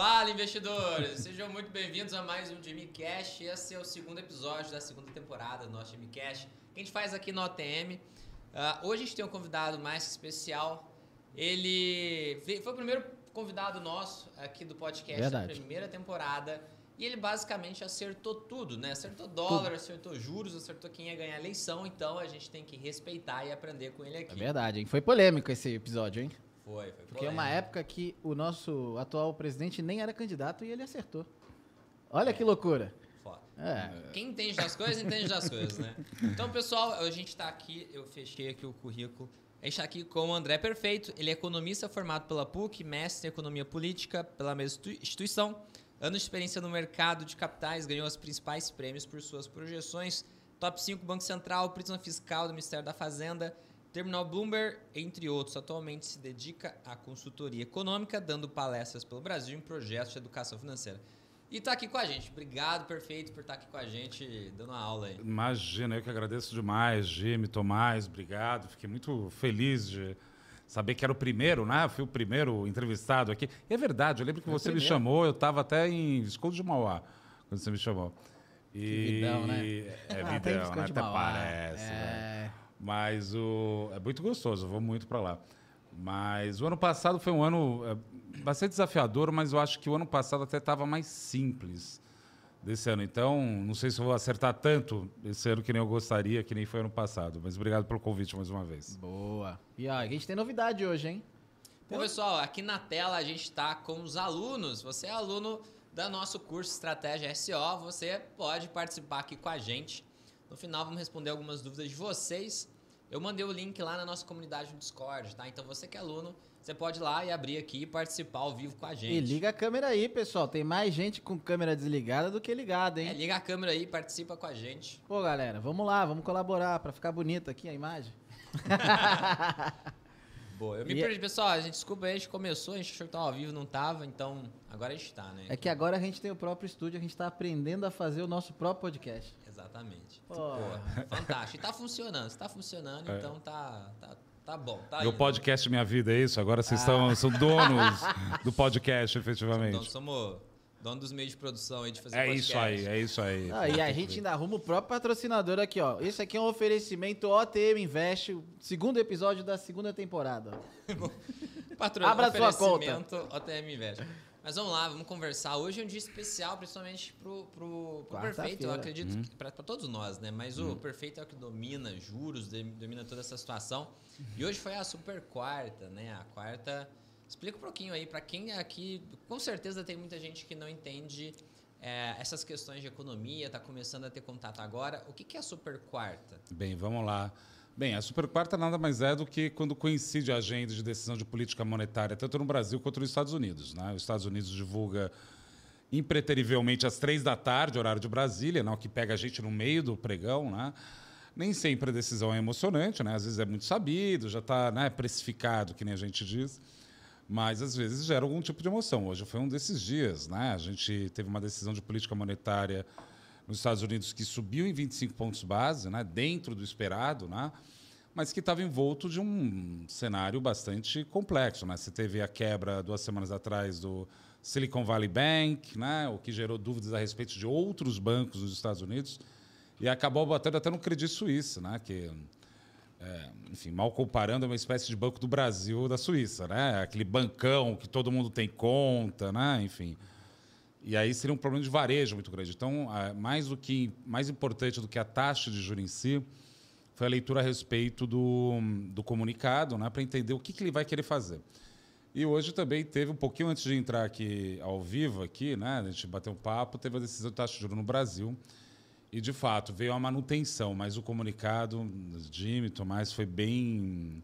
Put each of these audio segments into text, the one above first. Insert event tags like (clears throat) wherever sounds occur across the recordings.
Fala, investidores! Sejam muito bem-vindos a mais um Jimmy Cash. Esse é o segundo episódio da segunda temporada do nosso Jimmy Cash, que a gente faz aqui no OTM. Uh, ah, hoje a gente tem um convidado mais especial. Ele foi o primeiro convidado nosso aqui do podcast Verdade. da primeira temporada. E ele basicamente acertou tudo, né? Acertou dólar, tudo. acertou juros, acertou quem ia ganhar a eleição. Então a gente tem que respeitar e aprender com ele aqui. É verdade, hein? Foi polêmico esse episódio, hein? Foi, foi Porque é uma época que o nosso atual presidente nem era candidato e ele acertou. Olha é. que loucura. Foda. É. Quem entende das coisas, entende das coisas, né? Então, pessoal, a gente está aqui, eu fechei aqui o currículo. A gente está aqui com o André Perfeito. Ele é economista formado pela PUC, mestre em economia política pela mesma instituição. Anos de experiência no mercado de capitais, ganhou os principais prêmios por suas projeções. Top 5 Banco Central, prisão fiscal do Ministério da Fazenda, Terminal Bloomberg, entre outros, atualmente se dedica à consultoria econômica, dando palestras pelo Brasil em projetos de educação financeira. E está aqui com a gente. Obrigado, perfeito, por estar tá aqui com a gente, dando uma aula aí. Imagina, eu que agradeço demais, Jimmy, Tomás, obrigado. Fiquei muito feliz de saber que era o primeiro, né? Fui o primeiro entrevistado aqui. E é verdade, eu lembro que Foi você me chamou, eu estava até em Escondo de Mauá, quando você me chamou. E... Que vidão, né? É (laughs) ah, vidão, né? Até parece. É... Né? Mas o... é muito gostoso, eu vou muito para lá. Mas o ano passado foi um ano é, bastante desafiador, mas eu acho que o ano passado até estava mais simples desse ano. Então, não sei se eu vou acertar tanto esse ano que nem eu gostaria, que nem foi ano passado. Mas obrigado pelo convite mais uma vez. Boa. E ó, a gente tem novidade hoje, hein? Bom, pessoal, aqui na tela a gente está com os alunos. Você é aluno do nosso curso Estratégia SO, você pode participar aqui com a gente. No final, vamos responder algumas dúvidas de vocês. Eu mandei o link lá na nossa comunidade no Discord, tá? Então você que é aluno, você pode ir lá e abrir aqui e participar ao vivo com a gente. E liga a câmera aí, pessoal. Tem mais gente com câmera desligada do que ligada, hein? É, liga a câmera aí e participa com a gente. Pô, galera, vamos lá, vamos colaborar para ficar bonito aqui a imagem. (laughs) Boa, eu me e perdi, é... pessoal. A gente desculpa aí, a gente começou, a gente achou que tava ao vivo, não tava, então agora a gente tá, né? É que agora a gente tem o próprio estúdio, a gente tá aprendendo a fazer o nosso próprio podcast. Exatamente. Pô. Pô fantástico. E tá funcionando, se tá funcionando, é. então tá, tá, tá bom. Tá Meu podcast Minha Vida, é isso? Agora vocês ah. são, são donos (laughs) do podcast, efetivamente. Então somos Dono dos meios de produção aí de fazer É podcast. isso aí, é isso aí. Ah, e a gente ainda arruma o próprio patrocinador aqui, ó. Esse aqui é um oferecimento OTM Invest, segundo episódio da segunda temporada. (laughs) Patro... Abra sua conta. OTM Invest. Mas vamos lá, vamos conversar. Hoje é um dia especial, principalmente pro, pro, pro Perfeito, eu acredito, uhum. para todos nós, né? Mas uhum. o Perfeito é o que domina juros, domina toda essa situação. Uhum. E hoje foi a super quarta, né? A quarta Explica um pouquinho aí para quem aqui, com certeza tem muita gente que não entende é, essas questões de economia, está começando a ter contato agora. O que, que é a super quarta? Bem, vamos lá. Bem, a super quarta nada mais é do que quando coincide a agenda de decisão de política monetária, tanto no Brasil quanto nos Estados Unidos. Né? Os Estados Unidos divulga impreterivelmente às três da tarde, horário de Brasília, não, que pega a gente no meio do pregão, né? Nem sempre a decisão é emocionante, né? Às vezes é muito sabido, já está né, precificado, que nem a gente diz mas às vezes gera algum tipo de emoção. Hoje foi um desses dias, né? A gente teve uma decisão de política monetária nos Estados Unidos que subiu em 25 pontos base, né? Dentro do esperado, né? Mas que estava envolto de um cenário bastante complexo, né? Você teve a quebra duas semanas atrás do Silicon Valley Bank, né? O que gerou dúvidas a respeito de outros bancos nos Estados Unidos e acabou batendo até no Credit Suisse, né? Que é, enfim, mal comparando, é uma espécie de Banco do Brasil da Suíça, né? Aquele bancão que todo mundo tem conta, né? Enfim. E aí seria um problema de varejo muito grande. Então, mais do que mais importante do que a taxa de juros em si foi a leitura a respeito do, do comunicado, né? Para entender o que, que ele vai querer fazer. E hoje também teve, um pouquinho antes de entrar aqui ao vivo, aqui, né? A gente bateu um papo, teve a decisão de taxa de juros no Brasil e, de fato, veio a manutenção, mas o comunicado, Jimmy, Tomás, foi bem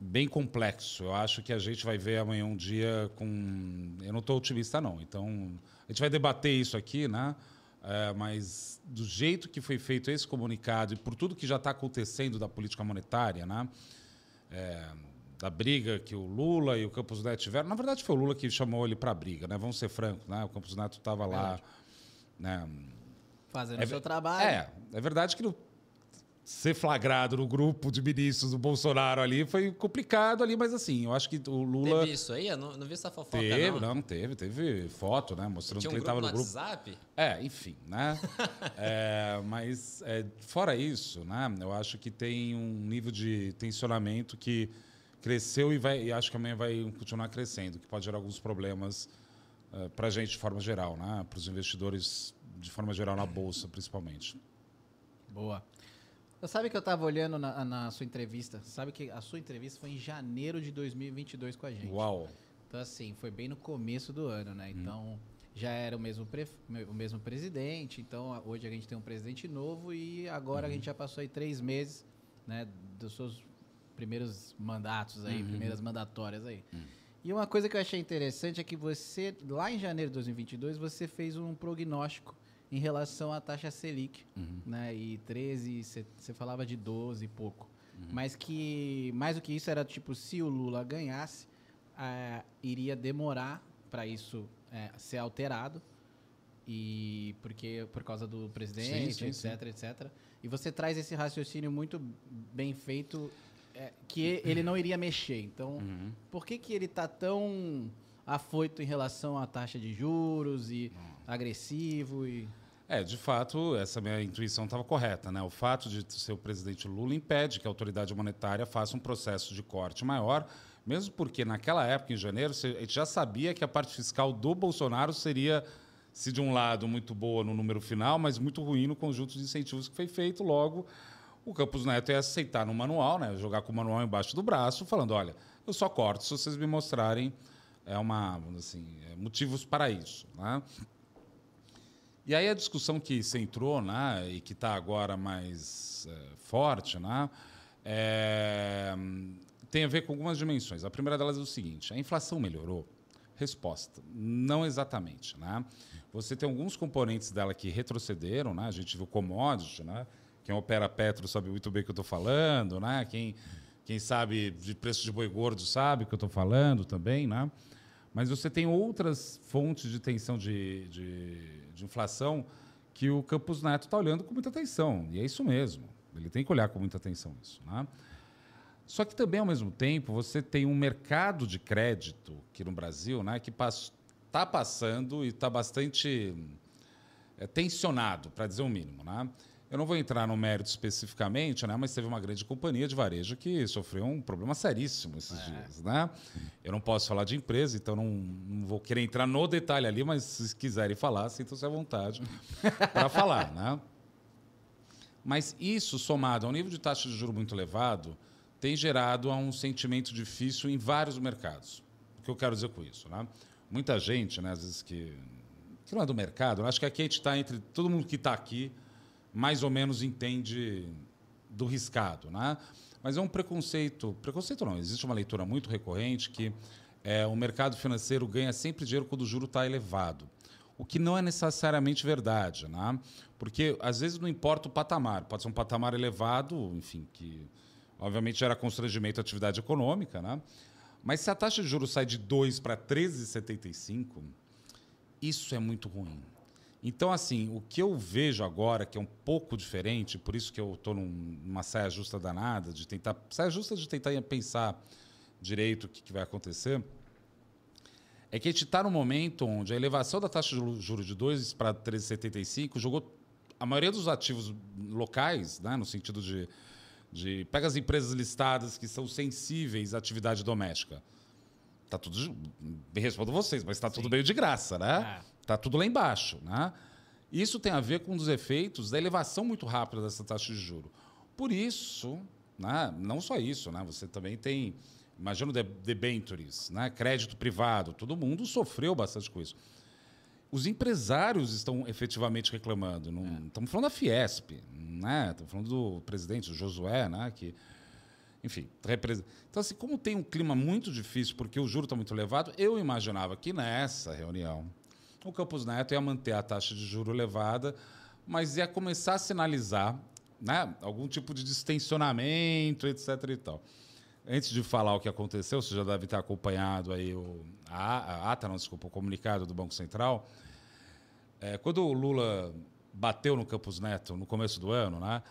bem complexo. Eu acho que a gente vai ver amanhã um dia com. Eu não estou otimista, não. Então, a gente vai debater isso aqui, né? É, mas do jeito que foi feito esse comunicado e por tudo que já está acontecendo da política monetária, né? É, da briga que o Lula e o Campos Neto tiveram. Na verdade, foi o Lula que chamou ele para a briga, né? Vamos ser francos, né? O Campos Neto estava lá. Né? Fazendo é, o seu trabalho. É, é verdade que no, ser flagrado no grupo de ministros do Bolsonaro ali foi complicado ali, mas assim, eu acho que o Lula. Teve isso aí? Eu não, não vi essa fofoca, Teve, não. não, não teve. Teve foto, né? Mostrando Tinha que um ele grupo estava no no grupo. WhatsApp? É, enfim, né? (laughs) É, mas é, fora isso, né? Eu acho que tem um nível de tensionamento que cresceu e vai, e acho que amanhã vai continuar crescendo, que pode gerar alguns problemas para a gente de forma geral, né? Para os investidores de forma geral na bolsa, principalmente. Boa. Você sabe que eu tava olhando na, na sua entrevista. Sabe que a sua entrevista foi em janeiro de 2022 com a gente. Uau! Então, assim, foi bem no começo do ano, né? Então, já era o mesmo, pref... o mesmo presidente. Então, hoje a gente tem um presidente novo e agora a gente já passou aí três meses, né? Dos seus primeiros mandatos aí, primeiras mandatórias aí. E uma coisa que eu achei interessante é que você, lá em janeiro de 2022, você fez um prognóstico em relação à taxa Selic, né? E 13, você falava de 12 e pouco. Mas que, mais do que isso, era tipo, se o Lula ganhasse, ah, iria demorar para isso eh, ser alterado. E porque por causa do presidente, Sim, sim, etc, etc. E você traz esse raciocínio muito bem feito eh, que ele não iria mexer. Então, Uhum. por que, que ele tá tão afoito em relação à taxa de juros e agressivo e É, de fato, essa minha intuição estava correta. Né? O fato de ser o presidente Lula impede que a autoridade monetária faça um processo de corte maior, mesmo porque naquela época, em janeiro, a gente já sabia que a parte fiscal do Bolsonaro seria, se de um lado, muito boa no número final, mas muito ruim no conjunto de incentivos que foi feito. Logo, o Campos Neto ia aceitar no manual, né? jogar com o manual embaixo do braço, falando: olha, eu só corto se vocês me mostrarem é uma, assim, é, motivos para isso. Né? E aí a discussão que se entrou, né, e que está agora mais eh, forte, né, é, tem a ver com algumas dimensões. A primeira delas é o seguinte: a inflação melhorou? Resposta: não exatamente. Né? Você tem alguns componentes dela que retrocederam, né? A gente viu commodity, né? Quem opera Petro sabe muito bem o que eu estou falando, né? Quem, quem sabe de preço de boi gordo sabe o que eu estou falando também, né? Mas você tem outras fontes de tensão de, de, de inflação que o Campos Neto está olhando com muita atenção. E é isso mesmo. Ele tem que olhar com muita atenção isso. Né? Só que também, ao mesmo tempo, você tem um mercado de crédito aqui no Brasil né, que está passando e está bastante é, tensionado, para dizer o mínimo. Né? Eu não vou entrar no mérito especificamente, né, mas teve uma grande companhia de varejo que sofreu um problema seríssimo esses dias. Né? Eu não posso falar de empresa, então não, não vou querer entrar no detalhe ali, mas se quiserem falar, sintam-se à vontade (laughs) para falar. Né? Mas isso, somado ao nível de taxa de juros muito elevado, tem gerado um sentimento difícil em vários mercados. O que eu quero dizer com isso? Né? Muita gente, né, às vezes, que, que não é do mercado, eu acho que aqui a gente está entre. Todo mundo que está aqui mais ou menos entende do riscado. Né? Mas é um preconceito. Preconceito não, existe uma leitura muito recorrente que é, o mercado financeiro ganha sempre dinheiro quando o juro está elevado. O que não é necessariamente verdade, né? porque às vezes não importa o patamar, pode ser um patamar elevado, enfim, que obviamente gera constrangimento à atividade econômica, né? mas se a taxa de juros sai de 2 para 13,75, isso é muito ruim. Então, assim, o que eu vejo agora, que é um pouco diferente, por isso que eu estou numa saia justa danada, de tentar. Saia justa de tentar pensar direito o que, que vai acontecer, é que a gente está num momento onde a elevação da taxa de juros de 2 para 13,75 jogou a maioria dos ativos locais, né, no sentido de, de. Pega as empresas listadas que são sensíveis à atividade doméstica. Tá tudo. Respondo vocês, mas está tudo meio de graça, né? É. Está tudo lá embaixo. Né? Isso tem a ver com um dos efeitos da elevação muito rápida dessa taxa de juro. Por isso, né, não só isso, né, você também tem, imagina debentures, né, crédito privado, todo mundo sofreu bastante com isso. Os empresários estão efetivamente reclamando. Não, Estamos falando da Fiesp, né? estamos falando do presidente, o Josué, né, que enfim, representa. Então, assim, como tem um clima muito difícil, porque o juro está muito elevado, eu imaginava que nessa reunião o Campos Neto ia manter a taxa de juro elevada, mas ia começar a sinalizar né, algum tipo de distensionamento, etc. E tal. Antes de falar o que aconteceu, você já deve ter acompanhado aí o, a, a ata, não, desculpa, o comunicado do Banco Central. É, quando o Lula bateu no Campos Neto no começo do ano, né?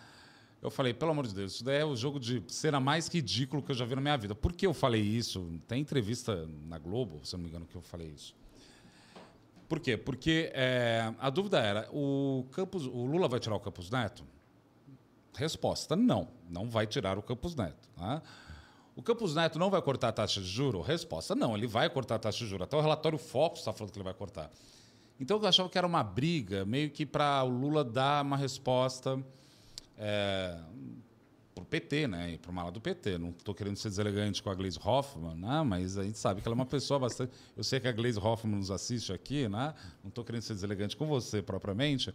Eu falei, pelo amor de Deus, isso daí é o jogo de cena mais ridículo que eu já vi na minha vida. Por que eu falei isso? Tem entrevista na Globo, se não me engano, que eu falei isso. Por quê? Porque é, a dúvida era: o, Campos, o Lula vai tirar o Campos Neto? Resposta: não, não vai tirar o Campos Neto. Tá? O Campos Neto não vai cortar a taxa de juro? Resposta: não, ele vai cortar a taxa de juro. Até o relatório Focus está falando que ele vai cortar. Então eu achava que era uma briga, meio que para o Lula dar uma resposta é, para o PT, né? Para o mala do PT. Não estou querendo ser deselegante com a Gleisi Hoffmann, né? mas a gente sabe que ela é uma pessoa bastante. Eu sei que a Gleisi Hoffmann nos assiste aqui, né? não estou querendo ser deselegante com você propriamente,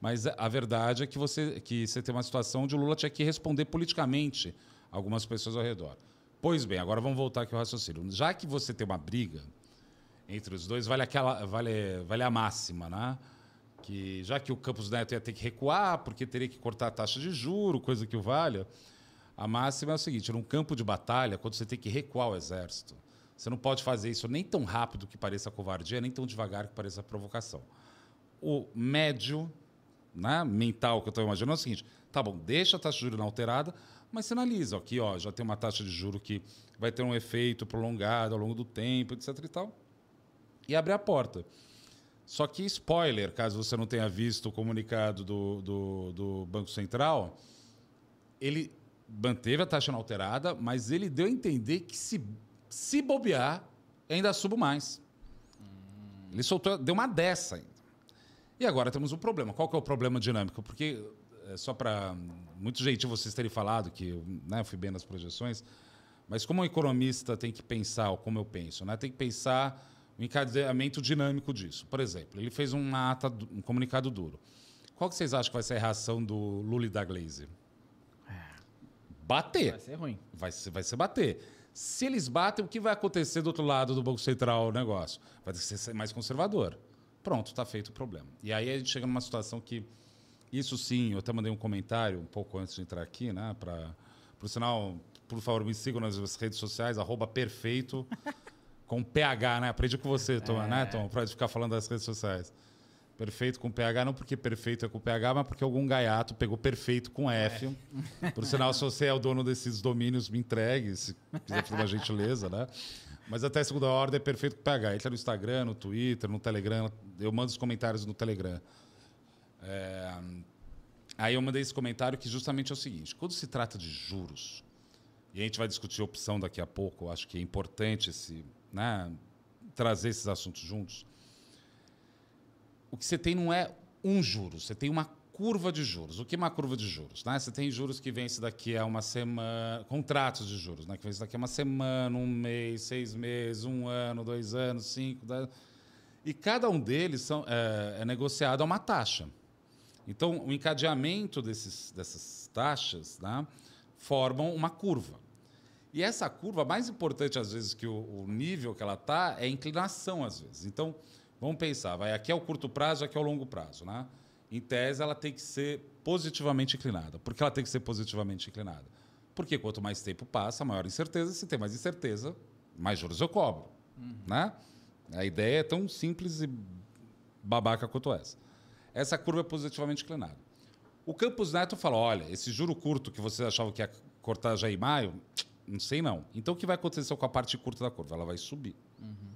mas a verdade é que você, que você tem uma situação onde o Lula tinha que responder politicamente algumas pessoas ao redor. Pois bem, agora vamos voltar aqui ao raciocínio. Já que você tem uma briga entre os dois, vale, aquela, vale, vale a máxima, né? Que já que o Campos Neto ia ter que recuar, porque teria que cortar a taxa de juro, coisa que o valha, a máxima é o seguinte: num campo de batalha, quando você tem que recuar o exército, você não pode fazer isso nem tão rápido que pareça covardia, nem tão devagar que pareça provocação. O médio né, mental que eu estou imaginando é o seguinte: tá bom, deixa a taxa de juros inalterada, mas sinaliza, aqui ó, já tem uma taxa de juro que vai ter um efeito prolongado ao longo do tempo, etc. e tal, e abre a porta. Só que, spoiler, caso você não tenha visto o comunicado do, do, do Banco Central, ele manteve a taxa inalterada, mas ele deu a entender que se, se bobear, ainda subo mais. Ele soltou, deu uma dessa ainda. E agora temos um problema. Qual que é o problema dinâmico? Porque, é só para. Muito gentil vocês terem falado, que né, eu fui bem nas projeções, mas como um economista tem que pensar, ou como eu penso, né, tem que pensar o encadeamento dinâmico disso. Por exemplo, ele fez um, ata, um comunicado duro. Qual que vocês acham que vai ser a reação do Lula e da Glaze? Bater. Vai ser ruim. Vai ser, vai ser bater. Se eles batem, o que vai acontecer do outro lado do Banco Central o negócio? Vai ser mais conservador. Pronto, está feito o problema. E aí a gente chega numa situação que, isso sim, eu até mandei um comentário um pouco antes de entrar aqui, né? Para o sinal, por favor, me sigam nas redes sociais, arroba perfeito (laughs) com PH, né? Aprendi com você, Tom, é. né, Tom? Para ficar falando das redes sociais. Perfeito com PH, não porque perfeito é com PH, mas porque algum gaiato pegou perfeito com F. É. Por sinal, se você é o dono desses domínios, me entregue, se quiser fazer uma gentileza, né? Mas até segunda ordem é perfeito com PH. Entra no Instagram, no Twitter, no Telegram. Eu mando os comentários no Telegram. É... Aí eu mandei esse comentário que justamente é o seguinte: quando se trata de juros, e a gente vai discutir opção daqui a pouco, eu acho que é importante esse, né, trazer esses assuntos juntos, o que você tem não é um juro, você tem uma curva de juros. O que é uma curva de juros? Né? Você tem juros que vence daqui a uma semana, contratos de juros, né? que vence daqui a uma semana, um mês, seis meses, um ano, dois anos, cinco, dez. E cada um deles são, é, é negociado a uma taxa. Então, o encadeamento desses, dessas taxas né, formam uma curva. E essa curva, mais importante às vezes que o, o nível que ela está, é a inclinação às vezes. Então, vamos pensar, vai aqui é o curto prazo, aqui é o longo prazo, né? Em tese, ela tem que ser positivamente inclinada. Por que ela tem que ser positivamente inclinada? Porque quanto mais tempo passa, maior incerteza. Se tem mais incerteza, mais juros eu cobro. Uhum. Né? A ideia é tão simples e babaca quanto essa. Essa curva é positivamente inclinada. O Campos Neto fala: olha, esse juro curto que vocês achavam que ia cortar já em maio, não sei não. Então o que vai acontecer com a parte curta da curva? Ela vai subir. Uhum.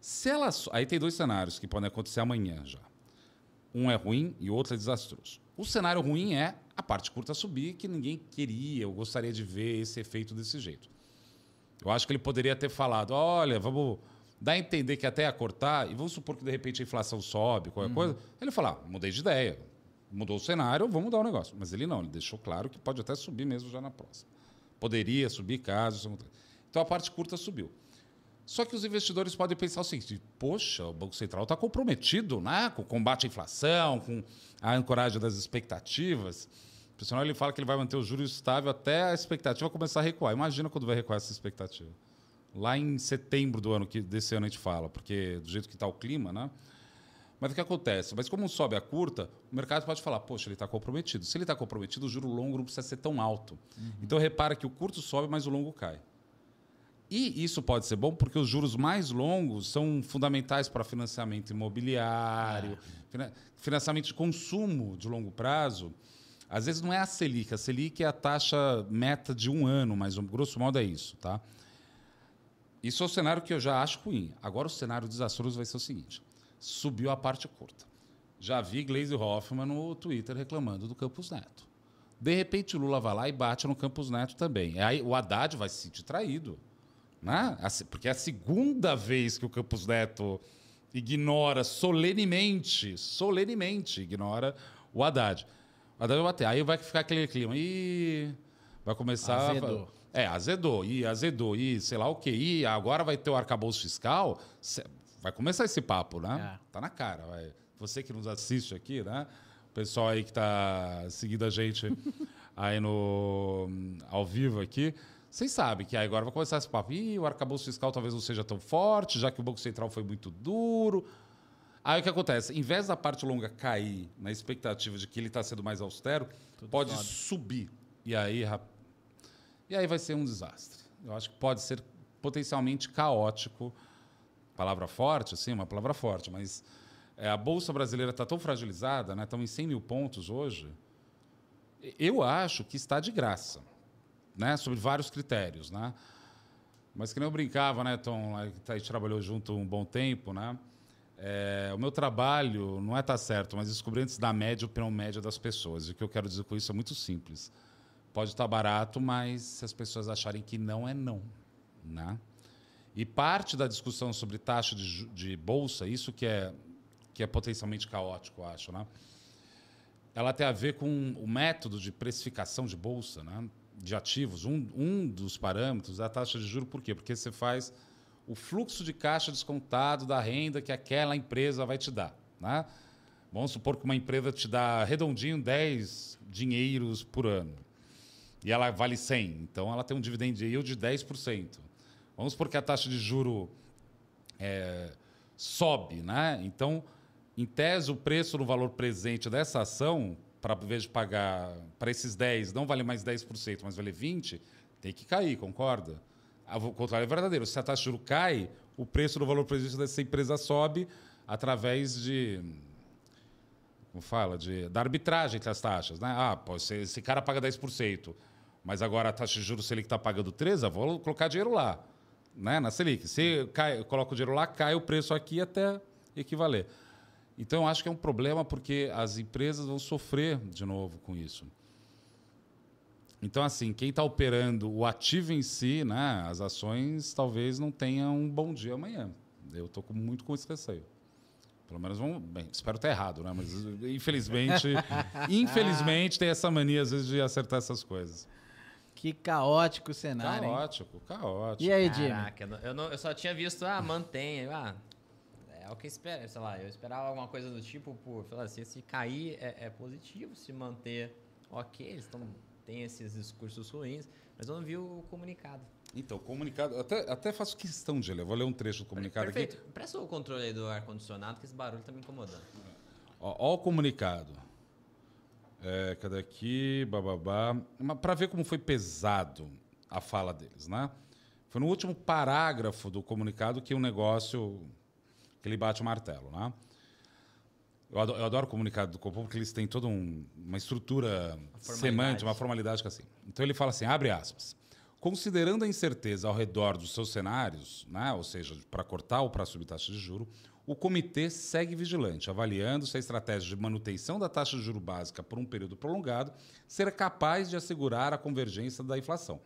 Se ela, aí tem dois cenários que podem acontecer amanhã já. Um é ruim e o outro é desastroso. O cenário ruim é a parte curta subir, que ninguém queria, eu gostaria de ver esse efeito desse jeito. Eu acho que ele poderia ter falado: olha, vamos dar a entender que até ia cortar, e vamos supor que de repente a inflação sobe, qualquer uhum. coisa. Ele falar: ah, mudei de ideia, mudou o cenário, vamos mudar o negócio. Mas ele não, ele deixou claro que pode até subir mesmo já na próxima. Poderia subir caso. Então a parte curta subiu. Só que os investidores podem pensar o seguinte: poxa, o Banco Central está comprometido né, com o combate à inflação, com a ancoragem das expectativas. O senão ele fala que ele vai manter o juros estável até a expectativa começar a recuar. Imagina quando vai recuar essa expectativa. Lá em setembro do ano que desse ano a gente fala, porque do jeito que está o clima, né? Mas o que acontece? Mas como sobe a curta, o mercado pode falar, poxa, ele está comprometido. Se ele está comprometido, o juro longo não precisa ser tão alto. Uhum. Então repara que o curto sobe, mas o longo cai. E isso pode ser bom porque os juros mais longos são fundamentais para financiamento imobiliário, é. financiamento de consumo de longo prazo. Às vezes não é a Selic. A Selic é a taxa meta de um ano, mas grosso modo é isso, tá? Isso é o cenário que eu já acho ruim. Agora o cenário desastroso vai ser o seguinte: subiu a parte curta. Já vi Glaze Hoffman no Twitter reclamando do Campos Neto. De repente o Lula vai lá e bate no Campos Neto também. Aí o Haddad vai se sentir traído. Né? Porque é a segunda vez que o Campos Neto ignora solenemente, solenemente ignora o Haddad. O Haddad vai bater. Aí vai ficar aquele clima. E vai começar. Azedou. É, azedou, e azedou, e sei lá o quê. E agora vai ter o arcabouço fiscal. Vai começar esse papo, né? É. Tá na cara. Vai. Você que nos assiste aqui, né? O pessoal aí que está seguindo a gente (laughs) aí no ao vivo aqui. Vocês sabem que agora vai começar esse papo. Ih, o arcabouço fiscal talvez não seja tão forte, já que o Banco Central foi muito duro. Aí o que acontece? Em vez da parte longa cair na expectativa de que ele está sendo mais austero, Tudo pode sobe. subir. E aí, e aí vai ser um desastre. Eu acho que pode ser potencialmente caótico. Palavra forte, sim, uma palavra forte, mas é, a Bolsa Brasileira está tão fragilizada, né? estamos em 100 mil pontos hoje. Eu acho que está de graça né? Sobre vários critérios, né? Mas que nem eu brincava, né, Tom? A gente trabalhou junto um bom tempo, né? É, o meu trabalho não é estar tá certo, mas descobrir antes da média a opinião média das pessoas. E o que eu quero dizer com isso é muito simples. Pode estar tá barato, mas se as pessoas acharem que não, é não. Né? E parte da discussão sobre taxa de, de bolsa, isso que é, que é potencialmente caótico, eu acho, né? ela tem a ver com o método de precificação de bolsa. Né? de ativos, um, um dos parâmetros é a taxa de juro, por quê? Porque você faz o fluxo de caixa descontado da renda que aquela empresa vai te dar. Né? Vamos supor que uma empresa te dá redondinho 10 dinheiros por ano. E ela vale 100. Então ela tem um dividend yield de 10%. Vamos supor que a taxa de juro é, sobe. Né? Então, em tese, o preço no valor presente dessa ação para vez de pagar para esses 10, não vale mais 10%, mas vale 20%, tem que cair, concorda? O contrário é verdadeiro. Se a taxa de juros cai, o preço do valor presente dessa empresa sobe através de. Como fala? De, da arbitragem entre as taxas. Né? Ah, pô, esse, esse cara paga 10%, mas agora a taxa de juros Selic está pagando 13%, vou colocar dinheiro lá. Né? Na Selic. Se cai, coloca o dinheiro lá, cai o preço aqui até equivaler. Então, eu acho que é um problema porque as empresas vão sofrer de novo com isso. Então, assim, quem está operando o ativo em si, né, as ações, talvez não tenha um bom dia amanhã. Eu estou muito com esse receio. Pelo menos vamos. Bem, espero estar errado, né? Mas infelizmente, (laughs) infelizmente tem essa mania, às vezes, de acertar essas coisas. Que caótico o cenário. Caótico, hein? caótico. E aí, Jimmy? Caraca, eu, não, eu, só tinha visto, ah, mantenha. Ah, é o que espera, sei lá, eu esperava alguma coisa do tipo, pô, assim, se cair é, é, positivo, se manter ok, eles estão têm esses discursos ruins, mas eu não vi o comunicado. Então, o comunicado, até, até faço questão de ler, vou ler um trecho do comunicado Perfeito. aqui. Presta o controle aí do ar-condicionado, que esse barulho está me incomodando. Ó, ó o comunicado. É, cadê aqui? Bababá. Para ver como foi pesado a fala deles, né? Foi no último parágrafo do comunicado que o um negócio que ele bate o martelo, né? Eu adoro, eu adoro o comunicado do Copom porque eles têm toda um, uma estrutura semântica, uma formalidade que assim. Então ele fala assim, abre aspas. Considerando a incerteza ao redor dos seus cenários, né, ou seja, para cortar ou para subir taxa de juro, o comitê segue vigilante, avaliando se a estratégia de manutenção da taxa de juro básica por um período prolongado será capaz de assegurar a convergência da inflação.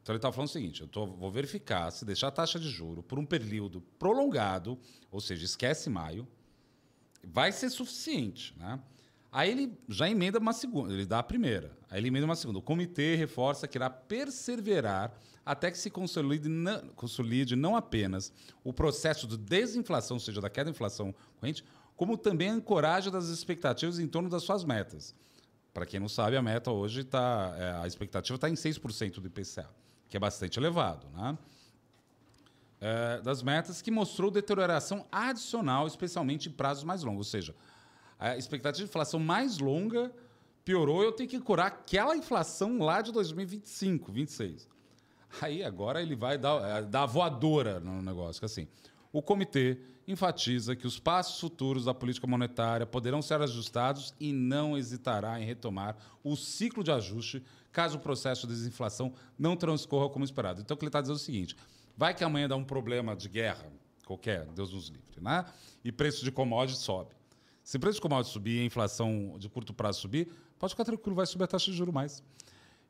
Então ele está falando o seguinte: eu tô, vou verificar se deixar a taxa de juro por um período prolongado, ou seja, esquece maio, vai ser suficiente. Né? Aí ele já emenda uma segunda, ele dá a primeira, aí ele emenda uma segunda. O comitê reforça que irá perseverar até que se consolide não, consolide não apenas o processo de desinflação, ou seja, da queda da inflação corrente, como também a ancoragem das expectativas em torno das suas metas. Para quem não sabe, a meta hoje está, é, a expectativa está em 6% do IPCA que é bastante elevado, né? É, das metas que mostrou deterioração adicional, especialmente em prazos mais longos. Ou seja, a expectativa de inflação mais longa piorou eu tenho que curar aquela inflação lá de 2025, 26. Aí agora ele vai dar, é, dar voadora no negócio. Assim, o comitê enfatiza que os passos futuros da política monetária poderão ser ajustados e não hesitará em retomar o ciclo de ajuste caso o processo de desinflação não transcorra como esperado. Então, o que ele está dizendo é o seguinte: vai que amanhã dá um problema de guerra, qualquer, Deus nos livre, né? e preço de commodities sobe. Se o preço de commodities subir e a inflação de curto prazo subir, pode ficar tranquilo, vai subir a taxa de juros mais.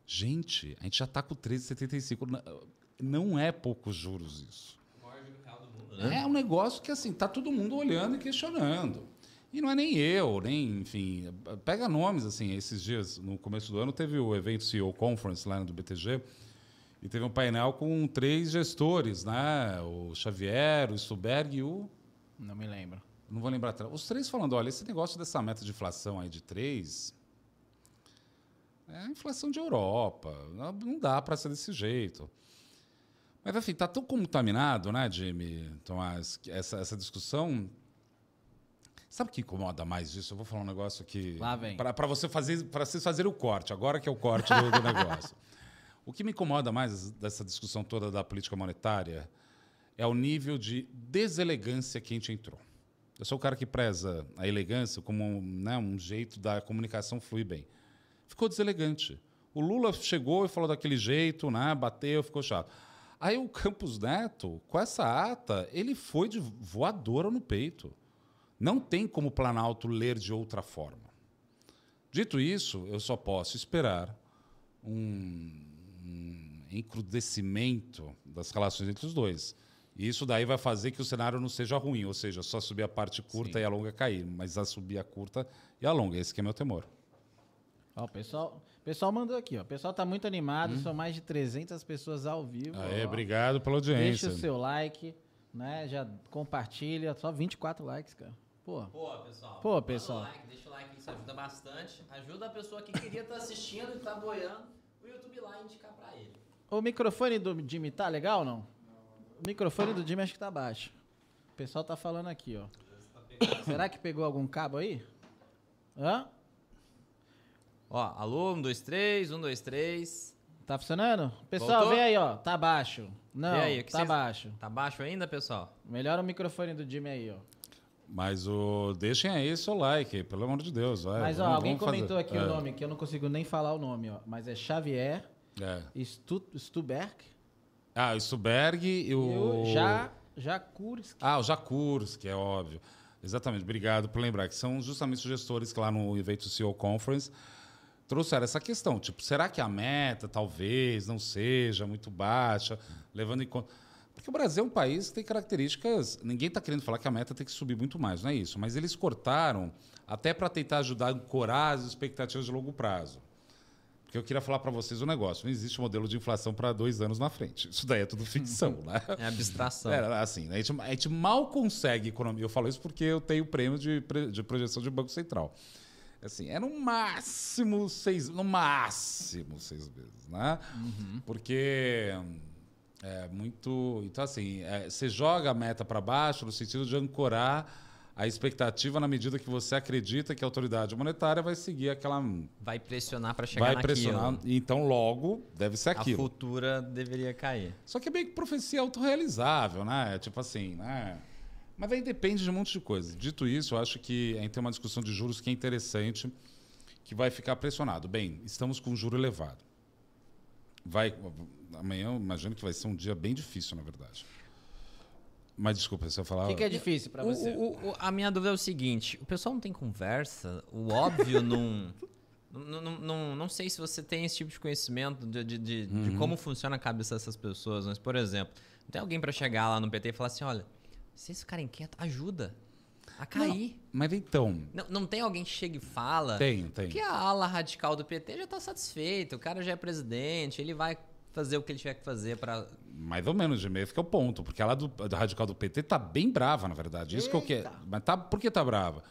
Gente, a gente já está com 13,75. Não é poucos juros isso. Né? É um negócio que assim tá todo mundo olhando e questionando. E não é nem eu, nem, enfim, pega nomes assim, esses dias no começo do ano teve o evento CEO Conference lá no BTG e teve um painel com três gestores, né? O Xavier, o Stuberg e o não me lembro. Não vou lembrar. Os três falando, olha, esse negócio dessa meta de inflação aí de três é a inflação de Europa. Não dá para ser desse jeito. Mas, enfim, está tão contaminado, né, Jimmy, Tomás, essa, essa discussão. Sabe o que incomoda mais disso? Eu vou falar um negócio aqui. Lá vem. Para você fazer, para vocês fazerem o corte, agora que é o corte do, do negócio. O que me incomoda mais dessa discussão toda da política monetária é o nível de deselegância que a gente entrou. Eu sou o cara que preza a elegância como né, um jeito da comunicação fluir bem. Ficou deselegante. O Lula chegou e falou daquele jeito, né, bateu, ficou chato. Aí o Campos Neto, com essa ata, ele foi de voadora no peito. Não tem como o Planalto ler de outra forma. Dito isso, eu só posso esperar um, um encrudecimento das relações entre os dois. E isso daí vai fazer que o cenário não seja ruim, ou seja, só subir a parte curta Sim. e a longa cair, mas a subir a curta e a longa. Esse que é meu temor. Ó, o pessoal, pessoal mandou aqui, ó. O pessoal tá muito animado, hum. são mais de 300 pessoas ao vivo. Aê, ó. obrigado pela audiência. Deixa o seu like, né? Já compartilha, só 24 likes, cara. Pô. Pô, pessoal. Pô, pessoal. Like, deixa o like, isso ajuda bastante. Ajuda a pessoa que queria estar tá assistindo e tá boiando o YouTube lá e indicar pra ele. O microfone do Jimmy tá legal ou não? O microfone do Jimmy acho que tá baixo. O pessoal tá falando aqui, ó. Será que pegou algum cabo aí? Hã? Ó, alô, um, dois, três, um, dois, três. Tá funcionando? Pessoal, Voltou? vê aí, ó. Tá baixo. Não, aí, tá cês... baixo. Tá baixo ainda, pessoal? Melhora o microfone do Jimmy aí, ó. Mas o deixem aí seu like, pelo amor de Deus. Vai, Mas ó, vamos, alguém vamos comentou fazer. aqui é. o nome, que eu não consigo nem falar o nome, ó. Mas é Xavier é. Stuberg. Ah, o Stuberg e o. O ja, Jakurski. Ah, o Jakurski, é óbvio. Exatamente, obrigado por lembrar, que são justamente os gestores que lá no evento CEO Conference trouxeram essa questão. Tipo, será que a meta talvez não seja muito baixa, levando em conta. Porque o Brasil é um país que tem características. Ninguém está querendo falar que a meta tem que subir muito mais, não é isso. Mas eles cortaram até para tentar ajudar a ancorar as expectativas de longo prazo. Porque eu queria falar para vocês um negócio: não existe modelo de inflação para dois anos na frente. Isso daí é tudo ficção, né? É abstração. É, assim, a gente, a gente mal consegue economia. Eu falo isso porque eu tenho prêmio de, de projeção de Banco Central. Assim, é no máximo seis, no máximo seis meses, né? Uhum. Porque é muito. Então, assim, é, você joga a meta para baixo no sentido de ancorar a expectativa na medida que você acredita que a autoridade monetária vai seguir aquela. Vai pressionar para chegar vai naquilo. pressionar. Então, logo, deve ser aquilo. A futura deveria cair. Só que é bem que profecia autorrealizável, né? Tipo assim, né? Mas aí depende de um monte de coisa. Dito isso, eu acho que a gente tem uma discussão de juros que é interessante, que vai ficar pressionado. Bem, estamos com juro elevado. Vai, amanhã eu imagino que vai ser um dia bem difícil, na verdade. Mas desculpa, você falar. O que, que, é difícil para você? O, o, a minha dúvida é o seguinte: o pessoal não tem conversa, o óbvio não. Não, não, não, não, sei se você tem esse tipo de conhecimento de, de, de, uhum. de como funciona a cabeça dessas pessoas, mas, por exemplo, não tem alguém para chegar lá no PT e falar assim: olha, vocês ficarem quietos, ajuda a cair. Não, mas então. Não, não tem alguém que chega e fala. Tem, tem. Que a ala radical do PT já está satisfeita, o cara já é presidente, ele vai fazer o que ele tiver que fazer para. Mais ou menos, de meio, que é o ponto. Porque a ala do, do radical do PT tá bem brava, na verdade. Isso Eita. que eu quero. Mas tá, por que tá brava?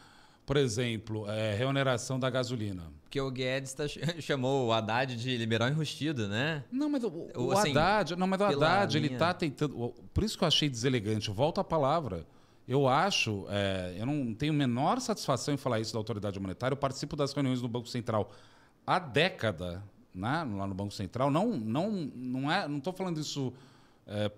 Por exemplo, é, reoneração da gasolina. Porque o Guedes tá, (laughs) chamou o Haddad de liberal enrustido, né? Não, mas o, o, assim, Haddad, não, mas o Haddad, ele tá tentando. Por isso que eu achei deselegante. Volto à palavra. Eu acho, é, eu não tenho menor satisfação em falar isso da autoridade monetária. Eu participo das reuniões do Banco Central há década, né, lá no Banco Central. Não, não, não é, não estou falando isso é,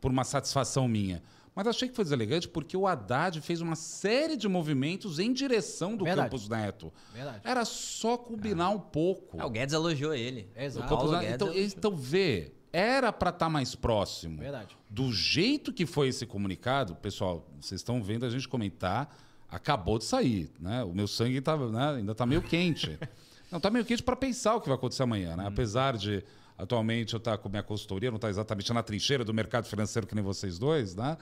por uma satisfação minha, Mas achei que foi deselegante porque o Haddad fez uma série de movimentos em direção do Verdade. Campos Neto. Verdade. Era só combinar um pouco. Ah, o Guedes elogiou ele. Exato. Então, elogiou. então, vê, era para estar mais próximo. Verdade. Do jeito que foi esse comunicado, pessoal, vocês estão vendo a gente comentar, acabou de sair, né? O meu sangue tá, né, ainda está meio quente. (laughs) não, está meio quente para pensar o que vai acontecer amanhã, né? Apesar de atualmente eu estar com minha consultoria, não estar exatamente na trincheira do mercado financeiro que nem vocês dois, né?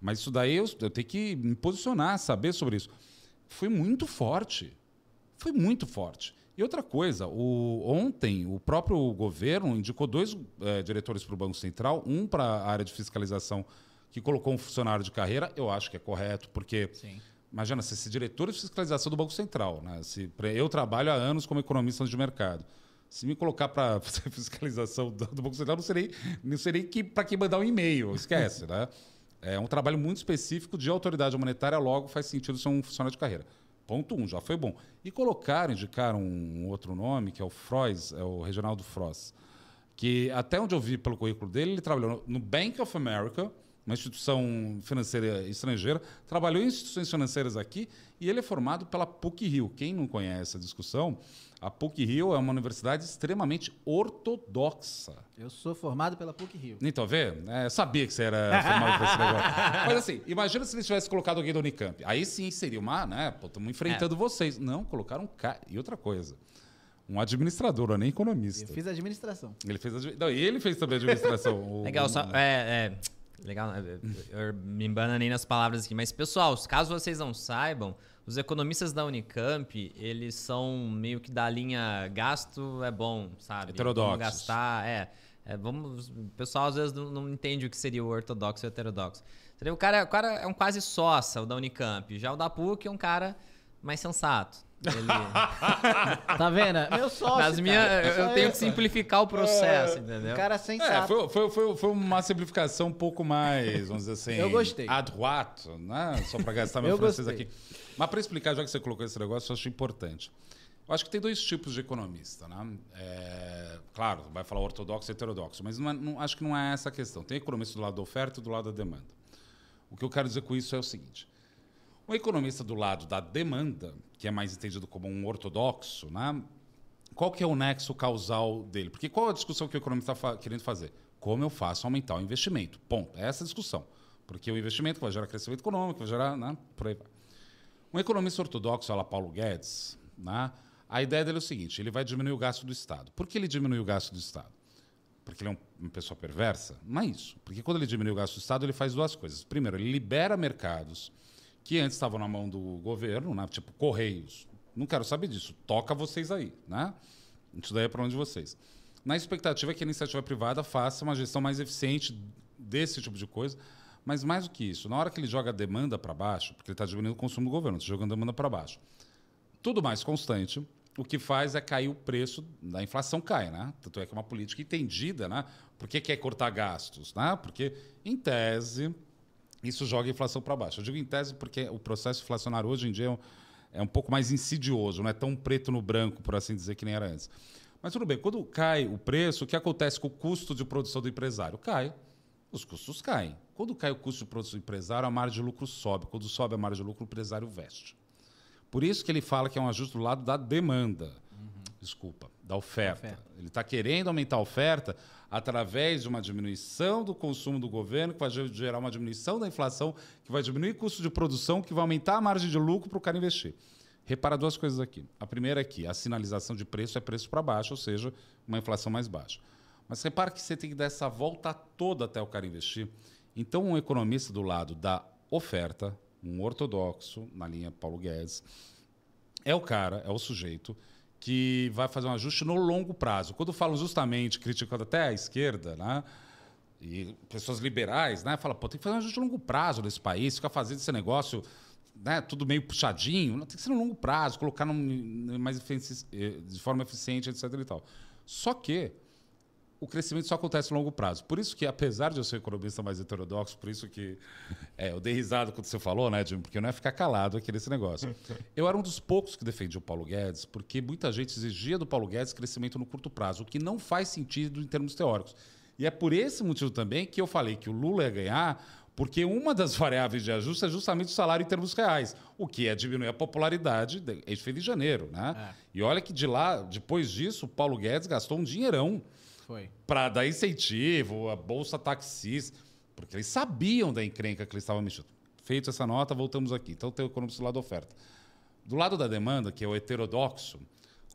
Mas isso daí eu, eu tenho que me posicionar, saber sobre isso. Foi muito forte. Foi muito forte. E outra coisa, o, ontem o próprio governo indicou dois eh, diretores para o Banco Central, um para a área de fiscalização, que colocou um funcionário de carreira, eu acho que é correto, porque Sim. Imagina, se esse diretor de fiscalização do Banco Central, né? se, eu trabalho há anos como economista de mercado, se me colocar para (laughs) fazer fiscalização do, do Banco Central, não serei, não serei que, para quem mandar um e-mail, esquece, né? É um trabalho muito específico de autoridade monetária, logo faz sentido ser um funcionário de carreira. Ponto um, já foi bom. E colocaram, indicaram um outro nome, que é o Frois, é o Reginaldo Frois, que até onde eu vi pelo currículo dele, ele trabalhou no Bank of America, uma instituição financeira estrangeira, trabalhou em instituições financeiras aqui e ele é formado pela PUC-Rio. Quem não conhece a discussão, a PUC-Rio é uma universidade extremamente ortodoxa. Eu sou formado pela PUC Rio. Então, vê? É, eu sabia que você era formado por esse negócio. (laughs) Mas assim, imagina se eles tivessem colocado alguém do Unicamp. Aí sim seria uma, né? Pô, estamos enfrentando vocês. Não, colocaram um cara. E outra coisa. Um administrador, não é nem economista. Eu fiz administração. Ele fez admi- Não, e ele fez também administração. (laughs) O- Legal, o- só. É, é, legal, né? eu me embananei nas palavras aqui. Mas, pessoal, caso vocês não saibam, os economistas da Unicamp, eles são meio que da linha gasto é bom, sabe? Heterodoxos. Vamos gastar, é. é, vamos, o pessoal às vezes não, não entende o que seria o ortodoxo e o heterodoxo. O cara, o cara é um quase sócia, o da Unicamp. Já o da PUC é um cara mais sensato. Ele, (laughs) Tá vendo? Meu sócio. nas cara. minhas, eu, eu tenho eu. que simplificar o processo, entendeu? Um cara É, sensato. foi, foi, foi, foi uma simplificação um pouco mais, vamos dizer assim. (laughs) Eu gostei. Droite, né? Só para gastar meu Eu francês gostei. aqui. Mas para explicar, já que você colocou esse negócio, eu acho importante. Eu acho que tem dois tipos de economista, né? É, claro, vai falar ortodoxo e heterodoxo, mas não é- não- acho que não é essa a questão. Tem economista do lado da oferta e do lado da demanda. O que eu quero dizer com isso é o seguinte: um economista do lado da demanda, que é mais entendido como um ortodoxo, né? qual que é o nexo causal dele? Porque qual a discussão que o economista está querendo fazer? Como eu faço aumentar o investimento? Ponto. É essa a discussão. Porque o investimento vai gerar crescimento econômico, vai gerar... Né? Por aí vai. Um economista ortodoxo, la Paulo Guedes, né? a ideia dele é o seguinte, ele vai diminuir o gasto do Estado. Por que ele diminui o gasto do Estado? Porque ele é um- uma pessoa perversa? Não é isso. Porque quando ele diminui o gasto do Estado, ele faz duas coisas. Primeiro, ele libera mercados que antes estavam na mão do governo, né? tipo Correios. Não quero saber disso. Toca vocês aí. Né? Isso daí é para onde vocês. Na expectativa que a iniciativa privada faça uma gestão mais eficiente desse tipo de coisa. Mas mais do que isso, na hora que ele joga a demanda para baixo, porque ele está diminuindo o consumo do governo, está jogando a demanda para baixo, tudo mais constante, o que faz é cair o preço da inflação cai, né? Tanto é que é uma política entendida, né? Por que quer cortar gastos, né? Porque em tese isso joga a inflação para baixo. Eu digo em tese porque o processo inflacionário hoje em dia é um, é um pouco mais insidioso, não é tão preto no branco, por assim dizer, que nem era antes. Mas tudo bem, quando cai o preço, o que acontece com o custo de produção do empresário? Cai. Os custos caem. Quando cai o custo de produção do empresário, a margem de lucro sobe. Quando sobe a margem de lucro, o empresário veste. Por isso que ele fala que é um ajuste do lado da demanda. Desculpa, da oferta. Oferta. Ele está querendo aumentar a oferta através de uma diminuição do consumo do governo, que vai ge- gerar uma diminuição da inflação, que vai diminuir o custo de produção, que vai aumentar a margem de lucro para o cara investir. Repara duas coisas aqui. A primeira é que a sinalização de preço é preço para baixo, ou seja, uma inflação mais baixa. Mas repara que você tem que dar essa volta toda até o cara investir. Então, um economista do lado da oferta, um ortodoxo, na linha Paulo Guedes, é o cara, é o sujeito que vai fazer um ajuste no longo prazo. Quando falam justamente, criticando até a esquerda, né? E pessoas liberais, né? Fala, pô, tem que fazer um ajuste no longo prazo nesse país, ficar fazendo esse negócio, né? Tudo meio puxadinho. Tem que ser no longo prazo, colocar num, mais eh, de forma eficiente, etc. E tal. Só que o crescimento só acontece no longo prazo. Por isso que, apesar de eu ser economista mais heterodoxo, por isso que é, eu dei risada quando você falou, né, Jim? Porque não ia ficar calado aqui nesse negócio. Eu era um dos poucos que defendia o Paulo Guedes, porque muita gente exigia do Paulo Guedes crescimento no curto prazo, o que não faz sentido em termos teóricos. E é por esse motivo também que eu falei que o Lula ia ganhar, Porque uma das (laughs) variáveis de ajuste é justamente o salário em termos reais, o que é diminuir a popularidade. Isso fez em janeiro, né? É. E olha que de lá, depois disso, o Paulo Guedes gastou um dinheirão para dar incentivo, a bolsa taxista, porque eles sabiam da encrenca que eles estavam mexendo. Feito essa nota, voltamos aqui. Então tem o economista do lado da oferta. Do lado da demanda, que é o heterodoxo,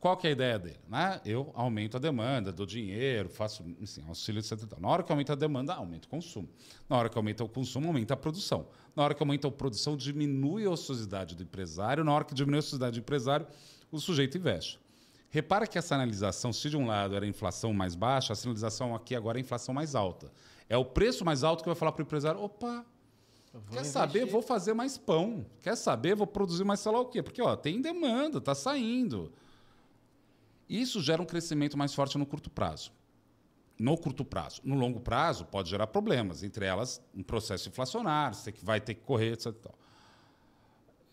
qual que é a ideia dele? Né? Eu aumento a demanda, dou dinheiro, faço assim, auxílio 70. Na hora que aumenta a demanda, aumenta o consumo. Na hora que aumenta o consumo, aumenta a produção. Na hora que aumenta a produção, diminui a ociosidade do empresário. Na hora que diminui a ociosidade do empresário, o sujeito investe. Repara que essa analisação, se de um lado era a inflação mais baixa, a sinalização aqui agora é a inflação mais alta. É o preço mais alto que vai falar para o empresário: opa, quer investir. saber? Vou fazer mais pão. Quer saber? Vou produzir mais sei lá o quê. Porque ó, tem demanda, está saindo. Isso gera um crescimento mais forte no curto prazo. No curto prazo. No longo prazo, pode gerar problemas, entre elas um processo inflacionário, você vai ter que correr, etc.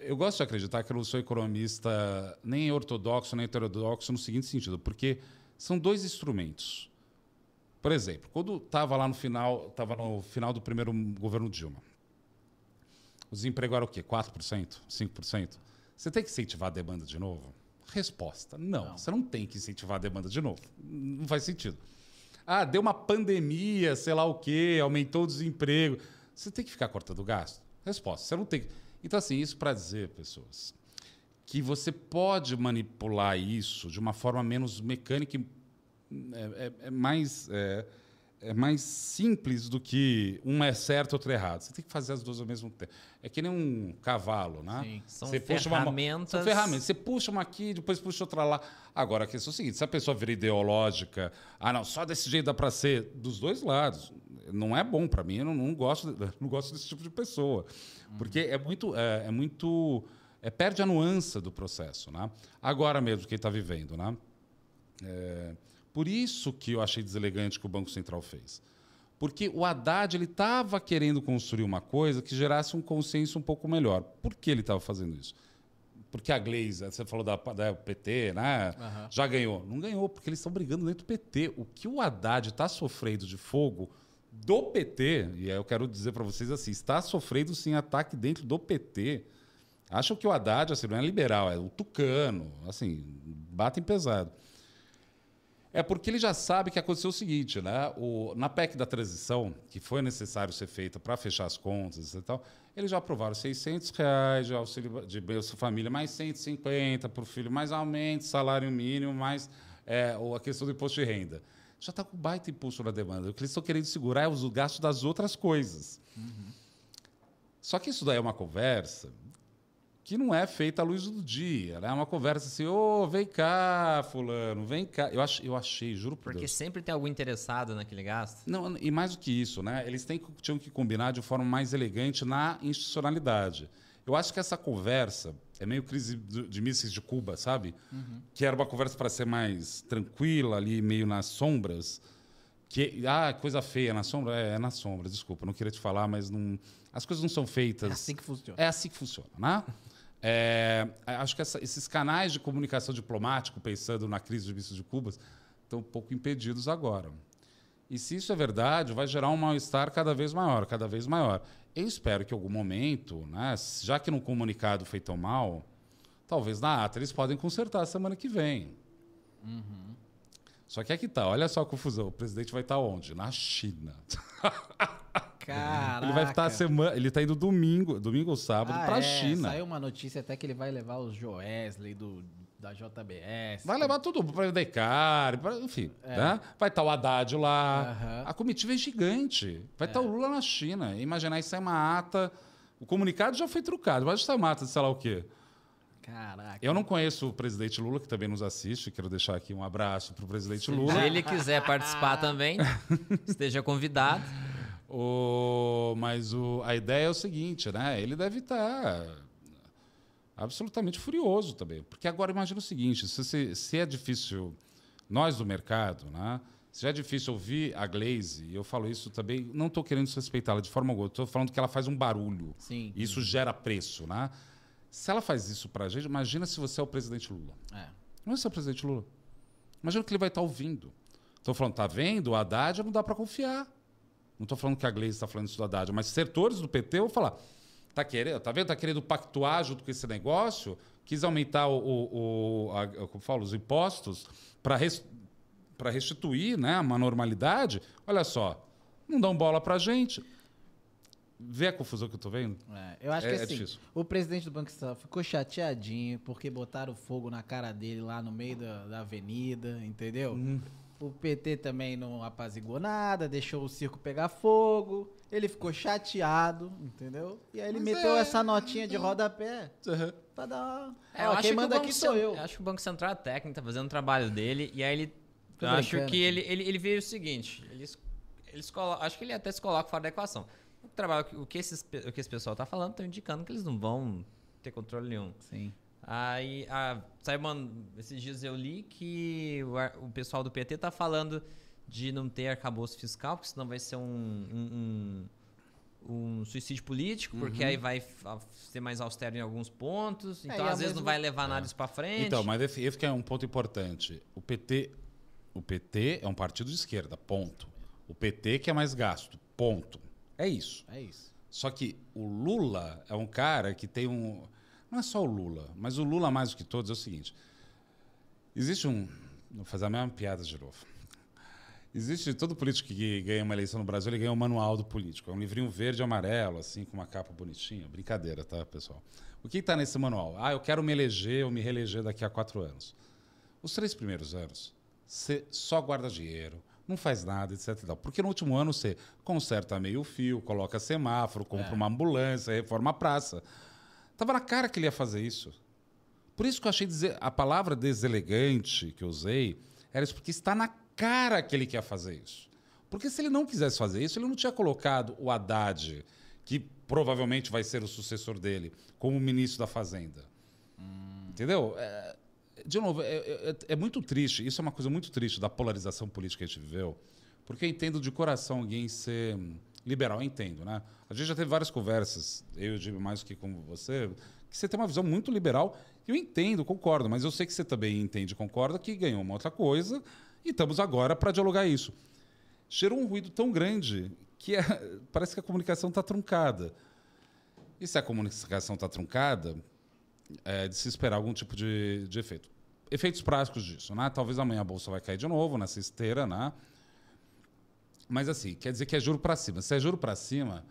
Eu gosto de acreditar que eu não sou economista nem ortodoxo nem heterodoxo no seguinte sentido, porque são dois instrumentos. Por exemplo, quando estava lá no final, estava no final do primeiro governo Dilma, o desemprego era o quê? 4%? 5%? Você tem que incentivar a demanda de novo? Resposta: não, não, Você não tem que incentivar a demanda de novo. Não faz sentido. Ah, deu uma pandemia, sei lá o quê, aumentou o desemprego. Você tem que ficar cortando gasto? Resposta: Você não tem. Então, assim, isso para dizer, pessoas, que você pode manipular isso de uma forma menos mecânica e é, é, é mais. É, é mais simples do que um é certo, outro é errado. Você tem que fazer as duas ao mesmo tempo. É que nem um cavalo, né? Sim, são você ferramentas. Puxa uma, são ferramentas. Você puxa uma aqui, depois puxa outra lá. Agora, a questão é o seguinte: se a pessoa vira ideológica, ah, não, só desse jeito dá para ser, dos dois lados. Não é bom para mim, eu não, não, gosto, (laughs) não gosto desse tipo de pessoa. Porque é muito. É, é muito é, perde a nuance do processo. Né? Agora mesmo, quem está vivendo. Né? É, por isso que eu achei deselegante que o Banco Central fez. Porque o Haddad estava querendo construir uma coisa que gerasse um consenso um pouco melhor. Por que ele estava fazendo isso? Porque a Gleisa, você falou da, da PT, né? Uhum. Já ganhou. Não ganhou, porque eles estão brigando dentro do PT. O que o Haddad está sofrendo de fogo do PT, e eu quero dizer para vocês assim, está sofrendo sim ataque dentro do PT. Acham que o Haddad assim, não é liberal, é o tucano, assim, batem pesado. É porque ele já sabe que aconteceu o seguinte, né? O, na PEC da transição, que foi necessário ser feita para fechar as contas e tal, eles já aprovaram 600 reais de auxílio de Bolsa Família, mais 150 para o filho, mais aumento, salário mínimo, mais é, a questão do imposto de renda. Já está com baita impulso na demanda. O que eles estão querendo segurar é os gastos das outras coisas. Uhum. Só que isso daí é uma conversa que não é feita à luz do dia. Né? É uma conversa assim, ô, oh, vem cá, fulano, vem cá. Eu, ach, eu achei, juro por Porque Deus. sempre tem algum interessado naquele gasto. Não, e mais do que isso, né? Eles têm, tinham que combinar de forma mais elegante na institucionalidade. Eu acho que essa conversa é meio crise de mísseis de Cuba, sabe? Uhum. Que era uma conversa para ser mais tranquila, ali, meio nas sombras. Que, ah, coisa feia na sombra? É, é na sombra, desculpa, não queria te falar, mas não, as coisas não são feitas. É assim que funciona. É assim que funciona, né? (laughs) É, acho que essa, esses canais de comunicação diplomático, pensando na crise de mísseis de Cuba, estão um pouco impedidos agora. E se isso é verdade, vai gerar um mal-estar cada vez maior, cada vez maior. Eu espero que em algum momento, né, já que no comunicado foi tão mal, talvez na ata eles podem consertar semana que vem. Uhum. Só que aqui tá, olha só a confusão. O presidente vai estar onde? Na China. Caraca. (laughs) Ele vai estar semana, ele está indo domingo, domingo ou sábado ah, para a é. China. Saiu uma notícia até que ele vai levar os Joesley do da JBS. Vai levar tudo para o Decar, enfim. É. Né? Vai estar o Haddad lá. Uhum. A comitiva é gigante. Vai é. estar o Lula na China. Imaginar isso é uma ata. O comunicado já foi trucado. Vai estar uma ata de sei lá o quê. Caraca. Eu não conheço o presidente Lula, que também nos assiste. Quero deixar aqui um abraço para o presidente Lula. Se ele quiser participar também, (laughs) esteja convidado. O, mas o, a ideia é o seguinte, né? Ele deve estar absolutamente furioso também. Porque agora imagina o seguinte: se, se é difícil, nós do mercado, né? Se é difícil ouvir a Glaze, e eu falo isso também, não estou querendo desrespeitá-la de forma alguma, estou falando que ela faz um barulho. Sim. E isso gera preço, né? Se ela faz isso para a gente, imagina se você é o presidente Lula. É. Não é o presidente Lula. Imagina o que ele vai estar ouvindo. Estou falando, tá vendo? O Haddad não dá para confiar. Não estou falando que a Gleice está falando isso da Haddad, mas setores do PT, vou falar. Tá querendo, tá vendo? Tá querendo pactuar junto com esse negócio, quis aumentar o, o, o a, como falo, os impostos para res, restituir né, uma normalidade. Olha só, não dão bola para gente. Vê a confusão que eu tô vendo? É, eu acho É- que é assim, difícil. o presidente do Banco Central ficou chateadinho porque botaram fogo na cara dele lá no meio da, da avenida, entendeu? Uhum. O PT também não apaziguou nada, deixou o circo pegar fogo. Ele ficou chateado, entendeu? E aí ele Mas meteu é- essa notinha de rodapé pra dar uma... É, Ó, acho quem que o manda Banco aqui sou eu. Acho que o Banco Central é técnico, tá fazendo o trabalho dele. E aí ele. Tô eu acho brincando que ele, ele, ele vê o seguinte: eles, eles colo- acho que ele até se coloca fora da equação. O, trabalho, o, que esses, o que esse pessoal tá falando estão indicando que eles não vão ter controle nenhum. Sim. Aí, a, sabe, mano, esses dias eu li que o, o pessoal do PT tá falando de não ter arcabouço fiscal, porque senão vai ser um, um, um- um suicídio político, porque aí vai ser mais austero em alguns pontos. Então, e ao às vezes, não mesmo- vai levar nada isso pra frente. Então, mas esse, esse que é um ponto importante. O PT, o PT é um partido de esquerda, ponto. O PT que é mais gasto, ponto. É isso. É isso. Só que o Lula é um cara que tem um. Não é só o Lula, mas o Lula, mais do que todos, é o seguinte: existe um. Vou fazer a mesma piada de novo. Existe todo político que ganha uma eleição no Brasil, ele ganha um manual do político. É um livrinho verde e amarelo, assim, com uma capa bonitinha. Brincadeira, tá, pessoal? O que está nesse manual? Ah, eu quero me eleger ou me reeleger daqui a quatro anos. Os três primeiros anos, você só guarda dinheiro, não faz nada, etc. Porque no último ano você conserta meio fio, coloca semáforo, compra uma ambulância, reforma a praça. Tava na cara que ele ia fazer isso. Por isso que eu achei dizer, a palavra deselegante que eu usei era isso, porque está na cara que ele quer fazer isso. Porque se ele não quisesse fazer isso, ele não tinha colocado o Haddad, que provavelmente vai ser o sucessor dele, como ministro da Fazenda. Entendeu? É, de novo, é, é- é muito triste, isso é uma coisa muito triste da polarização política que a gente viveu, porque eu entendo de coração alguém ser liberal, entendo, né? A gente já teve várias conversas, eu o Jimmy mais que com você, que você tem uma visão muito liberal, eu entendo, concordo, mas eu sei que você também entende concorda que ganhou uma outra coisa, e estamos agora para dialogar isso. Gerou um ruído tão grande que é- (laughs) parece que a comunicação está truncada. E se a comunicação está truncada, é de se esperar algum tipo de, de efeito. Efeitos práticos disso, né? Talvez amanhã a bolsa vai cair de novo nessa esteira, né? Mas assim, quer dizer que é juro para cima. Se é juro para cima,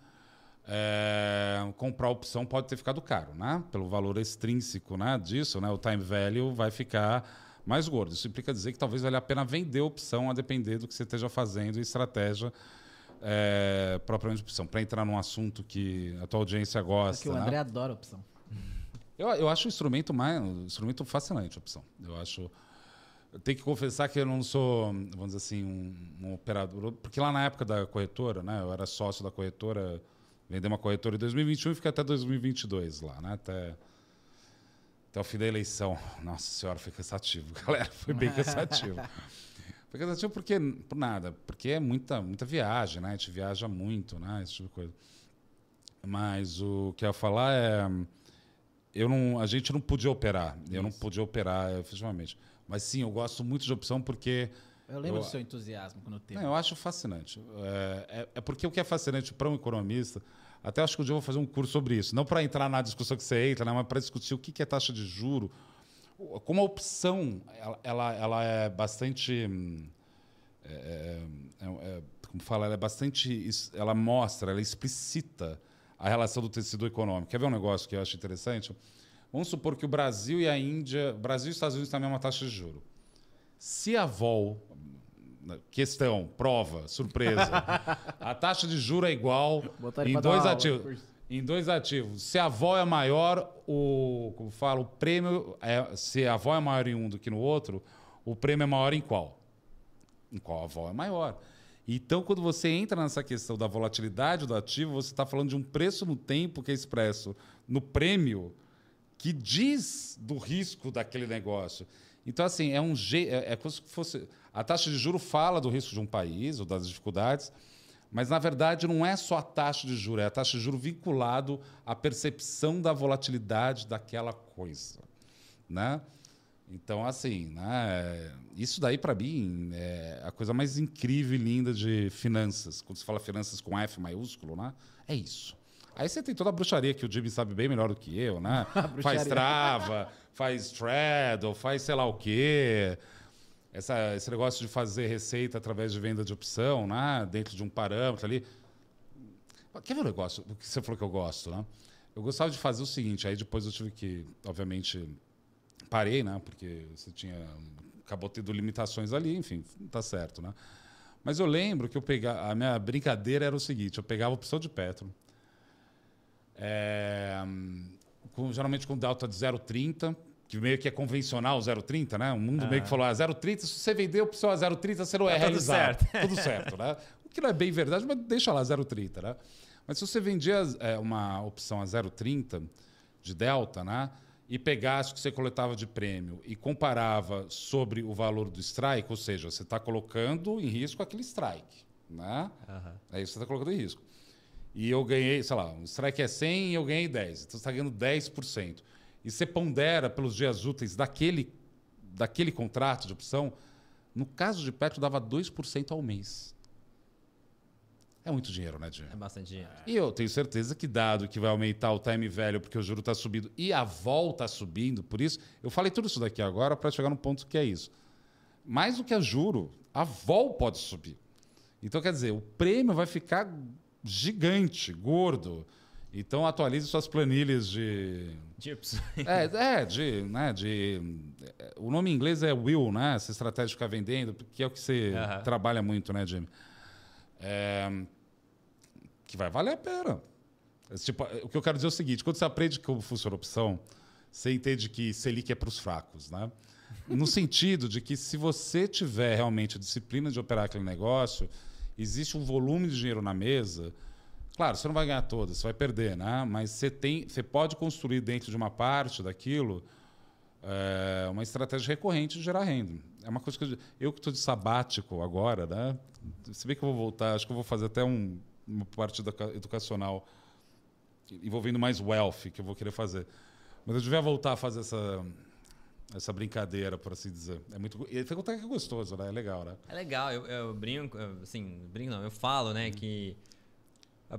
é, comprar opção pode ter ficado caro, né? Pelo valor extrínseco, né? Disso, né? O time value vai ficar mais gordo. Isso implica dizer que talvez valha a pena vender a opção a depender do que você esteja fazendo e estratégia é, propriamente opção. Para entrar num assunto que a tua audiência gosta. Porque o né? André adora opção. Eu, eu acho o instrumento mais um instrumento fascinante, a opção. Eu acho. Eu tenho que confessar que eu não sou, vamos dizer assim, um, um operador. Porque lá na época da corretora, né, eu era sócio da corretora, vendi uma corretora em 2021 e fiquei até 2022 lá, né, até, até o fim da eleição. Nossa senhora, foi cansativo, (laughs) galera, foi bem cansativo. (laughs) Foi cansativo porque, por nada, porque é muita, muita viagem, né, a gente viaja muito, né, esse tipo de coisa. Mas o que eu ia falar é eu não, a gente não podia operar. Eu não podia operar efetivamente. Mas sim, eu gosto muito de opção porque Eu lembro Eu- do seu entusiasmo quando teve. não, eu acho fascinante. É, é- é porque o que é fascinante para um economista, até acho que um dia eu vou fazer um curso sobre isso. Não para entrar na discussão que você entra, né, mas para discutir o que é taxa de juro. Como a opção ela, ela, ela é bastante. hum, é- é- é- como fala, ela é bastante. Ela mostra, ela explicita a relação do tecido econômico. Quer ver um negócio que eu acho interessante? Vamos supor que o Brasil e a Índia. Brasil e Estados Unidos têm a mesma taxa de juro. Se a vol questão, prova, surpresa. (laughs) a taxa de juro é igual em dois aula, ativos. Em dois ativos. Se a avó é maior, o como fala, o prêmio é, se a avó é maior em um do que no outro, o prêmio é maior em qual? Em qual a avó é maior. Então, quando você entra nessa questão da volatilidade do ativo, você está falando de um preço no tempo que é expresso no prêmio que diz do risco daquele negócio. Então, assim, é um é, é como se fosse. A taxa de juro fala do risco de um país ou das dificuldades, mas na verdade não é só a taxa de juro, é a taxa de juro vinculado à percepção da volatilidade daquela coisa, né? Então, assim, né, isso daí para mim é a coisa mais incrível e linda de finanças. Quando se fala finanças com F maiúsculo, né, é isso. Aí você tem toda a bruxaria que o Jimmy sabe bem melhor do que eu, né? (laughs) faz trava, faz thread, faz sei lá o quê. Essa, esse negócio de fazer receita através de venda de opção, né? Dentro de um parâmetro ali. Quer ver um negócio? O que você falou que eu gosto, né? Eu gostava de fazer o seguinte, aí depois eu tive que, obviamente, parei, né? Porque você tinha acabou tendo limitações ali, enfim, tá certo, né? Mas eu lembro que eu pegava a minha brincadeira era o seguinte, eu pegava a opção de Petro, é, com, geralmente com delta de 0,30, que meio que é convencional 0,30, né? O mundo ah. meio que falou, ah, 0,30, se você vender a opção a 0,30, você não é tá realizado. Tudo certo. tudo certo, né? O que não é bem verdade, mas deixa lá 0,30, né? Mas se você vendia é, uma opção a 0,30 de delta, né? e pegasse o que você coletava de prêmio e comparava sobre o valor do strike, ou seja, você está colocando em risco aquele strike. Né? Uhum. É isso que você está colocando em risco. E eu ganhei, sei lá, o strike é 100 e eu ganhei 10. Então você está ganhando 10%. E você pondera pelos dias úteis daquele, daquele contrato de opção, no caso de Petro, dava 2% ao mês. É muito dinheiro, né, Dinho? É bastante dinheiro. E eu tenho certeza que, dado que vai aumentar o time velho porque o juro está subindo e a volta está subindo, por isso, eu falei tudo isso daqui agora para chegar no ponto que é isso. Mais do que a juro, a vol pode subir. Então, quer dizer, o prêmio vai ficar gigante, gordo. Então, atualize suas planilhas de. Dips. É, (laughs) é de, né, de. O nome em inglês é will, né? Essa estratégia de ficar vendendo, que é o que você trabalha muito, né, Jimmy? É, que vai valer a pena. Tipo, o que eu quero dizer é o seguinte: quando você aprende como funciona a opção, você entende que Selic é para os fracos. Né? No sentido de que, se você tiver realmente a disciplina de operar aquele negócio, existe um volume de dinheiro na mesa. Claro, você não vai ganhar todas, você vai perder, né? mas você, tem, você pode construir dentro de uma parte daquilo é, uma estratégia recorrente de gerar renda. É uma coisa que eu, eu que estou de sabático agora, né? Se bem que eu vou voltar, acho que eu vou fazer até um, uma parte educacional envolvendo mais wealth que eu vou querer fazer. Mas eu devia voltar a fazer essa essa brincadeira, por assim dizer. É muito e foi que é gostoso, né? É legal, né? É legal. Eu, eu brinco, assim, brinco não, eu falo, né, uhum. que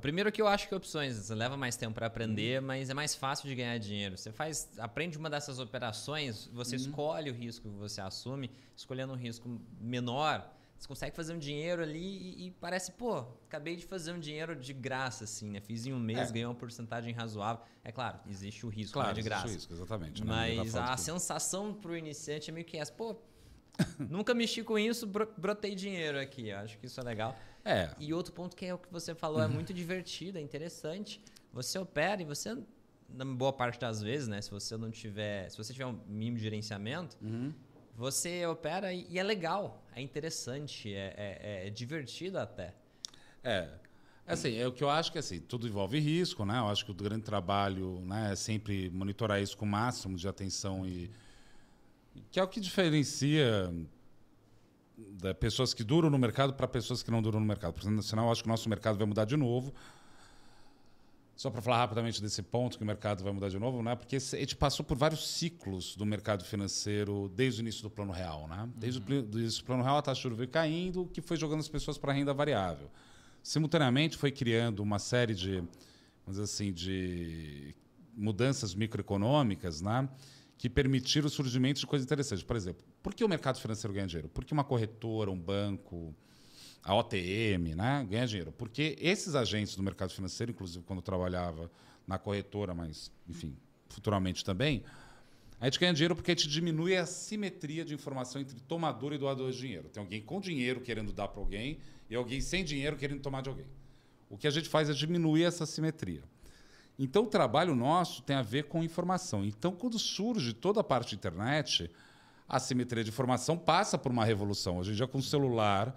Primeiro que eu acho que opções leva mais tempo para aprender, uhum. mas é mais fácil de ganhar dinheiro. Você faz, aprende uma dessas operações, você uhum. escolhe o risco que você assume, escolhendo um risco menor, você consegue fazer um dinheiro ali e, e parece, pô, acabei de fazer um dinheiro de graça, assim, né? Fiz em um mês, é. ganhei uma porcentagem razoável. É claro, existe o risco, claro, não é de graça. Existe o risco, exatamente. Né? Mas a sensação para o iniciante é meio que essa, pô, nunca mexi com isso, brotei dinheiro aqui. Acho que isso é legal. É. E outro ponto que é o que você falou, é muito divertido, é interessante. Você opera e você, na boa parte das vezes, né? Se você não tiver. Se você tiver um mínimo de gerenciamento, uhum. Você opera e, é legal, é interessante, é, é, é, divertido até. É. Assim, é o que eu acho que assim, tudo envolve risco, né? Eu acho que o grande trabalho né, é sempre monitorar isso com o máximo de atenção e que é o que diferencia da pessoas que duram no mercado para pessoas que não duram no mercado. Porque senão eu acho que o nosso mercado vai mudar de novo. Só para falar rapidamente desse ponto que o mercado vai mudar de novo, né? Porque a gente passou por vários ciclos do mercado financeiro desde o início do plano real, né? Desde uhum. o início do plano real a taxa de juros veio caindo, que foi jogando as pessoas para renda variável. Simultaneamente foi criando uma série de, vamos dizer assim, de mudanças microeconômicas, né? que permitiram o surgimento de coisas interessantes. Por exemplo, por que o mercado financeiro ganha dinheiro? Por que uma corretora, um banco, a OTM né, ganha dinheiro? Porque esses agentes do mercado financeiro, inclusive quando eu trabalhava na corretora, mas, enfim, futuramente também, a gente ganha dinheiro porque a gente diminui a simetria de informação entre tomador e doador de dinheiro. Tem alguém com dinheiro querendo dar para alguém e alguém sem dinheiro querendo tomar de alguém. O que a gente faz é diminuir essa simetria. Então, o trabalho nosso tem a ver com informação. Então, quando surge toda a parte internet, a simetria de informação passa por uma revolução. Hoje em dia, com o celular,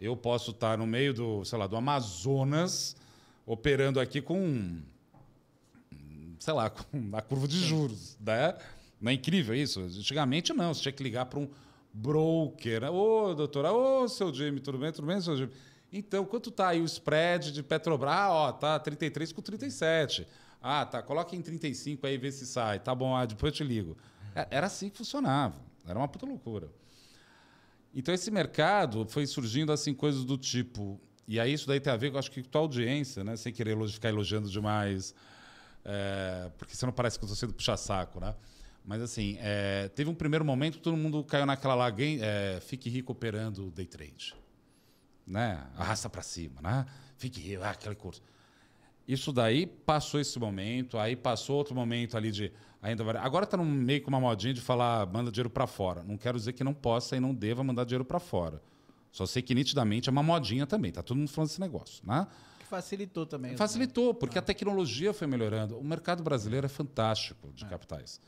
eu posso estar no meio do, sei lá, do Amazonas, operando aqui com, sei lá, (laughs) com a curva de juros. Né? Não é incrível isso? Antigamente, não. Você tinha que ligar para um broker. Ô, doutora, ô, seu Jimmy, tudo bem? Tudo bem, seu Jimmy? Então, quanto está aí o spread de Petrobras? Ó, tá 33 com 37. Ah, tá, coloca em 35 aí vê se sai. Tá bom, ah, depois eu te ligo. É, era assim que funcionava. Era uma puta loucura. Então esse mercado foi surgindo assim coisas do tipo, e aí isso daí tem a ver com acho que com tua audiência, né? Sem querer ficar elogiando demais, é, porque você não parece que eu estou sendo puxa-saco, né? Mas assim, é, teve um primeiro momento que todo mundo caiu naquela lá, é, fique rico operando day trade, né? Arrasta para cima, né? Fique rico, ah, aquele curso. Isso daí passou esse momento, aí passou outro momento ali de ainda vai- agora está meio com uma modinha de falar manda dinheiro para fora. Não quero dizer que não possa e não deva mandar dinheiro para fora. Só sei que nitidamente é uma modinha também. Tá todo mundo falando desse negócio, né? Que facilitou também. os- Facilitou, porque a tecnologia foi melhorando. O mercado brasileiro é fantástico de capitais.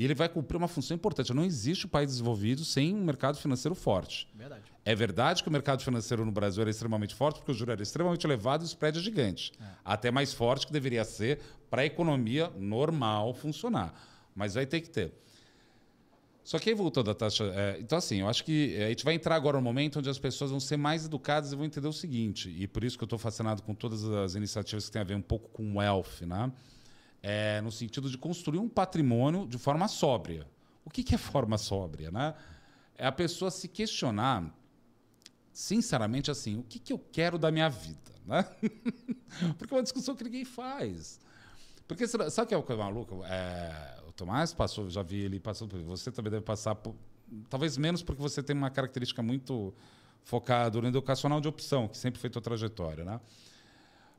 E ele vai cumprir uma função importante. Não existe um país desenvolvido sem um mercado financeiro forte. Verdade. É verdade que o mercado financeiro no Brasil era extremamente forte, porque o juro era extremamente elevado e o spread é gigante. Até mais forte que deveria ser para a economia normal funcionar. Mas vai ter que ter. Só que aí voltando à taxa. é, então, assim, eu acho que é, a gente vai entrar agora no momento onde as pessoas vão ser mais educadas e vão entender o seguinte, e por isso que eu estou fascinado com todas as iniciativas que têm a ver um pouco com wealth, né? É, no sentido de construir um patrimônio de forma sóbria. O que, que é forma sóbria? Né? É a pessoa se questionar, sinceramente, assim, o que, que eu quero da minha vida? Né? (laughs) Porque é uma discussão que ninguém faz. Porque sabe o que é uma coisa maluca? É, o Tomás passou, já vi ele passando por Você também deve passar por. Talvez menos porque você tem uma característica muito focada no educacional de opção, que sempre foi tua trajetória, né?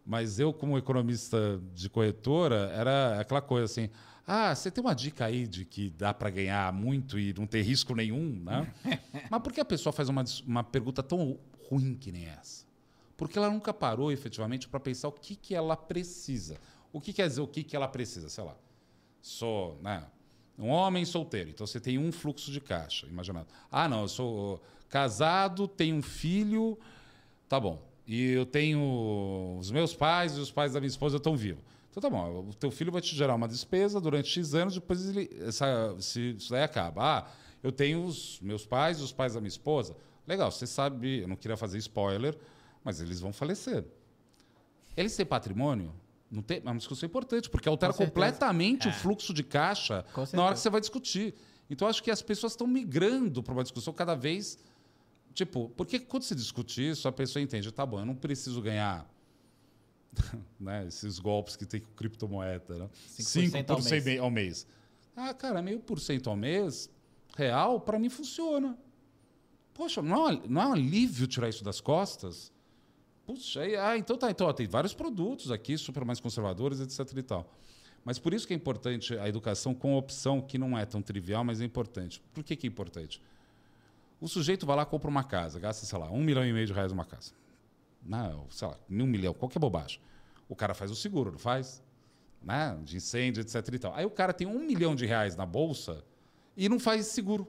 Mas eu, como economista de corretora, era aquela coisa assim: ah, você tem uma dica aí de que dá para ganhar muito e não ter risco nenhum, né? (laughs) Mas por que a pessoa faz uma, uma pergunta tão ruim que nem essa? Porque ela nunca parou efetivamente para pensar o que, que ela precisa. O que quer dizer o que, que ela precisa? Sei lá, sou né, um homem solteiro, então você tem um fluxo de caixa, imaginado. Ah, não, eu sou casado, tenho um filho, tá bom. E eu tenho os meus pais e os pais da minha esposa estão vivos. Então tá bom, o teu filho vai te gerar uma despesa durante X anos, depois ele, essa, se, isso daí acaba. Ah, eu tenho os meus pais e os pais da minha esposa. Legal, você sabe, eu não queria fazer spoiler, mas eles vão falecer. Eles têm patrimônio? Não tem, é uma discussão importante, porque altera Com completamente É. o fluxo de caixa na hora que você vai discutir. Então, acho que as pessoas estão migrando para uma discussão cada vez. Tipo, porque quando se discute isso, a pessoa entende, tá bom, eu não preciso ganhar (laughs) né, esses golpes que tem com criptomoeda, né? 5% ao 5% mês. ao mês. Ah, cara, meio por cento ao mês, real, para mim funciona. Poxa, não é, não é um alívio tirar isso das costas? Puxa, aí, ah, então tá. Então, ó, tem vários produtos aqui, super mais conservadores, etc e tal. Mas por isso que é importante a educação com opção, que não é tão trivial, mas é importante. Por que, que é importante? O sujeito vai lá, compra uma casa, gasta, sei lá, um milhão e meio de reais numa casa. Não, sei lá, um milhão, qualquer bobagem. O cara faz o seguro, não faz? Né? De incêndio, etc e tal. Aí o cara tem um milhão de reais na bolsa e não faz seguro.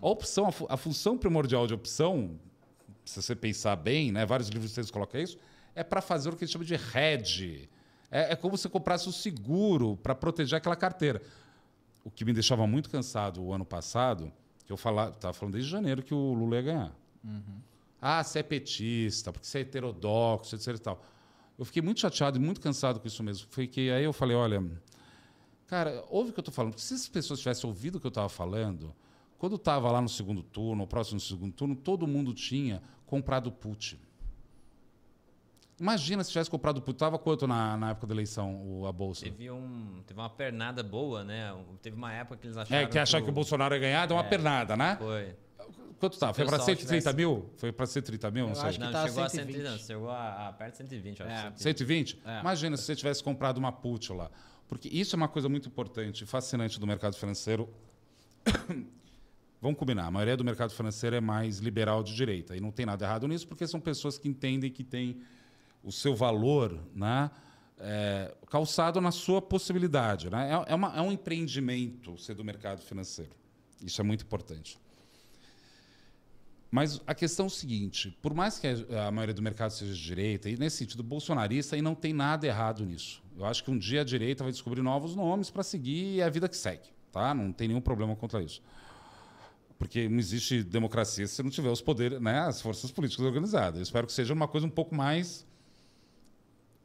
A opção, a, fu- a função primordial de opção, se você pensar bem, né, vários livros vocês colocam isso, é para fazer o que eles chamam de hedge. É, é como se comprasse o seguro para proteger aquela carteira. O que me deixava muito cansado o ano passado, eu estava falando desde janeiro que o Lula ia ganhar. Ah, você é petista, porque você é heterodoxo, etc e tal. Eu fiquei muito chateado e muito cansado com isso mesmo. Foi que aí eu falei, olha, cara, ouve o que eu estou falando. Porque se as pessoas tivessem ouvido o que eu estava falando, quando estava lá no segundo turno, ou próximo do segundo turno, todo mundo tinha comprado put. Imagina se tivesse comprado put. Estava quanto na, na época da eleição o- a bolsa? Teve, um, teve uma pernada boa, né? Teve uma época que eles acharam É, que achar que o Bolsonaro ia ganhar, deu uma É. pernada, né? Foi. Quanto tá? Foi para pessoal 130 tivesse- mil? Foi para 130 mil? Não Eu sei. acho que não, tá chegou 120. a 130, não, chegou a, a perto de 120, acho. É. 120. 120? É. Imagina se você tivesse comprado uma put lá. Porque isso é uma coisa muito importante e fascinante do mercado financeiro. (coughs) Vamos combinar, a maioria do mercado financeiro é mais liberal de direita. E não tem nada errado nisso, porque são pessoas que entendem que tem o seu valor né, é, calçado na sua possibilidade. Né? É, é uma- é um empreendimento ser do mercado financeiro. Isso é muito importante. Mas a questão é o seguinte: por mais que a maioria do mercado seja de direita, e nesse sentido bolsonarista, e não tem nada errado nisso. Eu acho que um dia a direita vai descobrir novos nomes para seguir e é a vida que segue. Tá? Não tem nenhum problema contra isso. Porque não existe democracia se não tiver os poderes, né, as forças políticas organizadas. Eu espero que seja uma coisa um pouco mais.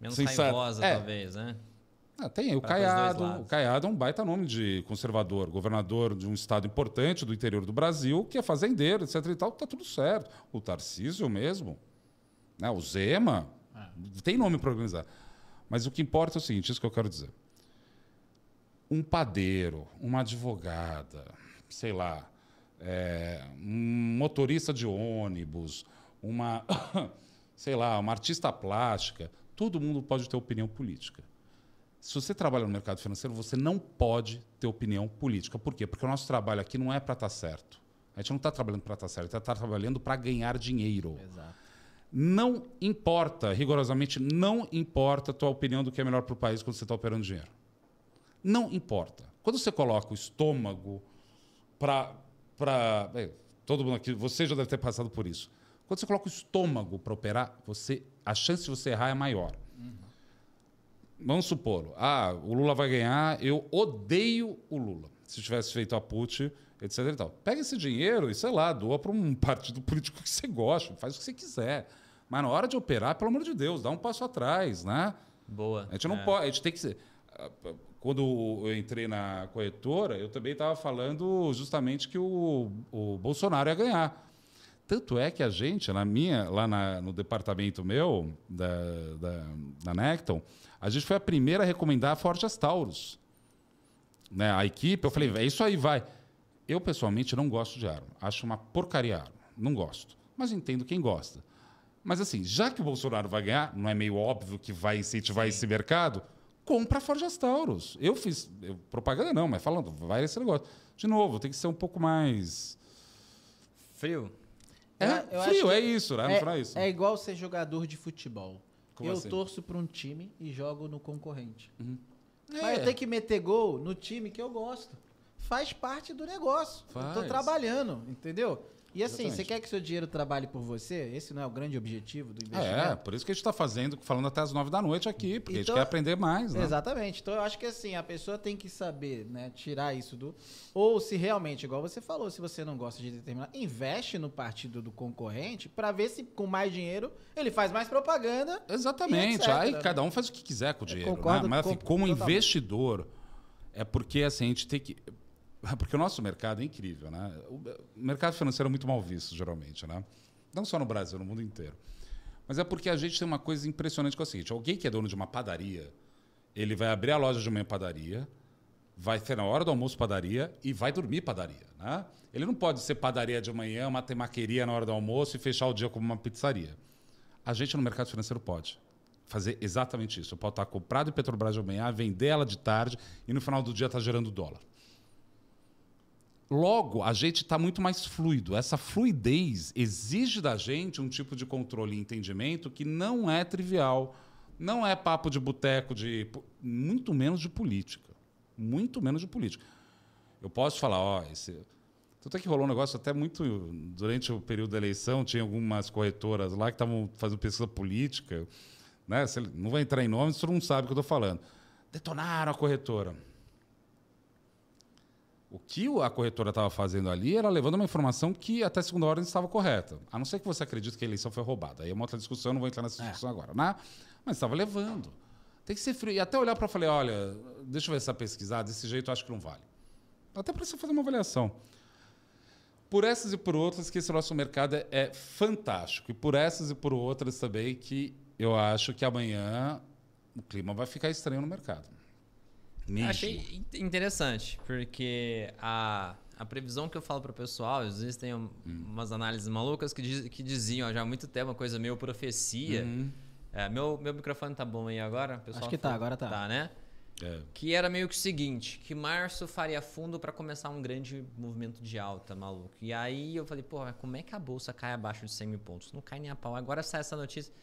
Menos Sincero. raivosa, É. talvez, né? Ah, tem o Caiado. O Caiado é um baita nome de conservador, governador de um estado importante do interior do Brasil, que é fazendeiro, etc. e tal, tá tudo certo. O Tarcísio mesmo, né? o Zema, é. tem nome para organizar. Mas o que importa é o seguinte, isso que eu quero dizer. Um padeiro, uma advogada, sei lá, é, um motorista de ônibus, uma, (coughs) sei lá, uma artista plástica, todo mundo pode ter opinião política. Se você trabalha no mercado financeiro, você não pode ter opinião política. Por quê? Porque o nosso trabalho aqui não é para estar tá certo. A gente não está trabalhando para estar tá certo, está trabalhando para ganhar dinheiro. Exato. Não importa, rigorosamente, não importa a tua opinião do que é melhor para o país quando você está operando dinheiro. Não importa. Quando você coloca o estômago para. Todo mundo aqui, você já deve ter passado por isso. Quando você coloca o estômago para operar, você, a chance de você errar é maior. Vamos supor, ah, o Lula vai ganhar, eu odeio o Lula. Se tivesse feito a put, etc. E tal. Pega esse dinheiro e, sei lá, doa para um (laughs) partido político que você gosta, faz o que você quiser. Mas na hora de operar, pelo amor de Deus, dá um passo atrás, né? Boa. A gente não é. pode, a gente tem que ser. Quando eu entrei na corretora, eu também estava falando justamente que o, o Bolsonaro ia ganhar. Tanto é que a gente, na minha, lá na, no departamento meu, da, da, da Necton, a gente foi a primeira a recomendar a Forjas Taurus. Né? A equipe, eu falei, é isso aí, vai. Eu, pessoalmente, não gosto de arma. Acho uma porcaria arma. Não gosto. Mas entendo quem gosta. Mas, assim, já que o Bolsonaro vai ganhar, não é meio óbvio que vai incentivar Sim. esse mercado? Compra a Forjas Taurus. Eu fiz. Eu, propaganda não, mas falando, vai esse negócio. De novo, tem que ser um pouco mais. Frio. É, frio, é isso, né? É, é, isso. é igual ser jogador de futebol. Como eu assim? torço para um time e jogo no concorrente. Uhum. É. Mas eu tenho que meter gol no time que eu gosto. Faz parte do negócio. Faz. Eu tô trabalhando, entendeu? E assim, Exatamente. você quer que seu dinheiro trabalhe por você? Esse não é o grande objetivo do investimento? É, por isso que a gente está fazendo, falando até as nove da noite aqui, porque então, a gente então, quer aprender mais. Né? Exatamente. Então eu acho que assim, a pessoa tem que saber, né, tirar isso do. Ou se realmente, igual você falou, se você não gosta de determinar, investe no partido do concorrente para ver se com mais dinheiro ele faz mais propaganda. Exatamente. Etc, Aí né? cada um faz o que quiser com o dinheiro. Né? Concordo, né? Mas assim, como investidor, é porque assim, a gente tem que (laughs) Porque o nosso mercado é incrível, né? O mercado financeiro é muito mal visto, geralmente, né? Não só no Brasil, no mundo inteiro. Mas é porque a gente tem uma coisa impressionante que é o seguinte: alguém que é dono de uma padaria, ele vai abrir a loja de uma padaria, vai ter na hora do almoço padaria e vai dormir padaria, né? Ele não pode ser padaria de manhã, uma temaqueria na hora do almoço e fechar o dia como uma pizzaria. A gente no mercado financeiro pode fazer exatamente isso. Posso estar comprado em Petrobras de manhã, vender ela de tarde e no final do dia estar gerando dólar. Logo, a gente está muito mais fluido. Essa fluidez exige da gente um tipo de controle e entendimento que não é trivial. Não é papo de boteco, de muito menos de política. Muito menos de política. Eu posso falar, ó, esse. Tanto é que rolou um negócio até muito. Durante o período da eleição, tinha algumas corretoras lá que estavam fazendo pesquisa política. Né? Não vai entrar em nomes, todo mundo sabe o que eu estou falando. Detonaram a corretora. O que a corretora estava fazendo ali era levando uma informação que até segunda ordem estava correta. A não ser que você acredite que a eleição foi roubada. Aí é uma outra discussão, não vou entrar nessa é. discussão é. agora. Né? Mas estava levando. Tem que ser frio. E até olhar para falei, olha, deixa eu ver essa pesquisada, desse jeito eu acho que não vale. Até para você fazer uma avaliação. Por essas e por outras que esse nosso mercado é, é fantástico. E por essas e por outras também que eu acho que amanhã o clima vai ficar estranho no mercado. Mesmo. Achei interessante, porque a, a previsão que eu falo para o pessoal, às vezes tem um, hum. umas análises malucas que, diz, que diziam ó, já há muito tempo, uma coisa meio profecia. Uhum. É, meu, meu microfone tá bom aí agora? Pessoal Acho que tá, agora tá. Tá, né? É. Que era meio que o seguinte, que março faria fundo para começar um grande movimento de alta, maluco. E aí eu falei, pô, como é que a bolsa cai abaixo de 100 mil pontos? Não cai nem a pau. Agora sai essa notícia.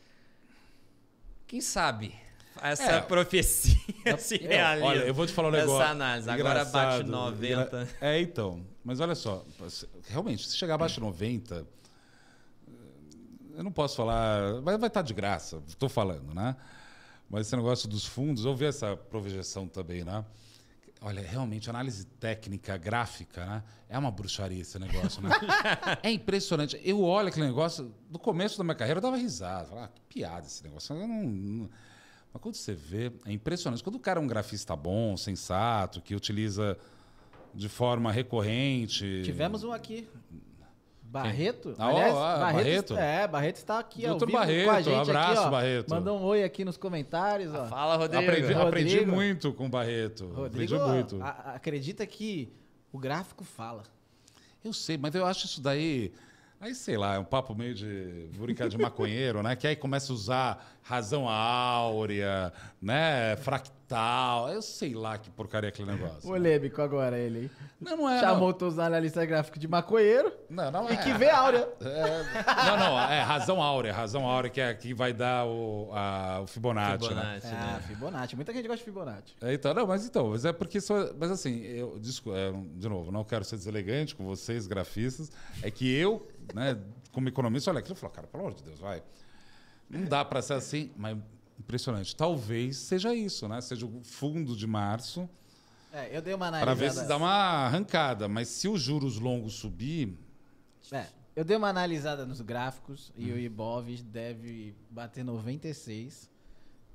Quem sabe? Essa é, profecia (laughs) se realiza. Olha, eu vou te falar um negócio. Essa análise. Agora bate 90. É, então. Mas olha só. Realmente, se chegar abaixo de 90, eu não posso falar. Vai, vai estar de graça, estou falando, né? Mas esse negócio dos fundos, eu vi essa projeção também, né? Olha, realmente, análise técnica, gráfica, né? É uma bruxaria esse negócio, né? (laughs) é impressionante. Eu olho aquele negócio, no começo da minha carreira eu dava risada. Falava, ah, que piada esse negócio. Eu não, não Mas quando você vê, é impressionante. Quando o cara é um grafista bom, sensato, que utiliza de forma recorrente. Tivemos um aqui. Barreto? Ah, Aliás, ah, Barreto, Barreto? É, Barreto está aqui Doutor ao vivo Barreto, com a gente abraço, aqui, ó. Barreto. Mandou um oi aqui nos comentários, ó. Fala, Rodrigo. Aprendi, Rodrigo. aprendi muito com o Barreto. Rodrigo, aprendi muito. A, acredita que o gráfico fala. Eu sei, mas eu acho isso daí... Aí, sei lá, é um papo meio de brincar de maconheiro, né? Que aí começa a usar razão áurea, né? Fractal. Eu sei lá que porcaria é aquele (laughs) negócio. Polêmico agora ele, hein? Não, não é. Chamou não. todos os analistas gráficos de maconheiro. Não, não e é. que vê áurea. (laughs) É, não, não, é razão áurea. Razão áurea que, é, que vai dar o, a, o Fibonacci, Fibonacci, né? né? Ah, Fibonacci. Muita gente gosta de Fibonacci. É, então, não, mas então, mas é porque só, mas assim, eu desculpa, é, de novo, não quero ser deselegante com vocês grafistas, é que eu, né, como economista, olha aqui, eu falo, cara, pelo amor de Deus, vai. Não dá para ser assim, mas impressionante. Talvez seja isso, né? Seja o fundo de março É, eu dei uma para analisada. ver se dá uma arrancada, mas se os juros longos subir, É, eu dei uma analisada nos gráficos e Hum. o Ibov deve bater 96.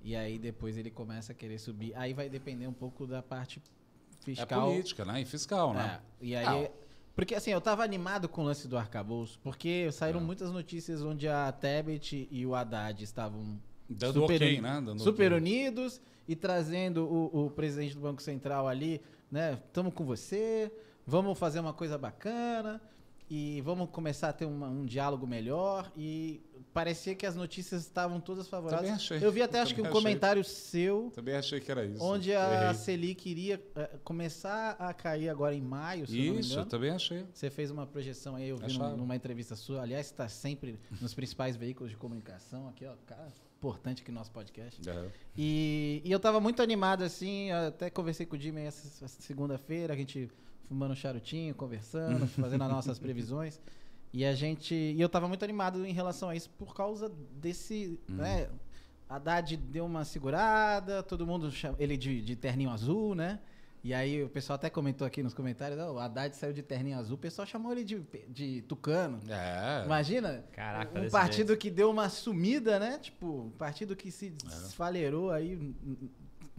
E aí depois ele começa a querer subir. Aí vai depender um pouco da parte é fiscal. política, né? E fiscal, né? É, e aí. Ah. Porque assim, eu tava animado com o lance do arcabouço, porque saíram Ah. muitas notícias onde a Tebet e o Haddad estavam Dando super, né? Dando super unidos e trazendo o, o presidente do Banco Central ali, né? Estamos com você, vamos fazer uma coisa bacana e vamos começar a ter uma- um diálogo melhor. E parecia que as notícias estavam todas favoráveis. Achei. Eu vi até acho que um achei. comentário seu Também achei que era isso. onde a Errei. Selic iria eh, começar a cair agora em maio, Isso, eu também achei. Você fez uma projeção aí, eu vi num- numa entrevista sua. Aliás, está sempre nos principais veículos de comunicação aqui, ó. Cara, importante no nosso podcast. É. E, e eu tava muito animado, assim, até conversei com o Jimmy essa, essa segunda-feira, a gente fumando um charutinho, conversando, (laughs) fazendo as nossas previsões. E a gente. E eu tava muito animado em relação a isso por causa desse. Né, Haddad deu uma segurada, todo mundo chama ele de, de terninho azul, né? E aí o pessoal até comentou aqui nos comentários, "Ó, o Haddad saiu de terninho azul, o pessoal chamou ele de, de tucano. É. Imagina? Caraca, um partido jeito. que deu uma sumida, né? Tipo, um partido que se desfaleirou aí,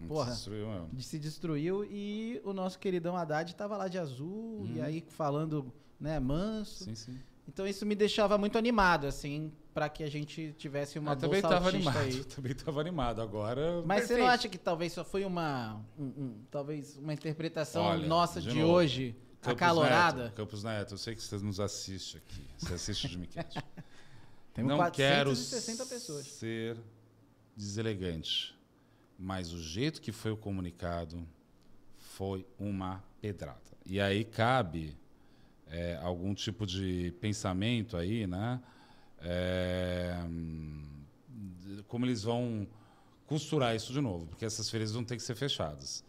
porra, Destruiu se destruiu e o nosso queridão Haddad tava lá de azul e aí falando, né, manso. Sim, sim. Então isso me deixava muito animado, assim, para que a gente tivesse uma Eu também bolsa altista animado. aí. (laughs) Também estava animado. Agora. Mas você Perfeito. não acha que talvez só foi uma, um- um- talvez uma interpretação Olha, nossa de de, hoje, Campos acalorada? Neto, Campos Neto, eu sei que você nos assiste aqui. Você assiste o Jimmy. (laughs) Temos não 460 quero pessoas. ser deselegante, mas o jeito que foi o comunicado foi uma pedrada. E aí cabe é, algum tipo de pensamento aí, né? É, como eles vão costurar isso de novo, porque essas feiras vão ter que ser fechadas.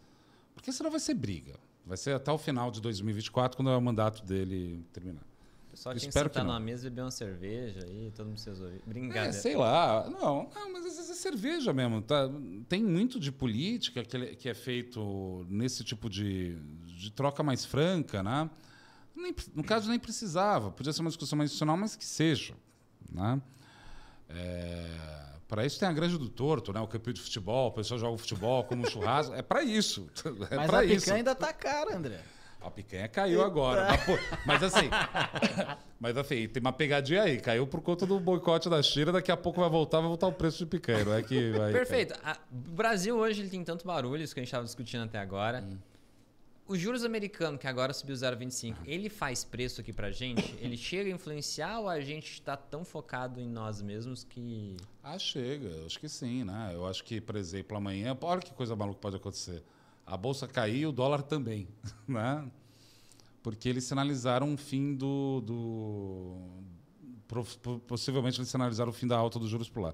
Porque senão vai ser briga. Vai ser até o final de 2024, quando é o mandato dele terminar. O pessoal tinha que Espero que sentar não. numa mesa e beber uma cerveja aí, todo mundo se resolver. É, Brincadeira. sei lá. Não, não, mas às vezes é cerveja mesmo. Tá? Tem muito de política que, que é feito nesse tipo de, de troca mais franca, né? Nem- no caso, nem precisava. Podia ser uma discussão mais institucional, mas que seja. Né? para isso tem a Grande do Torto, né? o campeão de futebol, o pessoal joga futebol como um churrasco. É para isso. (laughs) É Mas pra a isso. picanha ainda tá cara, André. A picanha caiu agora. Mas, pô, mas assim. (laughs) mas assim, tem uma pegadinha aí. Caiu por conta do boicote da China. Daqui a pouco vai voltar, vai voltar o preço de picanha. Não é que vai. Perfeito. O Brasil hoje ele tem tanto barulho, isso que a gente estava discutindo até agora. Hum. Os juros americanos, que agora subiu 0,25, ele faz preço aqui pra gente? Ele chega a influenciar ou a gente está tão focado em nós mesmos que. Ah, chega. Eu acho que sim, né? Eu acho que, por exemplo, amanhã. Olha que coisa maluca pode acontecer. A bolsa cair e o dólar também. (laughs) Né? Porque eles sinalizaram um fim do. do possivelmente eles sinalizaram o fim da alta dos juros por lá.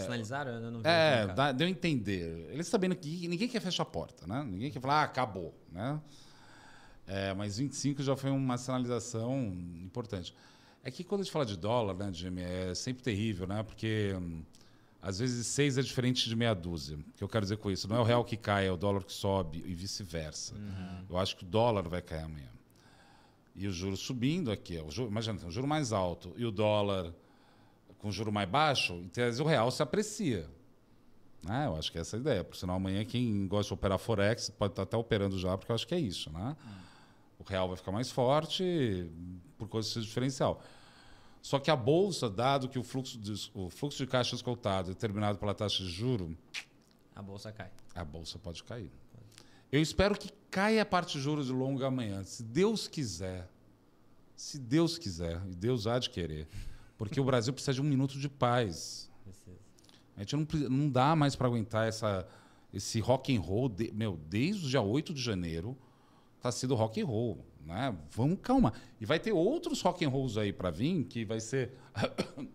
Sinalizaram? Eu não vi. É, dá, deu a entender. Eles sabendo que ninguém quer fechar a porta, né? Ninguém quer falar, ah, acabou, né? É, mas 25 já foi uma sinalização importante. É que quando a gente fala de dólar, né, Jimmy, é sempre terrível, né? Porque hum, às vezes seis é diferente de meia dúzia. O que eu quero dizer com isso? Não é o real que cai, é o dólar que sobe e vice-versa. Eu acho que o dólar vai cair amanhã. E o juro subindo aqui, ó, o juro, imagina, o juro mais alto e o dólar com juro mais baixo, em tese o real se aprecia. Né? Eu acho que é essa a ideia. Por sinal, amanhã quem gosta de operar Forex pode estar até operando já, porque eu acho que é isso. Né? O real vai ficar mais forte por causa desse diferencial. Só que a bolsa, dado que o fluxo de, o fluxo de caixa escoltado é determinado pela taxa de juro, A bolsa cai. a bolsa pode cair. Eu espero que caia a parte de juros de longo amanhã, se Deus quiser. Se Deus quiser, e Deus há de querer. Porque o Brasil precisa de um minuto de paz. A gente não, não dá mais para aguentar essa, esse rock and roll. de- meu, desde o dia 8 de janeiro está sendo rock and roll. Né? Vamos calma. E vai ter outros rock and rolls aí para vir, que vai ser. (coughs)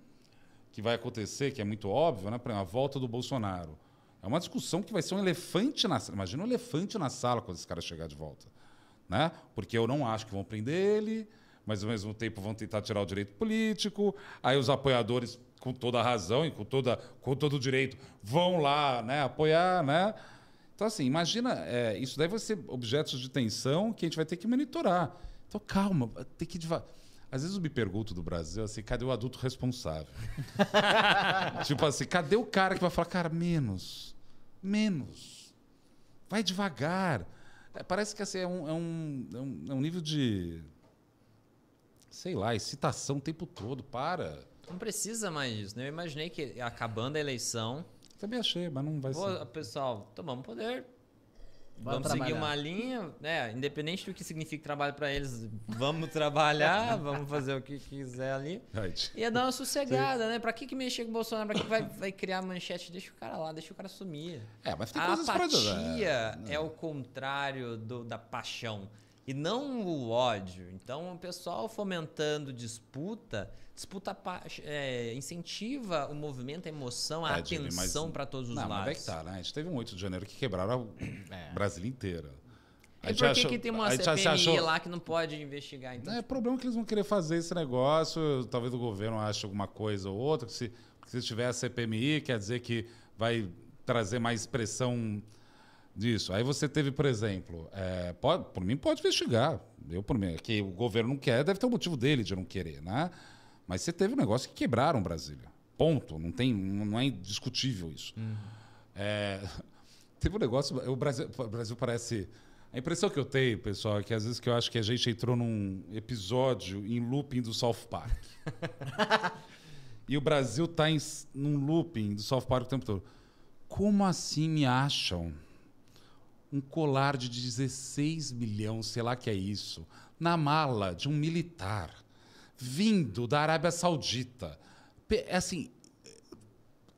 que vai acontecer, que é muito óbvio, né? Por exemplo, a volta do Bolsonaro. É uma discussão que vai ser um elefante na sala. Imagina um elefante na sala quando esse cara chegar de volta. Né? Porque eu não acho que vão prender ele, mas ao mesmo tempo vão tentar tirar o direito político. Aí os apoiadores, com toda a razão e com, toda, com todo o direito, vão lá né, apoiar. Né? Então, assim, imagina, é, isso daí vai ser objetos de tensão que a gente vai ter que monitorar. Então, calma, tem que devagar. Às vezes eu me pergunto do Brasil assim, cadê o adulto responsável? (laughs) tipo assim, cadê o cara que vai falar, cara, menos, menos, vai devagar. É, parece que assim, é, um, é, um, é, um, é um nível de, sei lá, excitação o tempo todo. Para. Não precisa mais disso, né? Eu imaginei que acabando a eleição, Também achei, mas não vai Pô, ser. pessoal, tomamos poder. Bora vamos seguir uma linha, né? Independente do que significa trabalho para eles, vamos trabalhar, (laughs) vamos fazer o que quiser ali. Right. Ia dar uma sossegada, né? Pra que, que mexer com o Bolsonaro? Pra que vai, vai criar manchete? Deixa o cara lá, deixa o cara sumir. É, mas tem A coisas pra apatia é o contrário do- da paixão e não o ódio. Então, o pessoal fomentando disputa, disputa é, incentiva o movimento, a emoção, a É, atenção para todos os Não, lados. mas é que tá, né? A gente teve um 8 de janeiro que quebraram o (clears throat) Brasil inteiro. A E por que, achou- que tem uma CPMI achou- lá que não pode investigar? Então, É problema que eles vão querer fazer esse negócio. Talvez o governo ache alguma coisa ou outra. Que se, que se tiver a CPMI, quer dizer que vai trazer mais pressão disso. Aí você teve, por exemplo, é, pode, por mim pode investigar. Eu, por mim, que o governo não quer, deve ter um motivo dele de não querer, né? Mas você teve um negócio que quebraram Brasília. Ponto. Não, tem, não é indiscutível isso. É, (laughs) teve um negócio. O Brasil, o Brasil parece. A impressão que eu tenho, pessoal, é que às vezes que eu acho que a gente entrou num episódio em looping do South Park. (laughs) e o Brasil está num looping do South Park o tempo todo. Como assim me acham um colar de 16 milhões, sei lá que é isso, na mala de um militar vindo da Arábia Saudita? É assim,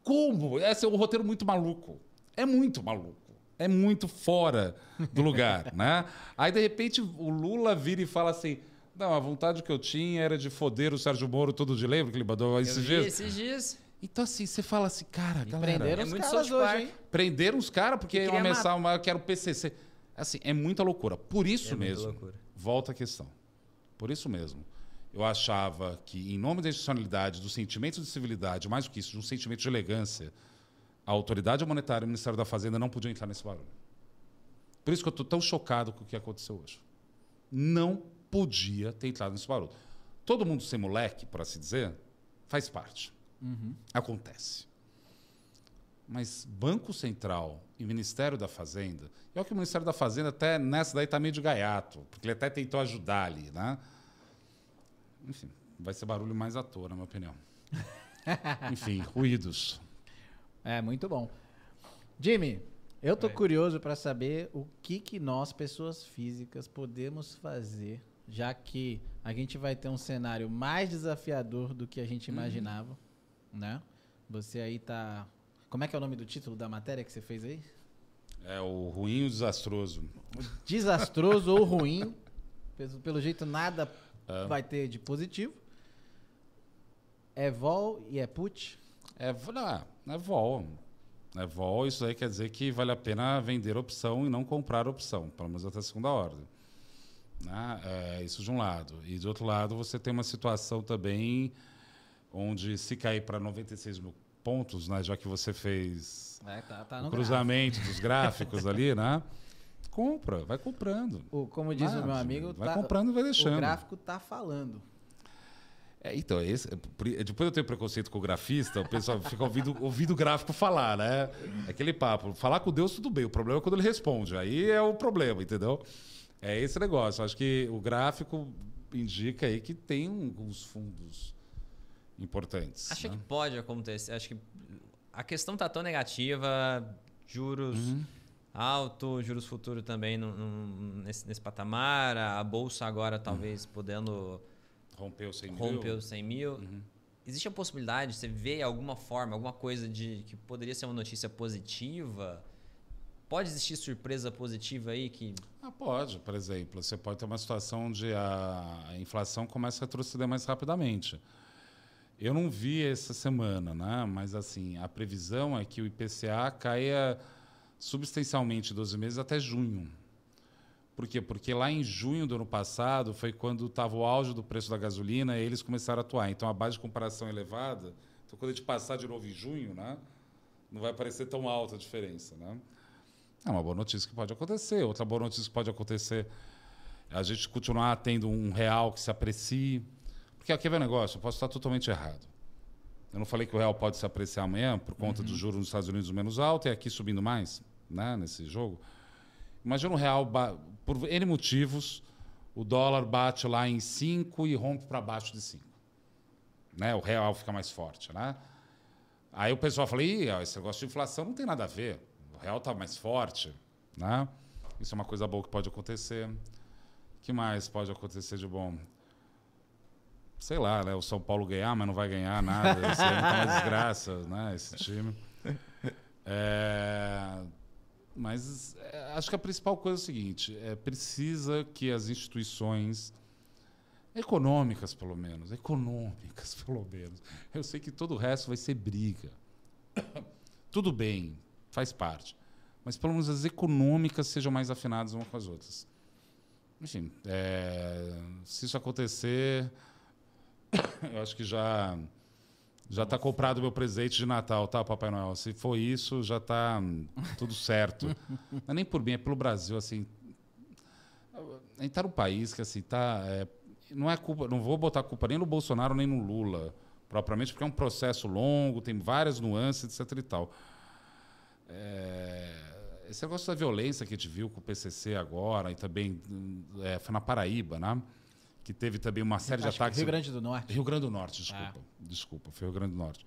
como? Esse é um roteiro muito maluco. É muito maluco. É muito fora do lugar, (laughs) né? Aí, de repente, o Lula vira e fala assim... Não, a vontade que eu tinha era de foder o Sérgio Moro todo de lembra que ele mandou esses dias? esses dias. Então, assim, você fala assim, cara, galera... prenderam É os caras hoje, hein? Prenderam os caras porque Que iam queria ameaçar uma que era o PCC. Assim, é muita loucura. Por isso É mesmo, volta a questão. Por isso mesmo, eu achava que, em nome da institucionalidade, do sentimento de civilidade, mais do que isso, de um sentimento de elegância, a autoridade monetária e o Ministério da Fazenda não podiam entrar nesse barulho. Por isso que eu estou tão chocado com o que aconteceu hoje. Não podia ter entrado nesse barulho. Todo mundo ser moleque, por assim dizer, faz parte. Acontece. Mas Banco Central e Ministério da Fazenda, e olha que o Ministério da Fazenda até nessa daí está meio de gaiato, porque ele até tentou ajudar ali, né? Enfim, vai ser barulho mais à toa, na minha opinião. (laughs) Enfim, ruídos. É, muito bom. Jimmy, eu tô Oi. curioso para saber o que, que nós, pessoas físicas, podemos fazer, já que a gente vai ter um cenário mais desafiador do que a gente imaginava, né? Você aí tá... Como é que é o nome do título da matéria que você fez aí? É o ruim e o desastroso. Desastroso ou ruim. Pelo, jeito, nada É. vai ter de positivo. É vol e é put. É, não, é vol. É vol, isso aí quer dizer que vale a pena vender opção e não comprar opção, pelo menos até segunda ordem. Né? É, isso de um lado. E de outro lado, você tem uma situação também onde se cair para 96 mil pontos, né, já que você fez É, tá, tá o cruzamento (laughs) dos gráficos ali, né? Compra, vai comprando. gráfico. O, como diz Ah, o meu amigo, vai tá- comprando e vai deixando. o gráfico tá falando. É, então, esse, é, depois eu tenho preconceito com o grafista, o pessoal fica ouvindo, (laughs) ouvindo o gráfico falar, né? É aquele papo. Falar com Deus, tudo bem. O problema é quando ele responde. Aí é o problema, entendeu? É esse negócio. Acho que o gráfico indica aí que tem alguns fundos importantes. Acho né? que pode acontecer. Acho que a questão tá tão negativa, juros uhum. alto, juros futuros também no, no, nesse, nesse patamar, a bolsa agora talvez uhum. podendo Rompeu 100 mil. Rompeu 100 mil. Uhum. Existe a possibilidade, você vê alguma forma, alguma coisa de que poderia ser uma notícia positiva? Pode existir surpresa positiva aí que. Ah, pode, por exemplo. Você pode ter uma situação onde a inflação começa a retroceder mais rapidamente. Eu não vi essa semana, né? mas assim, a previsão é que o IPCA caia substancialmente 12 meses até junho. Por quê? Porque lá em junho do ano passado foi quando estava o auge do preço da gasolina e eles começaram a atuar. Então a base de comparação é elevada. Então quando a gente passar de novo em junho, né, não vai parecer tão alta a diferença. Né? É uma boa notícia que pode acontecer. Outra boa notícia que pode acontecer é a gente continuar tendo um real que se aprecie. Porque aqui vem o negócio, eu posso estar totalmente errado. Eu não falei que o real pode se apreciar amanhã por conta uhum. dos juros nos Estados Unidos menos alto e aqui subindo mais né, nesse jogo. Imagina o real, por N motivos, o dólar bate lá em 5 e rompe para baixo de 5. Né? O real fica mais forte. Né? Aí o pessoal fala, Ih, esse negócio de inflação não tem nada a ver. O real está mais forte. Né? Isso é uma coisa boa que pode acontecer. O que mais pode acontecer de bom? Sei lá, né? O São Paulo ganhar, mas não vai ganhar nada. Ano tá uma desgraça, né? Esse time. É... Mas é, acho que a principal coisa é o seguinte: é, precisa que as instituições econômicas, pelo menos, econômicas, (laughs) pelo menos. Eu sei que todo o resto vai ser briga. (coughs) Tudo bem, faz parte. Mas pelo menos as econômicas sejam mais afinadas umas com as outras. Enfim, é, se isso acontecer, (coughs) eu acho que já já está comprado o meu presente de Natal, tá, Papai Noel? Se for isso, já está tudo certo. (laughs) não é nem por mim, é pelo Brasil, assim. A gente está num país que, assim, tá... É, não é culpa... Não vou botar culpa nem no Bolsonaro, nem no Lula, propriamente, porque é um processo longo, tem várias nuances, etc e tal. É, esse negócio da violência que a gente viu com o PCC agora, e também é, foi na Paraíba, né? Que teve também uma série Acho de ataques. Rio Grande do Norte. Rio Grande do Norte, desculpa. Ah. Desculpa, foi Rio Grande do Norte.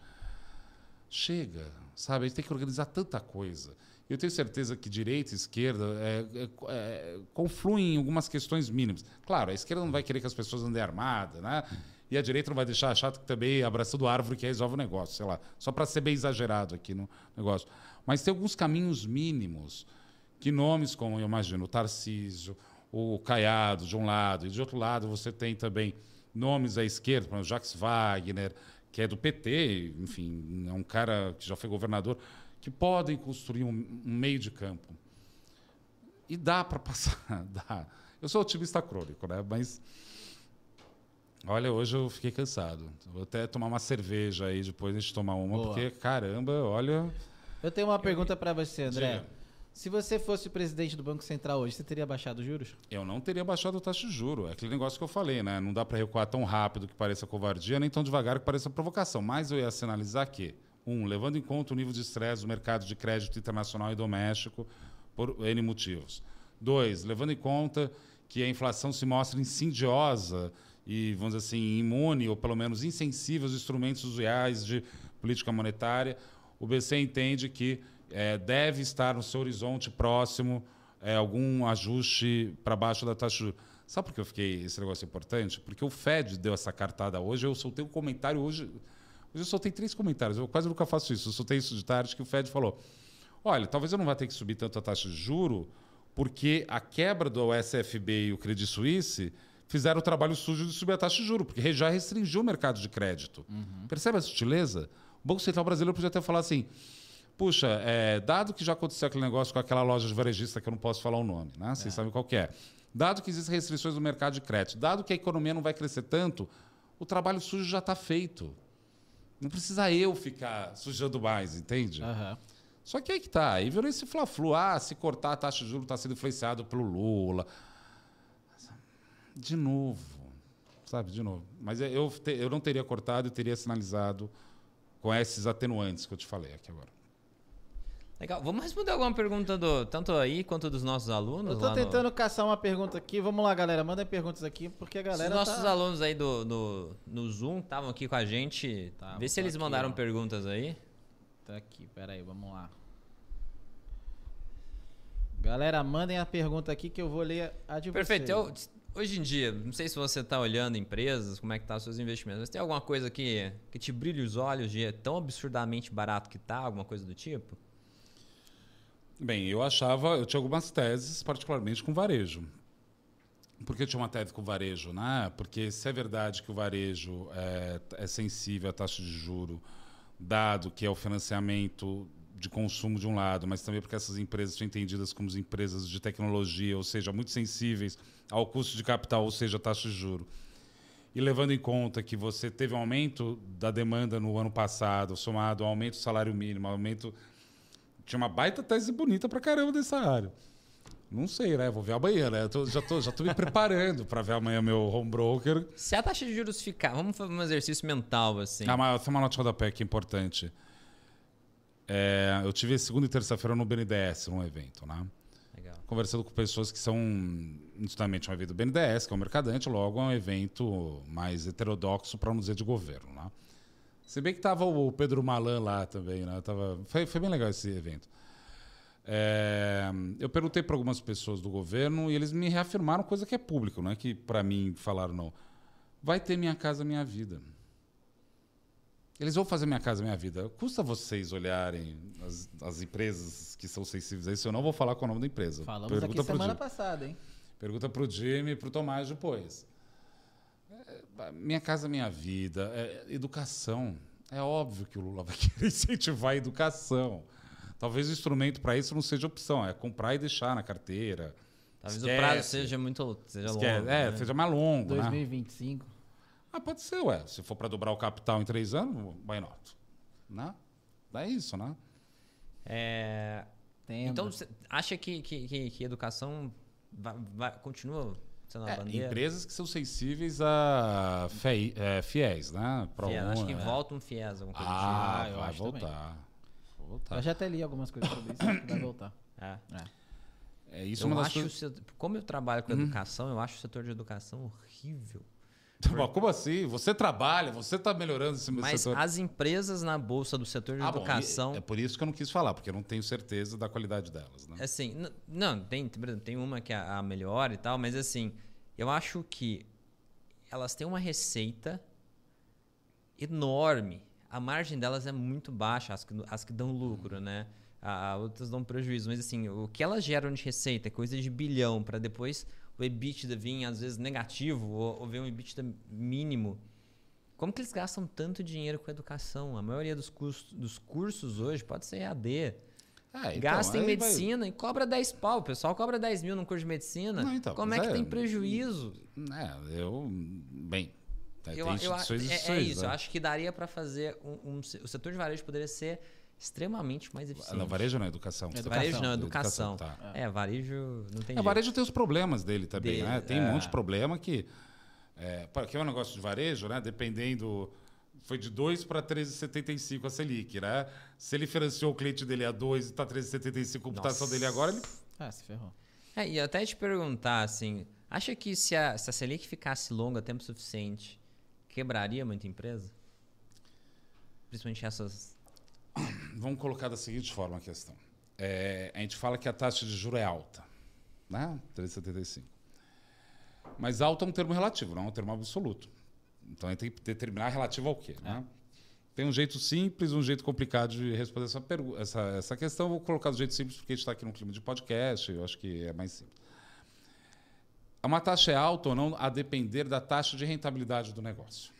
Chega, sabe? A gente tem que organizar tanta coisa. Eu tenho certeza que direita e esquerda é, é, é, confluem em algumas questões mínimas. Claro, a esquerda não vai querer que as pessoas andem armadas, né? E a direita não vai deixar chato que também abraçando árvore que resolve o negócio, sei lá. Só para ser bem exagerado aqui no negócio. Mas tem alguns caminhos mínimos que nomes como, eu imagino, o Tarcísio, o Caiado de um lado, e de outro lado você tem também nomes à esquerda, como Jacques Wagner, que é do PT, enfim, é um cara que já foi governador, que podem construir um, um meio de campo. E dá para passar, (laughs) dá. Eu sou otimista crônico, né? Mas olha, hoje eu fiquei cansado. Vou até tomar uma cerveja aí depois de tomar uma, Boa. porque caramba, olha. Eu tenho uma pergunta para você, André. Diga. Se você fosse presidente do Banco Central hoje, você teria baixado os juros? Eu não teria baixado a taxa de juros. É aquele negócio que eu falei, né? Não dá para recuar tão rápido que pareça covardia, nem tão devagar que pareça provocação. Mas eu ia sinalizar que, um, levando em conta o nível de estresse do mercado de crédito internacional e doméstico, por N motivos. Dois, levando em conta que a inflação se mostra insidiosa e, vamos dizer assim, imune, ou pelo menos insensível aos instrumentos reais de política monetária, o BC entende que é, deve estar no seu horizonte próximo é, algum ajuste para baixo da taxa de juros. Sabe por que eu fiquei esse negócio importante? Porque o Fed deu essa cartada hoje, eu soltei um comentário hoje. Hoje eu soltei três comentários, eu quase nunca faço isso. Eu soltei isso de tarde que o Fed falou: olha, talvez eu não vá ter que subir tanto a taxa de juro, porque a quebra do SFB e o Credit Suisse fizeram o trabalho sujo de subir a taxa de juro, porque já restringiu o mercado de crédito. Uhum. Percebe a sutileza? O Banco Central Brasileiro podia até falar assim: puxa, é, dado que já aconteceu aquele negócio com aquela loja de varejista que eu não posso falar o nome, né? Vocês é. sabem qual é. Dado que existem restrições no mercado de crédito, dado que a economia não vai crescer tanto, o trabalho sujo já está feito. Não precisa eu ficar sujando mais, entende? Uhum. Só que aí que tá. Aí virou esse fla-flu. Ah, se cortar a taxa de juros está sendo influenciado pelo Lula. De novo, sabe, de novo. Mas é, eu, te, eu não teria cortado e teria sinalizado com esses atenuantes que eu te falei aqui agora. Legal. Vamos responder alguma pergunta do tanto aí quanto dos nossos alunos? Eu tô tentando no... caçar uma pergunta aqui. Vamos lá, galera. Mandem perguntas aqui, porque a galera. Os nossos tá... alunos aí do, do, no Zoom estavam aqui com a gente. Tá, Vê se tô eles aqui, mandaram ó. perguntas aí. Tá aqui, peraí, vamos lá. Galera, mandem a pergunta aqui que eu vou ler a de Perfeito. vocês. Eu, hoje em dia, não sei se você está olhando empresas, como é que tá os seus investimentos, mas tem alguma coisa que, que te brilha os olhos de é tão absurdamente barato que tá, alguma coisa do tipo? Bem, eu achava, eu tinha algumas teses, particularmente com varejo. Por que eu tinha uma tese com varejo? Né? Porque se é verdade que o varejo é, é sensível à taxa de juro, dado que é o financiamento de consumo de um lado, mas também porque essas empresas são entendidas como empresas de tecnologia, ou seja, muito sensíveis ao custo de capital, ou seja, taxa de juro. E levando em conta que você teve um aumento da demanda no ano passado, somado ao aumento do salário mínimo, aumento tinha uma baita tese bonita pra caramba dessa área. Não sei, né? Vou ver amanhã, né? Tô- já, tô, já tô me preparando para ver amanhã meu home broker. Se a taxa de juros ficar, vamos fazer um exercício mental assim. Ah, mas tem uma nota que é importante. É, eu tive segunda e terça-feira no BNDES, num evento, né? Legal. Conversando com pessoas que são justamente um evento do BNDES, que é um mercadante, logo é um evento mais heterodoxo, para não dizer de governo, né? Se bem que tava o Pedro Malan lá também, né? Tava, foi, foi bem legal esse evento. É, eu perguntei para algumas pessoas do governo e eles me reafirmaram coisa que é público, não é que para mim falaram não. Vai ter minha casa, minha vida. Eles vão fazer minha casa, minha vida. Custa vocês olharem as, as empresas que são sensíveis a isso. Eu não vou falar com o nome da empresa. Falamos Pergunta aqui semana passada, hein? Pergunta pro Jimmy e pro Tomás depois. Minha casa, minha vida. É, educação. É óbvio que o Lula (laughs) vai querer incentivar a educação. Talvez o instrumento para isso não seja opção, é comprar e deixar na carteira. Talvez Esquece. o prazo seja muito seja longo. É, né? seja mais longo, né? 2025. Ah, pode ser, ué. Se for para dobrar o capital em três anos, why not? Né? É isso, né? É, então, você acha que, que, que, que educação vai, vai- continua É, empresas que são sensíveis a FEI, é, fiéis, né? Pro Fies, acho que é. volta um FIES, alguma coisa Ah, eu vai acho voltar. Voltar. Eu já até li algumas coisas sobre isso, acho que vai voltar. tipo. É. É isso eu uma das acho, coisas. o setor- como eu trabalho com educação, eu acho o setor de educação horrível. Mas Como assim? Você trabalha, você está melhorando esse Mas setor. as empresas na bolsa do setor de Ah, bom, educação, e- é por isso que eu não quis falar, porque eu não tenho certeza da qualidade delas. Né? assim, não, tem, tem uma que é a melhor e tal, mas assim, eu acho que elas têm uma receita enorme. A margem delas é muito baixa, as que, as que dão lucro, né? A outras dão prejuízo, mas assim, o que elas geram de receita é coisa de bilhão para depois o EBITDA vir às vezes negativo ou, ou ver um EBITDA mínimo. Como que eles gastam tanto dinheiro com educação? A maioria dos, custos, dos cursos hoje pode ser EAD. É, então, Gasta em aí vai- medicina e cobra 10 pau. O pessoal cobra 10 mil num curso de medicina. Não, então, Como é que é- tem prejuízo? É, eu. Bem. Eu, eu, instituições e é, é isso. né? Eu acho que daria para fazer um, um O setor de varejo poderia ser extremamente mais eficiente. Não, varejo não é educação. você tá Varejo falando. não, educação. tá. É, varejo não tem É, jeito. varejo tem os problemas dele também, Dele, né? Tem é. um monte de problema que. É, para que é um negócio de varejo, né? Dependendo. Foi de 2 para 13,75 a Selic, né? Se ele financiou o cliente dele a 2 e está 13,75 a computação Nossa. dele agora, ele. Ah, se ferrou. É, e até te perguntar, assim, acha que se a, se a Selic ficasse longa tempo suficiente, quebraria muita empresa? Principalmente essas... (clears throat) Vamos colocar da seguinte forma a questão. É, a gente fala que a taxa de juro é alta, né? 13,75. Mas alta é um termo relativo, não é um termo absoluto. Então a gente tem que determinar relativo ao quê, né? Tem um jeito simples, um jeito complicado de responder essa, essa, essa questão. Vou colocar do jeito simples porque a gente está aqui num clima de podcast, eu acho que é mais simples. Uma taxa é alta ou não a depender da taxa de rentabilidade do negócio.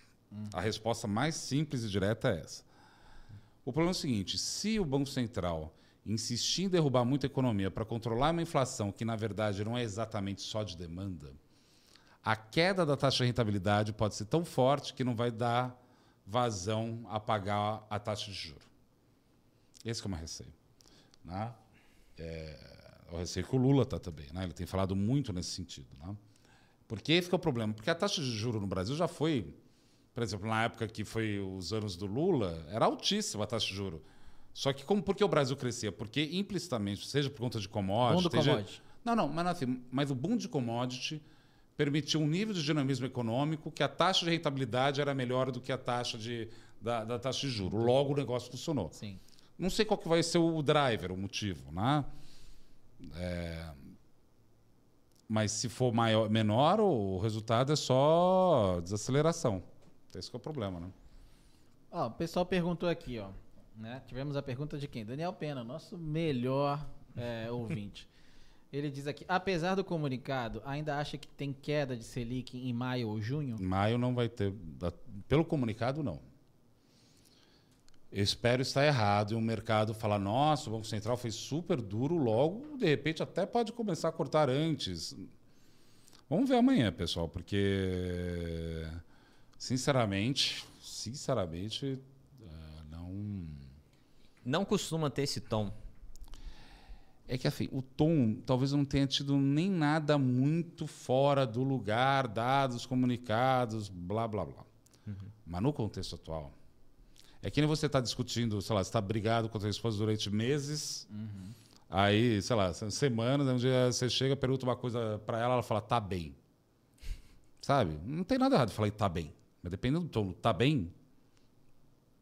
A resposta mais simples e direta é essa. O problema é o seguinte: se o Banco Central insistir em derrubar muita economia para controlar uma inflação que, na verdade, não é exatamente só de demanda, a queda da taxa de rentabilidade pode ser tão forte que não vai dar vazão a pagar a taxa de juro. Esse que é o meu receio. Né? É, o receio que o Lula está também. Né? Ele tem falado muito nesse sentido. Né? Porque que é o problema. Porque a taxa de juros no Brasil já foi, por exemplo, na época que foi os anos do Lula, era altíssima a taxa de juros. Só que como, por que o Brasil crescia? Porque implicitamente, seja por conta de commodities... Boom do commodity. Não, não, mas, assim, mas o boom de commodity permitiu um nível de dinamismo econômico que a taxa de rentabilidade era melhor do que a taxa de, da, da taxa de juros. Logo o negócio funcionou. Sim. Não sei qual que vai ser o driver, o motivo, né? É, Mas se for maior, menor, o resultado é só desaceleração. Esse que é o problema, né? Ó, o pessoal perguntou aqui, ó. Né? Tivemos a pergunta de quem? Daniel Pena, nosso melhor é, (laughs) ouvinte. Ele diz aqui, apesar do comunicado, ainda acha que tem queda de Selic em maio ou junho? Maio não vai ter. Pelo comunicado, não. Eu espero estar errado e o mercado falar, nossa, o Banco Central foi super duro, logo, de repente, até pode começar a cortar antes. Vamos ver amanhã, pessoal, porque, sinceramente, sinceramente, eh, não. Não costuma ter esse tom. É que assim, o tom talvez não tenha tido nem nada muito fora do lugar, dados, comunicados, blá, blá, blá. Mas no contexto atual, é que nem você está discutindo, sei lá, você está brigado com a sua esposa durante meses, aí, sei lá, se- semanas, um dia você chega, pergunta uma coisa para ela, ela fala, tá bem. Sabe? Não tem nada errado de falar, tá bem. Mas dependendo do tom, tá bem,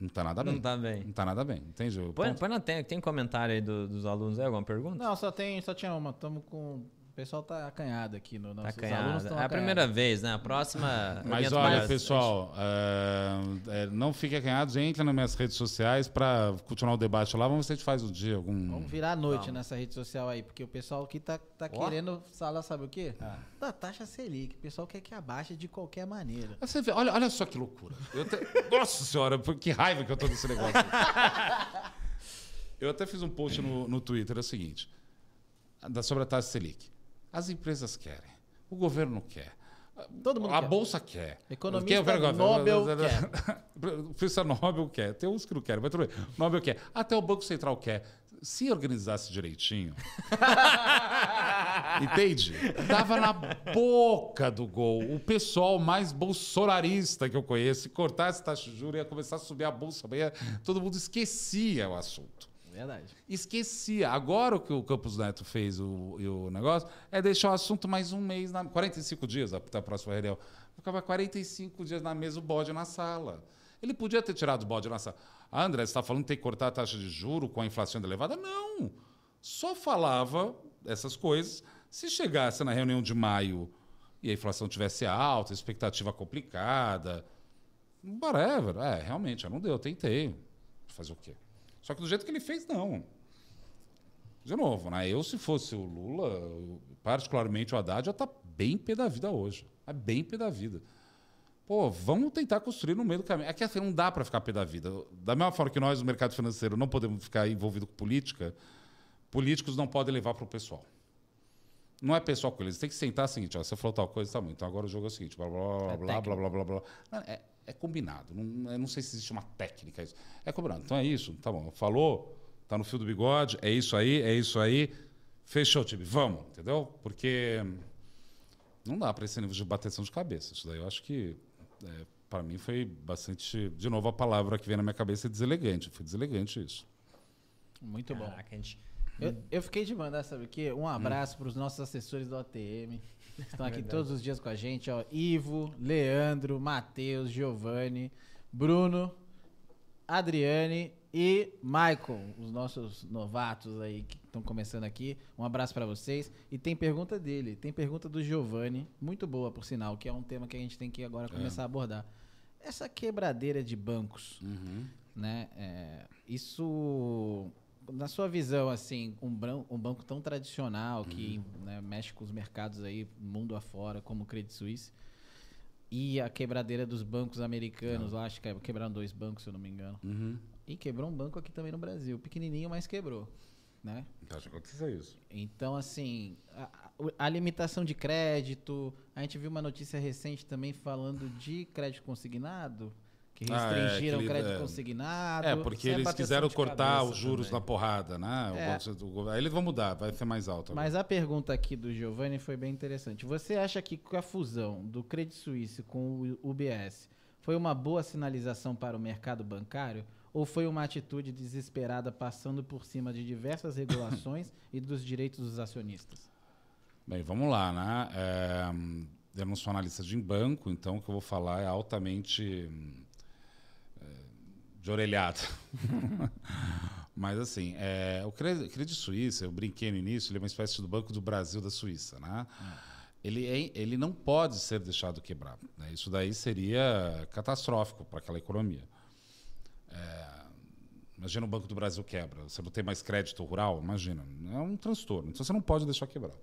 não tá nada bem. Não tá bem. Não tá nada bem, entende? O Põe, põe na tela, tem comentário aí do- dos alunos aí, alguma pergunta? Não, só tem, só tinha uma. Tamo com. O pessoal tá acanhado aqui no Tá nosso. os acanhado. É a primeira vez, né? A próxima. Mas olha, mais- pessoal, é, não fiquem acanhados, entrem nas minhas redes sociais para continuar o debate lá. Vamos ver se a gente faz um dia algum. Vamos virar a noite Vamos. nessa rede social aí, porque o pessoal aqui tá, tá querendo falar, sabe o quê? Ah. Da taxa Selic. O pessoal quer que abaixe de qualquer maneira. Você vê, olha, olha só que loucura. Eu até- (laughs) Nossa senhora, que raiva que eu tô desse negócio. eu até fiz um post no, no Twitter, é o seguinte, da, sobre a taxa Selic. As empresas querem, o governo quer. Todo mundo a quer. bolsa quer. Economista Quer, pera, Nobel O professor Nobel quer. Tem uns que não querem, mas tudo bem. Nobel quer. Até o Banco Central quer. Se organizasse direitinho. (laughs) entende? Tava na boca do gol. O pessoal mais bolsonarista que eu conheço, se cortasse taxa de juros, ia começar a subir a bolsa. Ia, todo mundo esquecia o assunto. Verdade. Esquecia. Agora o que o Campos Neto fez, o, o negócio, é deixar o assunto mais um mês, na, 45 dias até a próxima reunião. Ficava 45 dias na mesa, o bode na sala. Ele podia ter tirado o bode na sala. Ah, André, você está falando que tem que cortar a taxa de juro com a inflação elevada? Não. Só falava essas coisas. Se chegasse na reunião de maio e a inflação tivesse alta, expectativa complicada, whatever. É, realmente, não deu, tentei. Fazer o quê? Só que do jeito que ele fez, não. De novo, né? Eu, se fosse o Lula, particularmente o Haddad, já está bem pé da vida hoje. É bem pé da vida. Pô, vamos tentar construir no meio do caminho. É que assim, não dá para ficar pé da vida. Da mesma forma que nós, no mercado financeiro, não podemos ficar envolvidos com política, políticos não podem levar para o pessoal. Não é pessoal com eles. Tem que sentar o seguinte, ó, você falou tal coisa, tá bom. Então agora o jogo é o seguinte, blá, blá, blá, É blá, blá, blá, blá, blá. É, é combinado. Não, eu não sei se existe uma técnica isso. É combinado. Então é isso, tá bom. Falou, tá no fio do bigode, é isso aí, é isso aí. Fechou, time. Vamos, entendeu? Porque não dá para esse nível de bateção de cabeça. Isso daí eu acho que, é, para mim, foi bastante. De novo, a palavra que vem na minha cabeça é deselegante. Foi deselegante isso. Muito bom. Caraca, gente. Eu, eu fiquei de mandar, sabe o quê? Um abraço para os nossos assessores do OTM. Estão aqui todos os dias com a gente, ó. Ivo, Leandro, Matheus, Giovanni, Bruno, Adriane e Michael, os nossos novatos aí que estão começando aqui. Um abraço para vocês. E tem pergunta dele, tem pergunta do Giovanni, muito boa por sinal, que é um tema que a gente tem que agora começar a abordar. Essa quebradeira de bancos, né? é, isso, na sua visão, assim, um, um banco tão tradicional que né, mexe com os mercados aí mundo afora, como o Credit Suisse, e a quebradeira dos bancos americanos, lá, acho que quebraram dois bancos, se eu não me engano. Uhum. E quebrou um banco aqui também no Brasil, pequenininho, mas quebrou, né? Então, acho que aconteceu isso. Então, assim, a- a limitação de crédito, a gente viu uma notícia recente também falando de crédito consignado, que Ah, é, restringiram o crédito é. consignado. É, porque é eles quiseram cortar os juros também. na porrada, né? É. Banco Central- o- Aí eles vão mudar, vai ser mais alto. agora. Mas a pergunta aqui do Giovanni foi bem interessante. Você acha que a fusão do Credit Suisse com o UBS foi uma boa sinalização para o mercado bancário? Ou foi uma atitude desesperada passando por cima de diversas regulações (laughs) e dos direitos dos acionistas? Bem, vamos lá, né? É, eu não sou analista de banco, então o que eu vou falar é altamente hum, de orelhada. (laughs) Mas assim, é, o Credit Suisse, eu brinquei no início, ele é uma espécie do Banco do Brasil da Suíça, né? Ele, é- ele não pode ser deixado quebrar. né? Isso daí seria catastrófico para aquela economia. É, imagina o Banco do Brasil quebra, você não tem mais crédito rural, imagina, é um transtorno. Então você não pode deixar quebrar.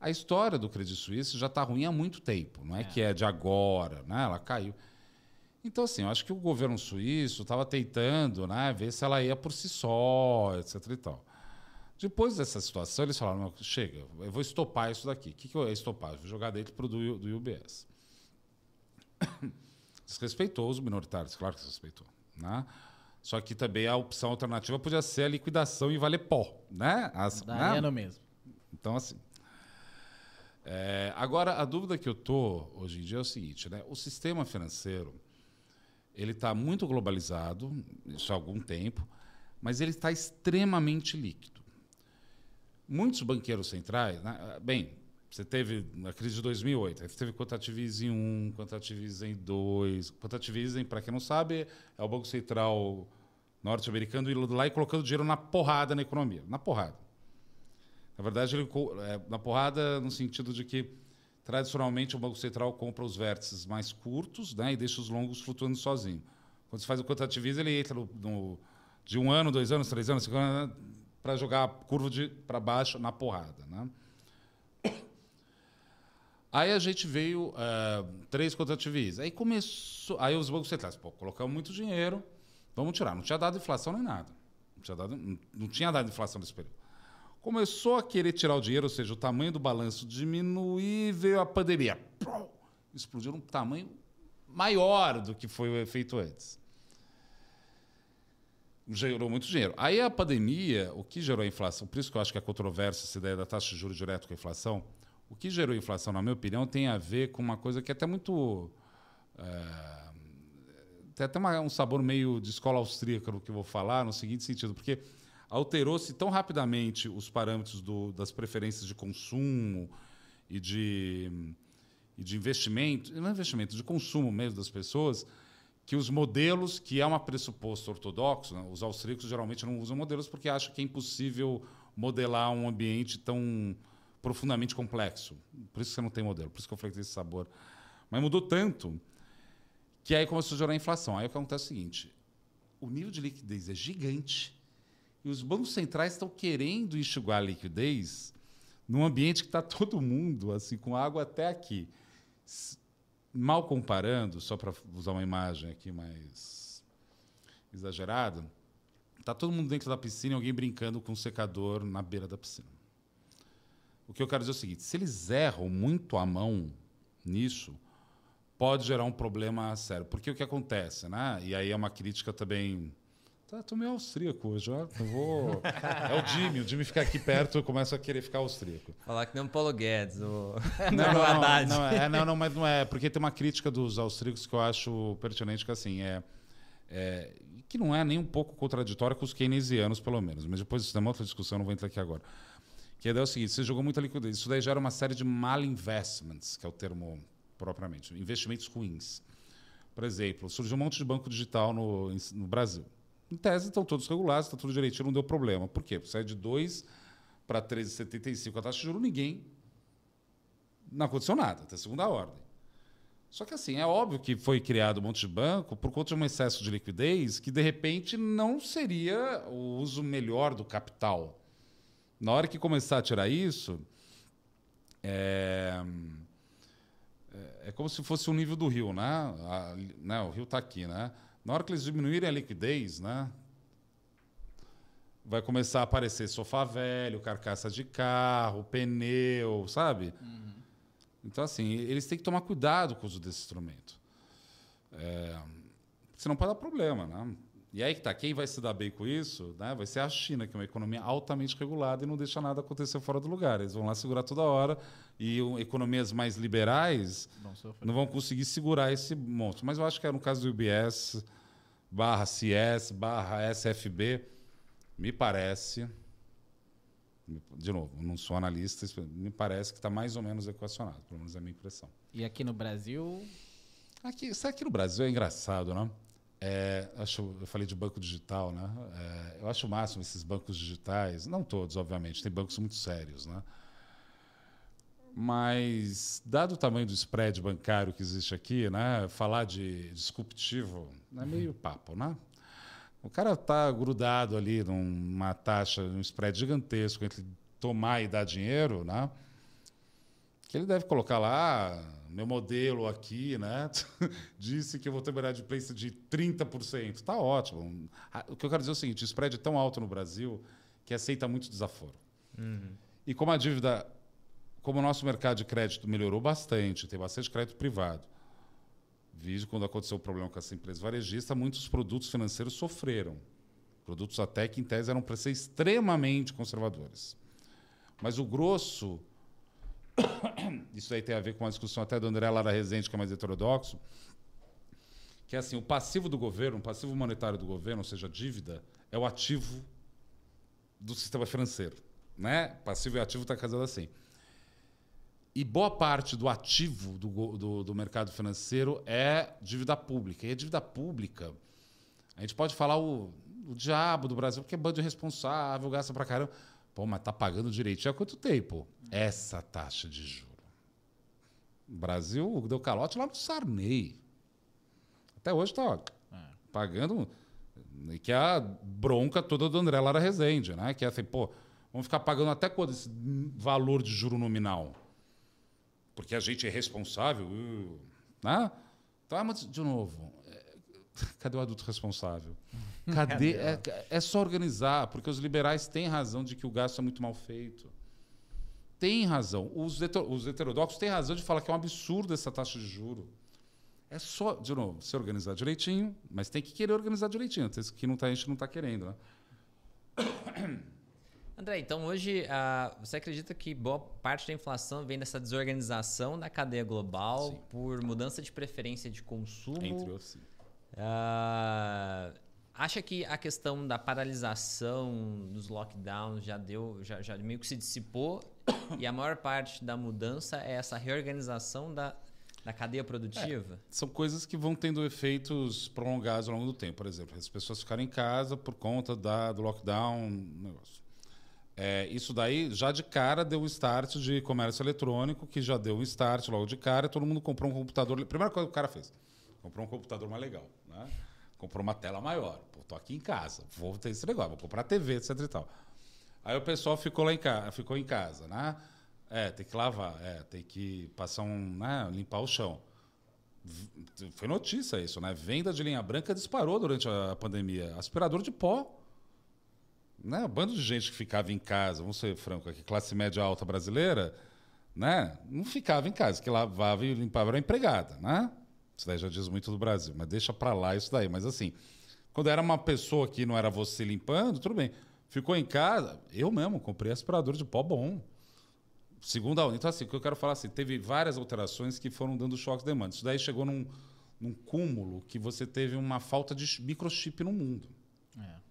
A história do Credit Suisse já está ruim há muito tempo, não é, É. que é de agora, né? Ela caiu. Então, assim, eu acho que o governo suíço estava tentando né, ver se ela ia por si só, etc. e tal. Depois dessa situação, eles falaram: "Não, chega, eu vou estopar isso daqui. O que, que eu ia estopar? Eu vou jogar dentro pro do, do UBS. (coughs) Desrespeitou os minoritários, claro que respeitou. Né? Só que também a opção alternativa podia ser a liquidação e valer pó. Né? As, Daria né? no mesmo. Então, assim. é, agora, a dúvida que eu tô hoje em dia é o seguinte, né? O sistema financeiro ele está muito globalizado, isso há algum tempo, mas ele está extremamente líquido. Muitos banqueiros centrais, né? bem, você teve na crise de 2008, aí você teve quantitative em 1, quantitative em 2. Quantitative, para quem não sabe, é o Banco Central norte-americano indo lá e colocando dinheiro na porrada na economia, na porrada. Na verdade, ele é, na porrada no sentido de que tradicionalmente o Banco Central compra os vértices mais curtos né, e deixa os longos flutuando sozinho. Quando você faz o quantitative easing, ele entra no, no- de um ano, dois anos, três anos, cinco anos, para jogar a curva para baixo na porrada. Né? Aí a gente veio eh, três quantitative Aí começou. Aí os bancos centrais, pô, colocamos muito dinheiro, vamos tirar. Não tinha dado inflação nem nada. Não tinha dado, não tinha dado inflação nesse período. Começou a querer tirar o dinheiro, ou seja, o tamanho do balanço diminuir, veio a pandemia. Explodiu num tamanho maior do que foi o efeito antes. Gerou muito dinheiro. Aí a pandemia, o que gerou a inflação, por isso que eu acho que a controvérsia, essa ideia da taxa de juros direto com a inflação, o que gerou a inflação, na minha opinião, tem a ver com uma coisa que é até muito. é, tem até uma- um sabor meio de escola austríaca no que eu vou falar, no seguinte sentido, porque alterou-se tão rapidamente os parâmetros do- das preferências de consumo e de, e de investimento, não é investimento, de consumo mesmo das pessoas, que os modelos, que é um pressuposto ortodoxo, né, os austríacos geralmente não usam modelos porque acham que é impossível modelar um ambiente tão profundamente complexo. Por isso que você não tem modelo, por isso que eu falei que tem esse sabor. Mas mudou tanto que aí começou a gerar inflação. Aí o que acontece é o seguinte: o nível de liquidez é gigante e os bancos centrais estão querendo enxugar a liquidez num ambiente que está (laughs) todo mundo assim com água até aqui. Mal comparando, só para usar uma imagem aqui mais exagerada, está todo mundo dentro da piscina e alguém brincando com um secador na beira da piscina. O que eu quero dizer é o seguinte: se eles erram muito a mão nisso, pode gerar um problema sério. Porque o que acontece, né? E aí é uma crítica também. Tá, tô meio austríaco hoje, ó. Eu vou. É o Jimmy, o Jimmy fica aqui perto, eu começo a querer ficar austríaco. Falar que nem um Paulo Guedes, o Não, (laughs) não, Haddad. não, é, não, não, mas não é. Porque tem uma crítica dos austríacos que eu acho pertinente, que assim, é, é, que não é nem um pouco contraditória com os keynesianos, pelo menos. Mas depois isso é uma outra discussão, não vou entrar aqui agora. Que é o seguinte, você jogou muita liquidez. Isso daí gera uma série de malinvestments, que é o termo propriamente, investimentos ruins. Por exemplo, surgiu um monte de banco digital no, no Brasil. Em tese, estão todos regulados, está tudo direitinho, não deu problema. Por quê? Sai de 2 para 13,75 a taxa de juros, ninguém não aconteceu nada, até segunda ordem. Só que assim, é óbvio que foi criado um monte de banco por conta de um excesso de liquidez que, de repente, não seria o uso melhor do capital. Na hora que começar a tirar isso, é, é como se fosse o nível do rio, né? A- né? O rio está aqui, né? Na hora que eles diminuírem a liquidez, né? Vai começar a aparecer sofá velho, carcaça de carro, pneu, sabe? Então, assim, eles têm que tomar cuidado com o uso desse instrumento. É, senão pode dar problema. Né? E aí que tá, quem vai se dar bem com isso né, vai ser a China, que é uma economia altamente regulada e não deixa nada acontecer fora do lugar. Eles vão lá segurar toda hora e um, economias mais liberais não vão conseguir segurar esse monstro. Mas eu acho que é no caso do UBS, barra CS, barra SFB, me parece, de novo, não sou analista, me parece que está mais ou menos equacionado, pelo menos é a minha impressão. E aqui no Brasil? Aqui, isso aqui no Brasil é engraçado, né? É, acho, eu falei de banco digital, né? É, eu acho o máximo esses bancos digitais, não todos, obviamente, tem bancos muito sérios, né? Mas, dado o tamanho do spread bancário que existe aqui, né, falar de disruptivo é meio papo, né? O cara está grudado ali numa taxa, num spread gigantesco entre tomar e dar dinheiro, né? Que ele deve colocar lá meu modelo aqui, né? (laughs) Disse que eu vou ter uma de preço de 30%. Está ótimo. O que eu quero dizer é o seguinte: o spread é tão alto no Brasil que aceita muito desaforo. Uhum. E como a dívida, como o nosso mercado de crédito melhorou bastante, tem bastante crédito privado. Vídeo quando aconteceu o problema com essa empresa varejista, muitos produtos financeiros sofreram. Produtos até que, em tese, eram para ser extremamente conservadores. Mas o grosso (coughs) isso aí tem a ver com uma discussão até do André Lara Rezende, que é mais heterodoxo, que é assim, o passivo do governo, o passivo monetário do governo, ou seja, a dívida, é o ativo do sistema financeiro. Né? Passivo e ativo está casado assim. E boa parte do ativo do, do, do, mercado financeiro é dívida pública. E a dívida pública, a gente pode falar o, o diabo do Brasil, porque é bando irresponsável, gasta pra caramba. Pô, mas tá pagando direitinho há quanto tempo? Essa taxa de juros. O Brasil deu calote lá no Sarney. Até hoje está é. pagando. Que é a bronca toda do André Lara Rezende, né? Que é assim, pô, vamos ficar pagando até quando esse valor de juro nominal? Porque a gente é responsável, uh, né? Então, mas, de novo, é, cadê o adulto responsável? Cadê? É, é só organizar, porque os liberais têm razão de que o gasto é muito mal feito. Tem razão. Os, os heterodoxos têm razão de falar que é um absurdo essa taxa de juro. É só, de novo, se organizar direitinho, mas tem que querer organizar direitinho. Que não tá, a gente não está querendo. Né? André, então hoje uh, você acredita que boa parte da inflação vem dessa desorganização da cadeia global sim. por mudança de preferência de consumo? Entre outros, sim. Uh, Acha que a questão da paralisação dos lockdowns já deu, já, já meio que se dissipou e a maior parte da mudança é essa reorganização da, da cadeia produtiva? É, são coisas que vão tendo efeitos prolongados ao longo do tempo. Por exemplo, as pessoas ficarem em casa por conta da, do lockdown, negócio. É, isso daí já de cara deu o start de comércio eletrônico, que já deu um start logo de cara, todo mundo comprou um computador. Primeira coisa que o cara fez, comprou um computador mais legal. Né? Comprou uma tela maior. Pô, tô aqui em casa, vou ter esse negócio, vou comprar TV, etc e tal. Aí o pessoal ficou lá em casa, ficou em casa, né? É, tem que lavar, é, tem que passar um, né, limpar o chão. Foi notícia isso, né? Venda de linha branca disparou durante a pandemia. Aspirador de pó. Né? Um bando de gente que ficava em casa, vamos ser franco aqui, classe média alta brasileira, né? Não ficava em casa, que lavava e limpava era empregada, né? Isso daí já diz muito do Brasil, mas deixa para lá isso daí. Mas assim, quando era uma pessoa que não era você limpando, tudo bem. Ficou em casa, eu mesmo comprei aspirador de pó bom. Segunda onda. Então, assim, o que eu quero falar assim, teve várias alterações que foram dando choques de demanda. Isso daí chegou num, num cúmulo que você teve uma falta de microchip no mundo. É.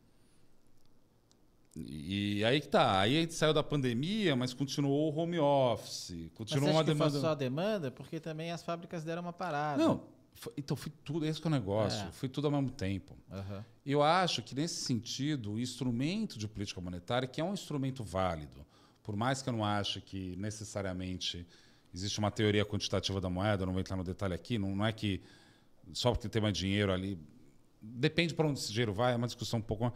E aí que tá. Aí a gente saiu da pandemia, mas continuou o home office. Continuou mas uma demanda. Foi só a demanda, porque também as fábricas deram uma parada. Não, foi, então, foi tudo, esse que é o negócio, é. foi tudo ao mesmo tempo. Uhum. Eu acho que, nesse sentido, o instrumento de política monetária, que é um instrumento válido, por mais que eu não ache que necessariamente existe uma teoria quantitativa da moeda, não vou entrar no detalhe aqui, não, não é que só porque tem mais dinheiro ali. Depende para onde esse dinheiro vai, é uma discussão um pouco.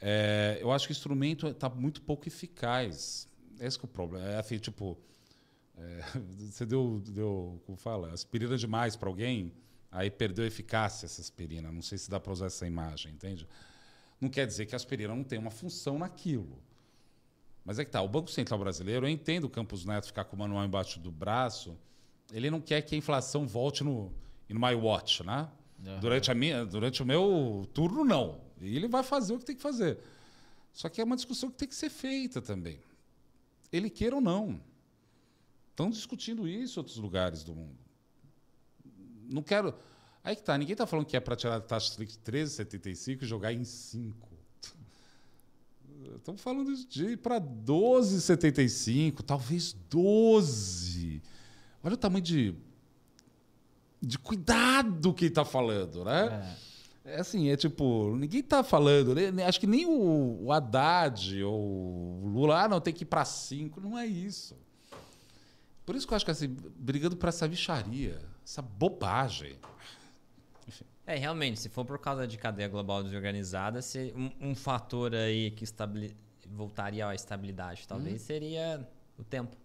É, eu acho que o instrumento está muito pouco eficaz. Esse é o problema. É assim, tipo. É, (laughs) você deu, deu, como fala, aspirina demais para alguém, Aí perdeu eficácia essa aspirina. Não sei se dá para usar essa imagem, entende? Não quer dizer que a aspirina não tem uma função naquilo. Mas é que tá, o Banco Central Brasileiro, eu entendo o Campos Neto ficar com o manual embaixo do braço, ele não quer que a inflação volte no, no My Watch, né? Uhum. Durante, a minha, durante o meu turno, não. E ele vai fazer o que tem que fazer. Só que é uma discussão que tem que ser feita também. Ele queira ou não. Estão discutindo isso em outros lugares do mundo. Não quero. Aí que tá, ninguém está falando que é para tirar a taxa de 13,75 e jogar em 5. Estamos (laughs) falando de ir para 12,75, talvez 12. Olha o tamanho de, de cuidado que está falando, né? É. é. assim, é tipo, ninguém está falando, né? acho que nem o, o Haddad ou o Lula, ah, não, tem que ir para 5, não é isso. Por isso que eu acho que assim, brigando por essa bicharia, essa bobagem. Enfim. É, realmente, se for por causa de cadeia global desorganizada, se um, um fator aí que voltaria à estabilidade, talvez, hum. seria o tempo.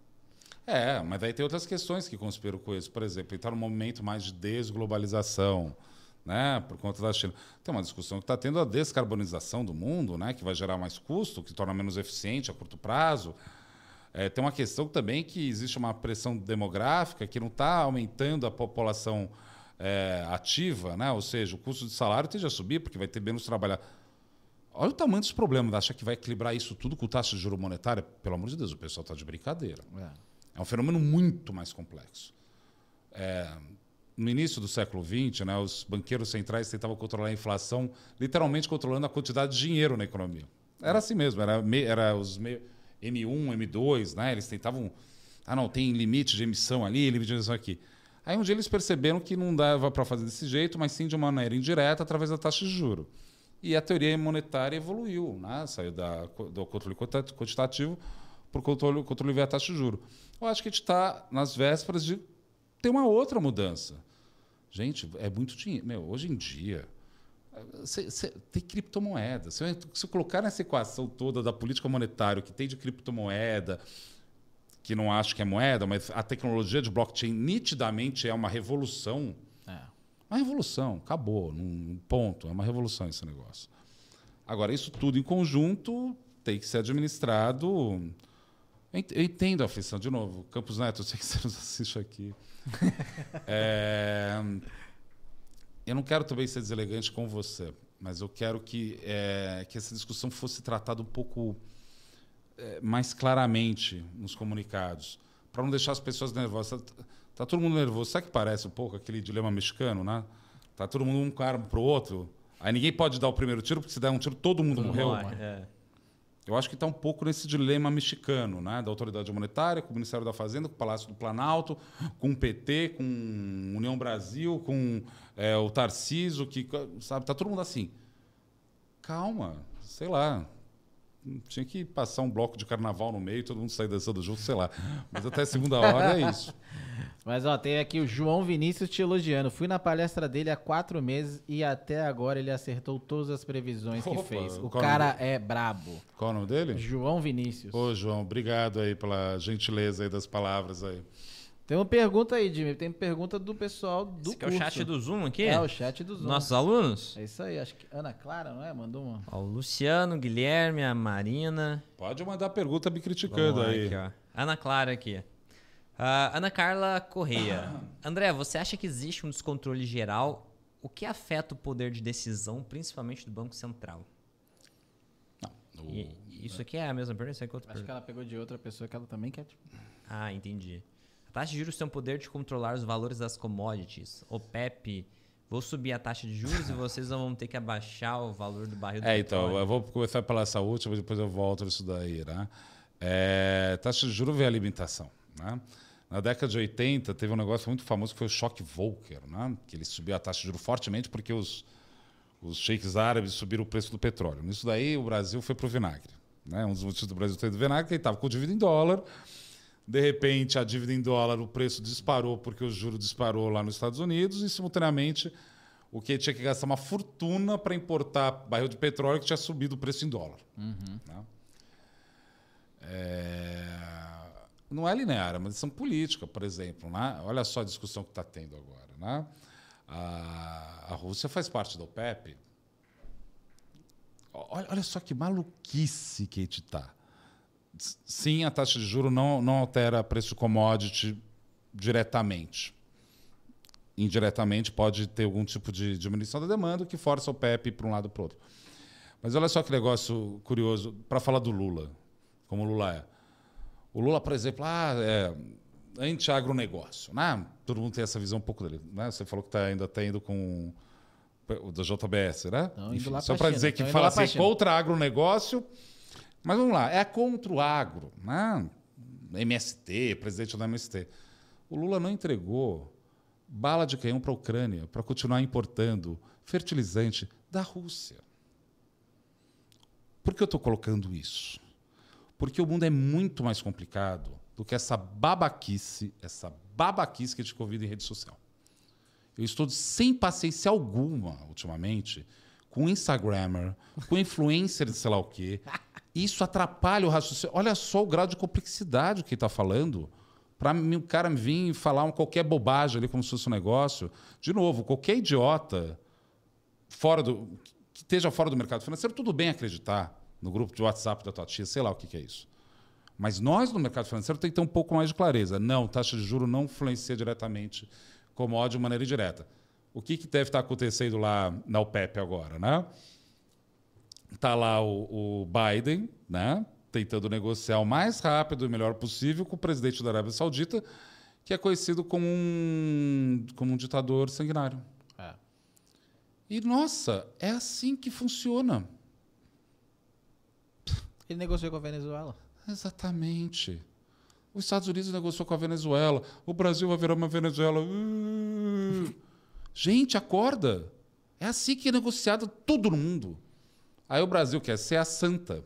É, mas aí tem outras questões que conspiram com isso. Por exemplo, está num momento mais de desglobalização, né, por conta da China. Tem uma discussão que está tendo a descarbonização do mundo, né, que vai gerar mais custo, que torna menos eficiente a curto prazo. É, tem uma questão também que existe uma pressão demográfica que não está aumentando a população é, ativa, né? ou seja, o custo de salário tende a subir porque vai ter menos trabalhar. Olha o tamanho dos problemas. Acha que vai equilibrar isso tudo com taxa de juro monetária? Pelo amor de Deus, o pessoal está de brincadeira. É. é. um fenômeno muito mais complexo. No início do século XX, né, os banqueiros centrais tentavam controlar a inflação, literalmente controlando a quantidade de dinheiro na economia. Era assim mesmo, era, me, era os me, M1, M2, né, eles tentavam. Ah, não, tem limite de emissão ali, limite de emissão aqui. Aí um dia eles perceberam que não dava para fazer desse jeito, mas sim de uma maneira indireta, através da taxa de juro. E a teoria monetária evoluiu, né? saiu da, do controle quantitativo para o controle, controle via taxa de juro. Eu acho que a gente está nas vésperas de ter uma outra mudança. Gente, é muito dinheiro. Meu, hoje em dia, cê, cê, tem criptomoeda. Se eu, se eu colocar nessa equação toda da política monetária, o que tem de criptomoeda, que não acho que é moeda, mas a tecnologia de blockchain nitidamente é uma revolução. É. Uma revolução, acabou, num ponto, é uma revolução esse negócio. Agora, isso tudo em conjunto tem que ser administrado. Eu entendo a aflição, de novo, Campos Neto, eu sei que você nos assiste aqui. (laughs) é... Eu não quero também ser deselegante com você, mas eu quero que, é, que essa discussão fosse tratada um pouco é, mais claramente nos comunicados, para não deixar as pessoas nervosas. Está tá todo mundo nervoso. Sabe que parece um pouco aquele dilema mexicano, né? Tá todo mundo um cara para o outro. Aí ninguém pode dar o primeiro tiro, porque se der um tiro, todo mundo morreu. Morre, é. Eu acho que está um pouco nesse dilema mexicano, né? da autoridade monetária, com o Ministério da Fazenda, com o Palácio do Planalto, com o PT, com União Brasil, com é, o Tarciso, que sabe, tá todo mundo assim. Calma, sei lá, tinha que passar um bloco de carnaval no meio, todo mundo sair dançando junto, sei lá. Mas até segunda hora é isso. (laughs) Mas ó, tem aqui o João Vinícius te elogiando. Fui na palestra dele há quatro meses e até agora ele acertou todas as previsões Opa, que fez. O cara é brabo. Qual o nome dele? João Vinícius. Ô, João, obrigado aí pela gentileza aí das palavras aí. Tem uma pergunta aí, Jimmy. Tem pergunta do pessoal do Esse curso. é o chat do Zoom aqui? É, o chat do Zoom. Nossos alunos? É isso aí. Acho que Ana Clara, não é? Mandou uma. Ó, o Luciano, Guilherme, a Marina. Pode mandar pergunta me criticando aí. Aqui, ó. Ana Clara aqui. Uh, Ana Carla Correia. (coughs) André, você acha que existe um descontrole geral? O que afeta o poder de decisão, principalmente do Banco Central? Não. E, isso aqui é a mesma pergunta? Acho pergunta? que ela pegou de outra pessoa que ela também quer. Tipo... Ah, entendi. Taxa de juros tem o poder de controlar os valores das commodities. O PEP, vou subir a taxa de juros e vocês vão ter que abaixar o valor do barril do É, petróleo. então, eu vou começar pela essa última, depois eu volto nisso daí, né? É, taxa de juros vem a alimentação, né? Na década de 80, teve um negócio muito famoso que foi o choque Volcker, né? que ele subiu a taxa de juros fortemente porque os, os sheiks árabes subiram o preço do petróleo. Nisso daí, o Brasil foi para o vinagre. Né? Um dos motivos do Brasil ter ido vinagre é ele estava com dívida em dólar, de repente, a dívida em dólar, o preço disparou porque o juro disparou lá nos Estados Unidos e, simultaneamente, o que tinha que gastar uma fortuna para importar barril de petróleo que tinha subido o preço em dólar. Uhum. Né? É... Não é linear, é uma decisão política, por exemplo. Né? Olha só a discussão que está tendo agora. Né? A, a Rússia faz parte da OPEP. Olha, olha só que maluquice que a gente está sim, a taxa de juro não, não altera preço commodity diretamente. indiretamente pode ter algum tipo de diminuição da demanda que força o PEP para um lado para o outro. Mas olha só que negócio curioso para falar do Lula, como o Lula é. O Lula, por exemplo, ah, é anti-agronegócio. Né? Todo mundo tem essa visão um pouco dele. Né? Você falou que tá, ainda está indo com o da JBS, né? Enfim, só para dizer que fala assim, contra agronegócio. Mas vamos lá, é contra o agro. Né? MST, presidente da MST. O Lula não entregou bala de canhão para a Ucrânia para continuar importando fertilizante da Rússia. Por que eu estou colocando isso? Porque o mundo é muito mais complicado do que essa babaquice, essa babaquice que a gente convida em rede social. Eu estou sem paciência alguma, ultimamente, com Instagrammer, com influencer de sei lá o quê. (laughs) Isso atrapalha o raciocínio. Olha só o grau de complexidade que está falando. Para o cara vir falar uma, qualquer bobagem ali, como se fosse um negócio. De novo, qualquer idiota fora do, que esteja fora do mercado financeiro, tudo bem acreditar no grupo de WhatsApp da tua tia, sei lá o que, que é isso. Mas nós, no mercado financeiro, tem que ter um pouco mais de clareza. Não, taxa de juro não influencia diretamente commodity de maneira indireta. O que, que deve estar acontecendo lá na OPEP agora? Né? Está lá o, o, Biden né? tentando negociar o mais rápido e melhor possível com o presidente da Arábia Saudita, que é conhecido como um, como um ditador sanguinário. É. E, nossa, é assim que funciona. Ele negociou com a Venezuela. Exatamente. Os Estados Unidos negociou com a Venezuela. O Brasil vai virar uma Venezuela. Uh. (laughs) Gente, acorda. É assim que é negociado tudo no mundo. Aí o Brasil quer ser a santa.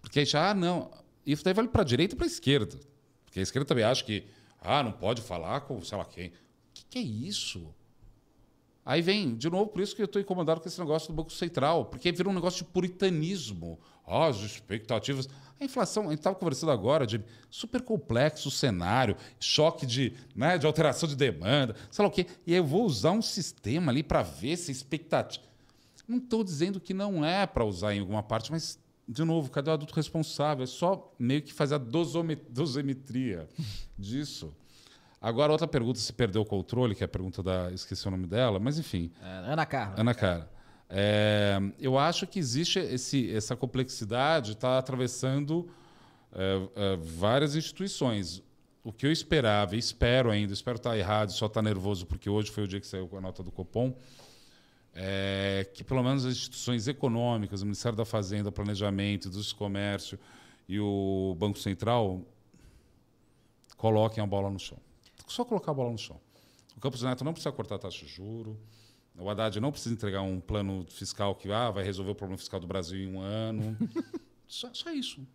Porque aí já, ah, não. Isso daí vale para a direita e para a esquerda. Porque a esquerda também acha que, ah, não pode falar com sei lá quem. O que, que é isso? Aí vem, de novo, por isso que eu estou incomodado com esse negócio do Banco Central, porque vira um negócio de puritanismo. Ah, as expectativas. A inflação, a gente estava conversando agora de super complexo cenário, choque de, né, de alteração de demanda, sei lá o quê. E eu vou usar um sistema ali para ver se a expectativa. Não estou dizendo que não é para usar em alguma parte, mas, de novo, cadê o adulto responsável? É só meio que fazer a dosimetria disso. Agora, outra pergunta, se perdeu o controle, que é a pergunta da. Esqueci o nome dela, mas enfim. É, Ana Carla. Ana Carla. É, eu acho que existe esse, essa complexidade, está atravessando é, é, várias instituições. O que eu esperava, e espero ainda, espero estar errado, só estar nervoso, porque hoje foi o dia que saiu a nota do Copom, é que pelo menos as instituições econômicas, o Ministério da Fazenda, Planejamento, do Comércio e o Banco Central coloquem a bola no chão. Só colocar a bola no chão. O Campos Neto não precisa cortar a taxa de juros o Haddad não precisa entregar um plano fiscal que ah, vai resolver o problema fiscal do Brasil em um ano. (laughs) só, só, isso.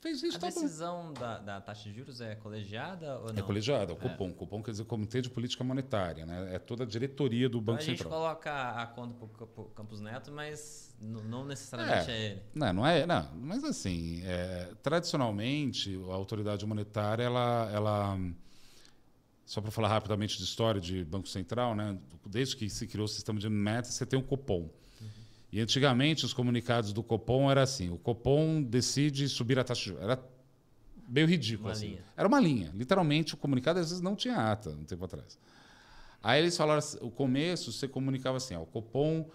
Fez isso, a tá decisão da, da, taxa de juros é colegiada ou não? É colegiada, o Copom. É. Copom quer dizer Comitê de Política Monetária, né? É toda a diretoria do Banco Central. A gente coloca a conta para o Campos Neto, mas não necessariamente é, é ele. Não, não é, não. Mas assim, é, tradicionalmente a autoridade monetária ela, ela só para falar rapidamente de história de Banco Central, né? desde que se criou o sistema de metas, você tem um Copom. E antigamente os comunicados do Copom era assim: o Copom decide subir a taxa de juros. Era meio ridículo. Uma assim. Era uma linha. Literalmente, o comunicado às vezes não tinha ata um tempo atrás. Aí eles falaram assim, o começo você comunicava assim: ó, o Copom,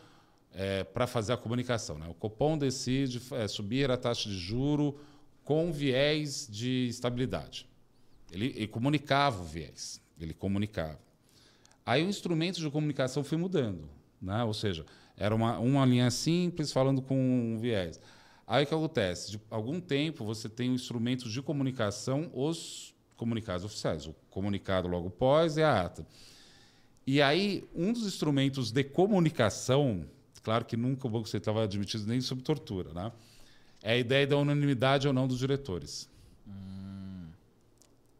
é, para fazer a comunicação, né? o Copom decide é, subir a taxa de juro com viés de estabilidade. Ele, ele comunicava o viés, ele comunicava. Aí o instrumento de comunicação foi mudando, né? ou seja, era uma, uma linha simples falando com um viés. Aí o que acontece? De algum tempo você tem um instrumento de comunicação, os comunicados oficiais. O comunicado logo pós é a ata. E aí, um dos instrumentos de comunicação, claro que nunca o Banco Central vai admitir nem sob tortura, né? é a ideia da unanimidade ou não dos diretores.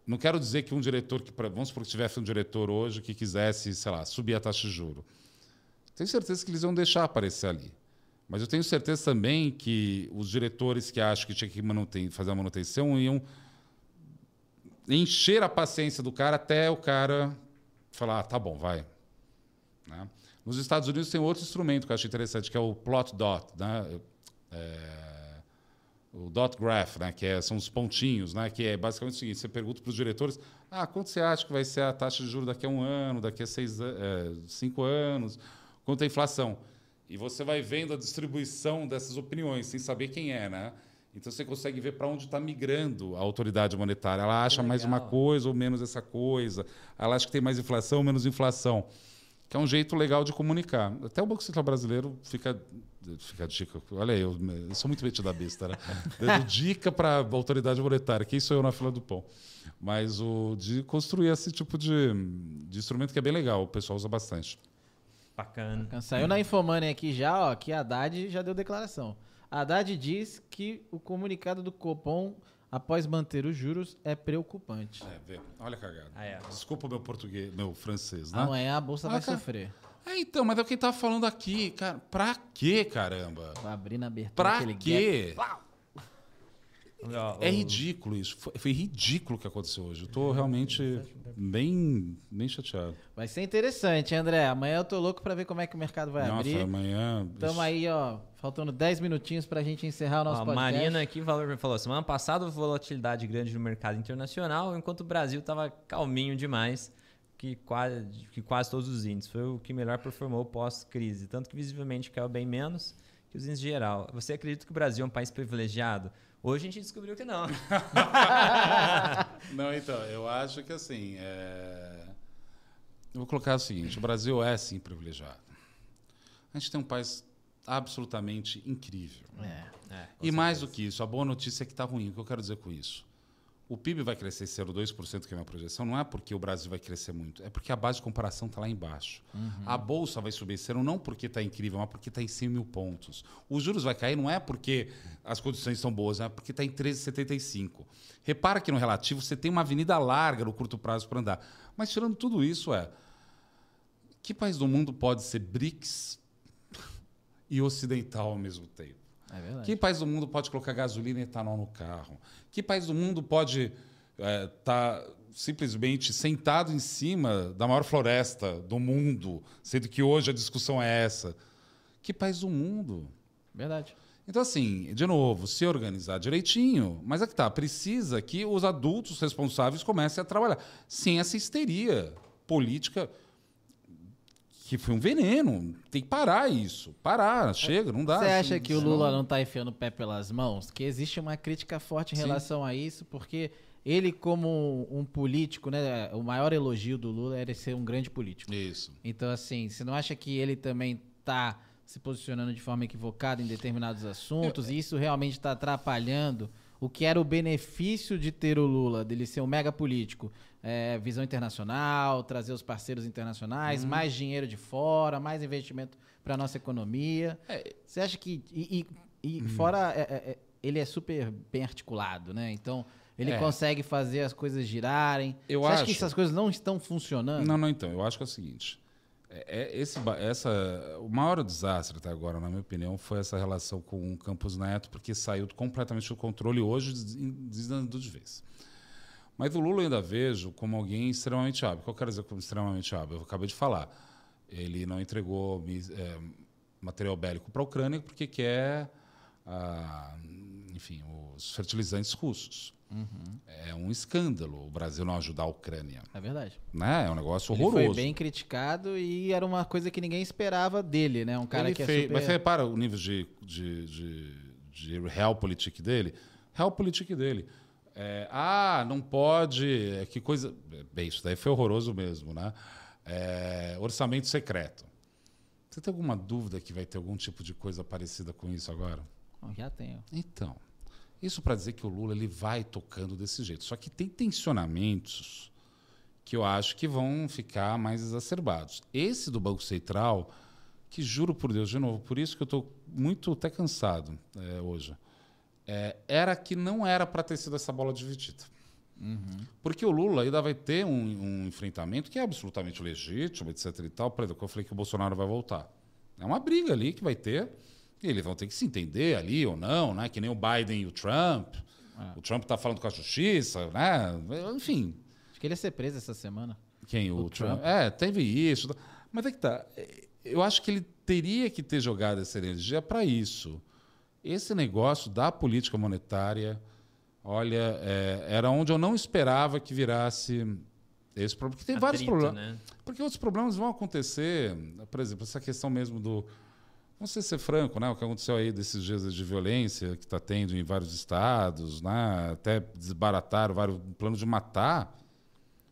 Não quero dizer que um diretor que, vamos supor que tivesse um diretor hoje que quisesse, sei lá, subir a taxa de juro. Tenho certeza que eles iam deixar aparecer ali. Mas eu tenho certeza também que os diretores que acham que tinha que fazer a manutenção iam encher a paciência do cara até o cara falar, ah, tá bom, vai. Né? Nos Estados Unidos tem outro instrumento que eu acho interessante, que é o plot dot. Né? É... o dot graph, né, que é, são os pontinhos, né, que é basicamente o seguinte: você pergunta para os diretores, ah, quanto você acha que vai ser a taxa de juros daqui a um ano, daqui a seis, é, cinco anos, quanto a inflação? E você vai vendo a distribuição dessas opiniões, sem saber quem é, né? Então você consegue ver para onde está migrando a autoridade monetária. Ela acha mais uma coisa ou menos essa coisa. Ela acha que tem mais inflação ou menos inflação. Que é um jeito legal de comunicar. Até o Banco Central Brasileiro fica, fica dica. Olha aí, eu, eu sou muito metido da besta, né? (laughs) Dando dica para a autoridade monetária. Quem sou eu na fila do pão? Mas o de construir esse tipo de, de instrumento que é bem legal. O pessoal usa bastante. Bacana. Saiu na Infomoney aqui já, ó, que a Haddad já deu declaração. A Haddad diz que o comunicado do Copom após manter os juros é preocupante. É, vê. Olha a cagada. Ah, é. Desculpa o meu português, meu francês, né? Amanhã a bolsa Ah, vai cara. sofrer. É, então, mas é o que ele tava falando aqui, cara. Pra quê, caramba? Vai abrir na abertura Pra aquele gap. É ridículo isso. Foi, foi ridículo o que aconteceu hoje. Eu tô realmente bem, bem chateado. Vai ser interessante, André. Amanhã eu tô louco pra ver como é que o mercado vai Nossa, abrir. amanhã. Tamo aí, ó, faltando 10 minutinhos pra gente encerrar o nosso a podcast. Marina aqui falou, semana passada houve volatilidade grande no mercado internacional, enquanto o Brasil estava calminho demais, que quase, que quase todos os índices. Foi o que melhor performou pós-crise. Tanto que visivelmente caiu bem menos que os índices geral. Você acredita que o Brasil é um país privilegiado? Hoje a gente descobriu que não. (laughs) Não, então, eu acho que assim. é, Eu vou colocar o seguinte: o Brasil é sim privilegiado. A gente tem um país absolutamente incrível. É. É, E mais do que isso, a boa notícia é que está ruim. O que eu quero dizer com isso? O PIB vai crescer 0,2%, que é a minha projeção, não é porque o Brasil vai crescer muito, é porque a base de comparação está lá embaixo. A Bolsa vai subir esse ano não porque está incrível, mas porque está em 100 mil pontos. Os juros vai cair não é porque as condições são boas, é porque está em 13,75. Repara que no relativo você tem uma avenida larga no curto prazo para andar. Mas tirando tudo isso, é... Que país do mundo pode ser BRICS e ocidental ao mesmo tempo? É verdade. Que país do mundo pode colocar gasolina e etanol no carro? Que país do mundo pode estar simplesmente sentado em cima da maior floresta do mundo, sendo que hoje a discussão é essa? Que país do mundo? Verdade. Então, assim, de novo, se organizar direitinho, mas é que tá, precisa que os adultos responsáveis comecem a trabalhar. Sem essa histeria política, que foi um veneno. Tem que parar isso. Parar, chega, não dá. Você acha assim, que o Lula não tá enfiando o pé pelas mãos? Que existe uma crítica forte em Sim. relação a isso, porque ele, como um político, né? O maior elogio do Lula era ser um grande político. Isso. Então, assim, você não acha que ele também tá se posicionando de forma equivocada em determinados assuntos e isso realmente está atrapalhando o que era o benefício de ter o Lula, dele ser um mega político? É, visão internacional, trazer os parceiros internacionais, mais dinheiro de fora, mais investimento para nossa economia. Você acha que. E, e- e fora, é, é, é, ele é super bem articulado, né? Então. Ele É. consegue fazer as coisas girarem. Eu Você acha que acho- essas coisas não estão funcionando? Não, não, então. Eu acho que é o seguinte. É, é esse, essa, o maior desastre até agora, na minha opinião, foi essa relação com o Campos Neto, porque saiu completamente do controle e hoje des- desandou de vez. Mas o Lula eu ainda vejo como alguém extremamente hábil. O que eu quero dizer como extremamente hábil? Eu acabei de falar. Ele não entregou é, material bélico para a Ucrânia porque quer, ah, enfim, os fertilizantes russos. É um escândalo o Brasil não ajudar a Ucrânia. É verdade. Né? É um negócio Ele horroroso. foi bem criticado e era uma coisa que ninguém esperava dele, né? Um cara Ele que é fez- super... Mas você repara o nível de, de, de, de realpolitik dele? Realpolitik dele. É, ah, não pode. é, Que coisa. Bem, isso daí foi horroroso mesmo, né? É, orçamento secreto. Você tem alguma dúvida que vai ter algum tipo de coisa parecida com isso agora? Já tenho. Então, isso para dizer que o Lula ele vai tocando desse jeito. Só que tem tensionamentos que eu acho que vão ficar mais exacerbados. Esse do Banco Central, que juro por Deus, de novo, por isso que eu estou muito até cansado é, hoje, é, era que não era para ter sido essa bola dividida. Porque o Lula ainda vai ter um, um enfrentamento que é absolutamente legítimo, etc. e tal. Por exemplo, eu falei que o Bolsonaro vai voltar. É uma briga ali que vai ter. E eles vão ter que se entender ali ou não, né? Que nem o Biden e o Trump. O Trump está falando com a justiça, né? Enfim, Acho que ele ia ser preso essa semana. quem? O, O Trump. Trump. É, teve isso. Mas é que tá. Eu acho que ele teria que ter jogado essa energia para isso. Esse negócio da política monetária, olha, é, era onde eu não esperava que virasse esse problema. Porque tem Atrito, vários problemas. né? Porque outros problemas vão acontecer. Por exemplo, essa questão mesmo do. Vamos ser, ser franco, né? O que aconteceu aí desses dias de violência que está tendo em vários estados, né? até desbarataram vários planos de matar.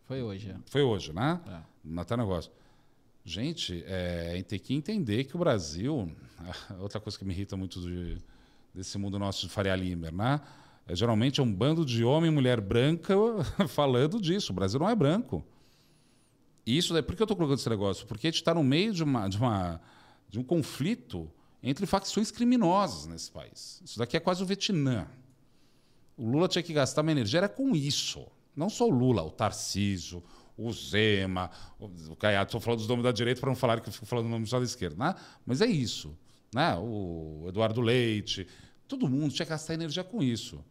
Foi hoje, é. Foi hoje, né? É. Matar negócio. Gente, é, a gente tem que entender que o Brasil. (laughs) Outra coisa que me irrita muito de- desse mundo nosso de Faria Limer, né? É, geralmente é um bando de homem e mulher branca (laughs) falando disso. O Brasil não é branco. E isso, daí- por que eu estou colocando esse negócio? Porque a gente está no meio de, uma, de, uma, de um conflito entre facções criminosas nesse país. Isso daqui é quase o Vietnã. O Lula tinha que gastar uma energia era com isso. Não só o Lula, o Tarcísio, o Zema, o, o Caiado. Estou falando dos nomes da direita para não falar que eu fico falando o nome só da esquerda. Né? Mas é isso. Né? O Eduardo Leite. Todo mundo tinha que gastar energia com isso.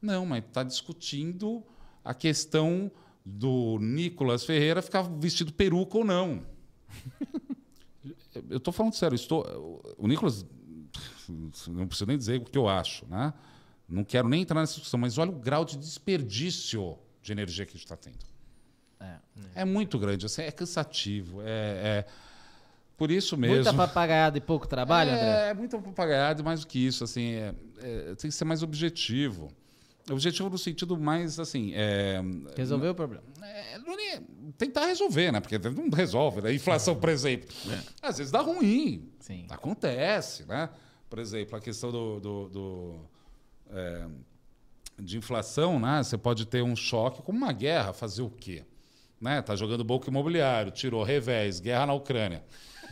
Não, mas está discutindo a questão do Nicolas Ferreira ficar vestido peruca ou não. (laughs) Eu estou falando sério. Estou, o Nicolas, não preciso nem dizer o que eu acho, né? Não quero nem entrar nessa discussão, mas olha o grau de desperdício de energia que a gente está tendo. É. É muito grande, assim, é cansativo. É, é- por isso mesmo. Muita papagaiada e pouco trabalho, é, André? É muita papagaiada e mais do que isso, assim, é- é, tem que ser mais objetivo. Objetivo no sentido mais assim. É, Resolveu o problema. é, é- tentar resolver, né? Porque não resolve, né? Inflação, por exemplo. Às vezes dá ruim. Sim. Acontece, né? Por exemplo, a questão do, do- do, é, de inflação, né? Você pode ter um choque como uma guerra, fazer o quê? Né? Tá jogando banco imobiliário, tirou revés, guerra na Ucrânia.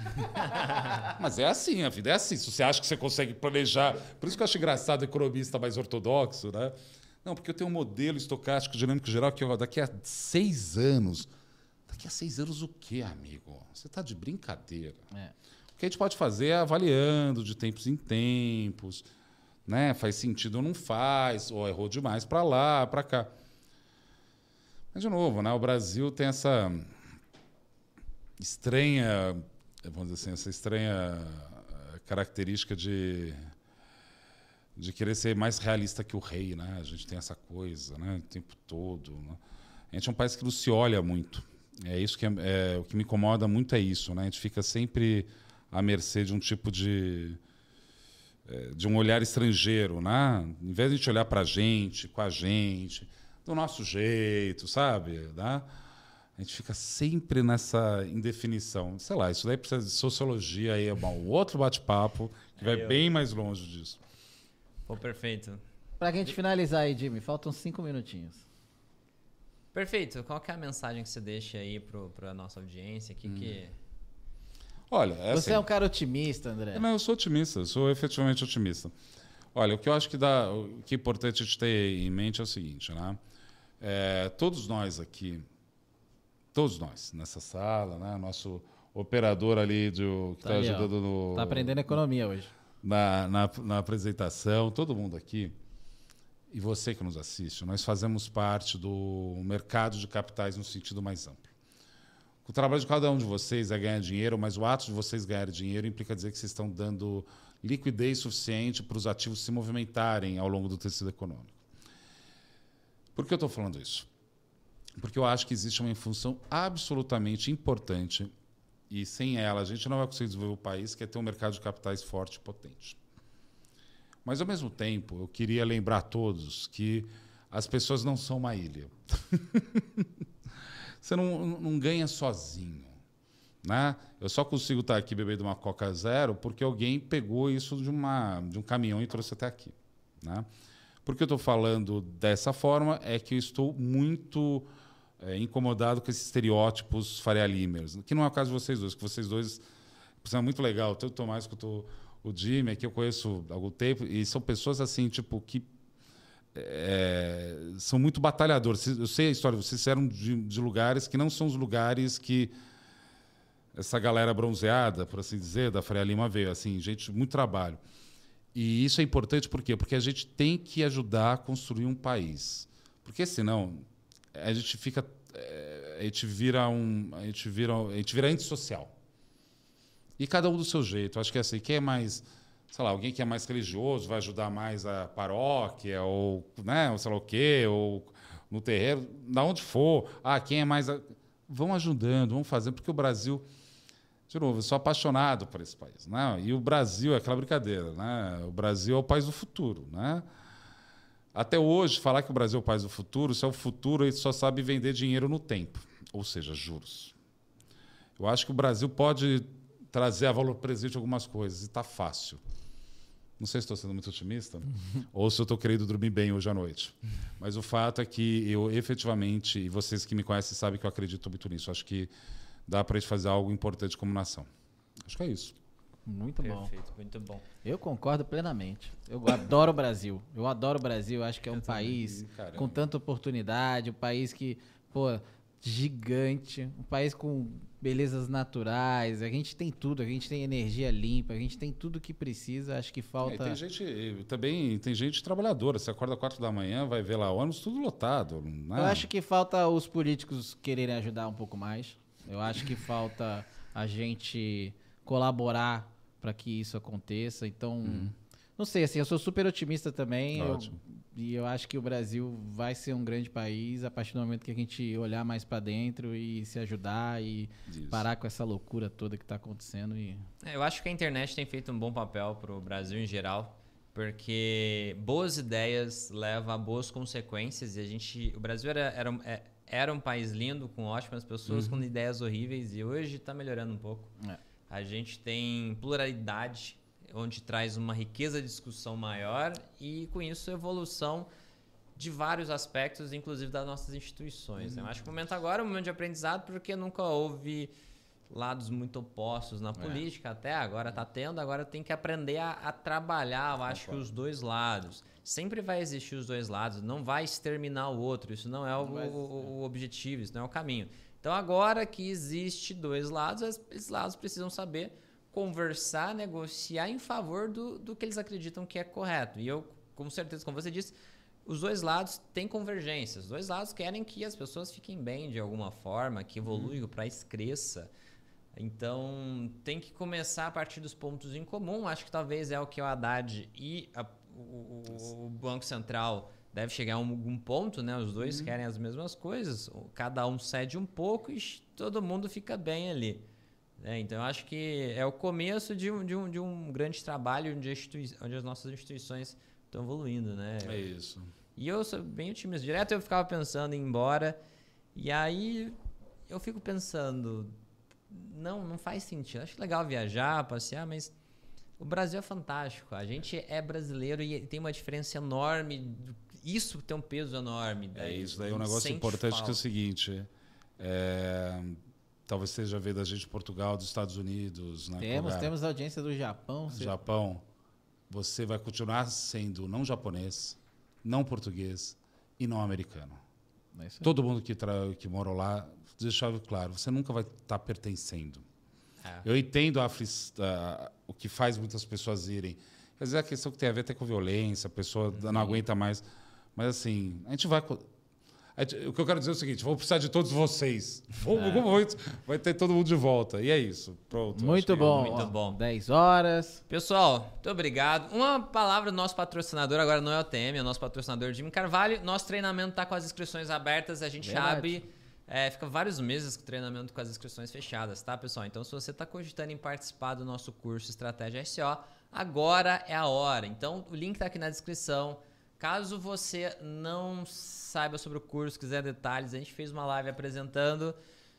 (laughs) Mas é assim, a vida é assim. Se você acha que você consegue planejar. Por isso que eu acho engraçado o economista mais ortodoxo, né? Não, porque eu tenho um modelo estocástico dinâmico geral que ó, daqui a seis anos. Daqui a seis anos o quê, amigo? Você está de brincadeira. É. O que a gente pode fazer é avaliando de tempos em tempos, né? Faz sentido ou não faz, ou errou demais para lá, para cá. Mas de novo, né? O Brasil tem essa estranha, vamos dizer assim, essa estranha eh, característica de de querer ser mais realista que o rei, né? A gente tem essa coisa, né? O tempo todo. né? A gente é um país que não se olha muito. É isso que é, é- o que me incomoda muito é isso, né? A gente fica sempre à mercê de um tipo de é, de um olhar estrangeiro, né? Em vez de a gente olhar para a gente, com a gente, do nosso jeito, sabe? Né? A gente fica sempre nessa indefinição. Sei lá, isso daí precisa de sociologia aí, é um outro bate-papo que vai É, eu- bem mais longe disso. Pô, perfeito. Pra gente finalizar aí, Jimmy, faltam cinco minutinhos. Perfeito. Qual que é a mensagem que você deixa aí pro, pra nossa audiência? Que que... Olha, é Você assim, é um cara otimista, André. Não, eu sou otimista, eu sou efetivamente otimista. Olha, o que eu acho que dá, o que é importante a gente ter em mente é o seguinte, né? É, todos nós aqui, todos nós nessa sala, né? Nosso operador ali do, que Tá está ali, ó. ajudando no, Tá aprendendo economia hoje. na, na, na apresentação, todo mundo aqui, e você que nos assiste, nós fazemos parte do mercado de capitais no sentido mais amplo. O trabalho de cada um de vocês é ganhar dinheiro, mas o ato de vocês ganharem dinheiro implica dizer que vocês estão dando liquidez suficiente para os ativos se movimentarem ao longo do tecido econômico. Por que eu estou falando isso? Porque eu acho que existe uma função absolutamente importante e sem ela a gente não vai conseguir desenvolver o país, que é ter um mercado de capitais forte e potente. Mas, ao mesmo tempo, eu queria lembrar a todos que as pessoas não são uma ilha. (laughs) Você não, não ganha sozinho. Né? Eu só consigo estar aqui bebendo uma Coca Zero porque alguém pegou isso de, uma, de um caminhão e trouxe até aqui. Né? Por que eu estou falando dessa forma? É que eu estou muito é, incomodado com esses estereótipos Faria Limers, que não é o caso de vocês dois, que vocês dois são muito legal, tanto o Tomás quanto o Jimmy, que eu conheço há algum tempo, e são pessoas assim, tipo, que é, são muito batalhadores. Eu sei a história, vocês eram de, de lugares que não são os lugares que essa galera bronzeada, por assim dizer, da Faria Lima veio, assim, gente, muito trabalho. E isso é importante por quê? Porque a gente tem que ajudar a construir um país. Porque senão a gente fica eh, a gente vira um a gente vira a gente vira antissocial. E cada um do seu jeito. Acho que é assim, quem é mais sei lá, alguém que é mais religioso vai ajudar mais a paróquia, ou, né, ou sei lá o quê, ou no terreiro, da onde for. Ah, quem é mais. A... Vão ajudando, vão fazendo, porque o Brasil. De novo, eu sou apaixonado por esse país. Né? E o Brasil é aquela brincadeira. Né? O Brasil é o país do futuro. Né? Até hoje, falar que o Brasil é o país do futuro, se é o futuro, ele só sabe vender dinheiro no tempo, ou seja, juros. Eu acho que o Brasil pode trazer a valor presente algumas coisas, e está fácil. Não sei se estou sendo muito otimista (laughs) ou se eu estou querendo dormir bem hoje à noite. Mas o fato é que eu efetivamente, e vocês que me conhecem sabem que eu acredito muito nisso. Acho que dá para a gente fazer algo importante como nação. Acho que é isso. Muito Perfeito, bom. Perfeito, muito bom. Eu concordo plenamente. Eu adoro o Brasil. Eu adoro o Brasil. Acho que é um Eu país com tanta oportunidade, um país que, pô, gigante, um país com belezas naturais. A gente tem tudo, a gente tem energia limpa, a gente tem tudo que precisa. Acho que É, e falta. tem gente também tem gente trabalhadora. Você acorda às quatro da manhã, vai ver lá ônibus tudo lotado. Né? Eu acho que falta os políticos quererem ajudar um pouco mais. Eu acho que falta a gente colaborar para que isso aconteça. Então, não sei, assim, eu sou super otimista também. eu- Ótimo. e eu acho que o Brasil vai ser um grande país a partir do momento que a gente olhar mais para dentro e se ajudar e Isso. parar com essa loucura toda que está acontecendo. E... É, eu acho que a internet tem feito um bom papel para o Brasil em geral, porque boas ideias levam a boas consequências e a gente, o Brasil era, era, um- é- era um país lindo, com ótimas pessoas, com ideias horríveis e hoje está melhorando um pouco. É. A gente tem pluralidade, onde traz uma riqueza de discussão maior e com isso evolução de vários aspectos, inclusive das nossas instituições. né? Eu acho que o momento agora é um momento de aprendizado porque nunca houve lados muito opostos na política até agora está tendo agora tem que aprender a, a trabalhar eu acho que os dois lados. Sempre vai existir os dois lados não vai exterminar o outro isso não é o, vai- o- o objetivo isso não é o caminho então agora que existe dois lados es- esses lados precisam saber conversar negociar em favor do, do que eles acreditam que é correto e eu com certeza como você disse os dois lados têm convergências. Os dois lados querem que as pessoas fiquem bem de alguma forma, que evolua, que o país cresça. Então, tem que começar a partir dos pontos em comum. Acho que talvez é o que o Haddad e a- o- o Banco Central deve chegar a um- algum ponto, né? Os dois querem as mesmas coisas. Cada um cede um pouco e todo mundo fica bem ali. né? então, eu acho que é o começo de um, de um, de um grande trabalho onde, onde as nossas instituições estão evoluindo, né? É isso. E eu sou bem otimista. Direto eu ficava pensando em ir embora. E aí eu fico pensando, não, não faz sentido. Acho legal viajar, passear, mas o Brasil é fantástico. A gente é brasileiro e tem uma diferença enorme. Isso tem um peso enorme. É daí. isso. Daí A um negócio importante que é o falta. seguinte. é, talvez seja ver da gente de Portugal, dos Estados Unidos, né? Temos, temos audiência do Japão. você- Japão. Você vai continuar sendo não japonês, não português e não americano. É. Todo mundo que, tra... que morou lá, deixava claro, você nunca vai estar pertencendo. É. Eu entendo a afli- a- o que faz muitas pessoas irem. Quer dizer, a questão que tem a ver até com violência, a pessoa não aguenta mais. Mas assim, a gente vai. o que eu quero dizer é o seguinte: vou precisar de todos vocês. Vou- É. vou- vai ter todo mundo de volta. E é isso. Pronto. Muito que- bom. muito bom. 10 horas. Pessoal, muito obrigado. Uma palavra do nosso patrocinador, agora não é o TM, é o nosso patrocinador Jimmy Carvalho. Nosso treinamento está com as inscrições abertas, a gente Verdade. abre. é, fica vários meses com o treinamento com as inscrições fechadas, tá, pessoal? Então, se você está cogitando em participar do nosso curso Estratégia SO, agora é a hora. Então, o link está aqui na descrição. Caso você não saiba sobre o curso, quiser detalhes, a gente fez uma live apresentando.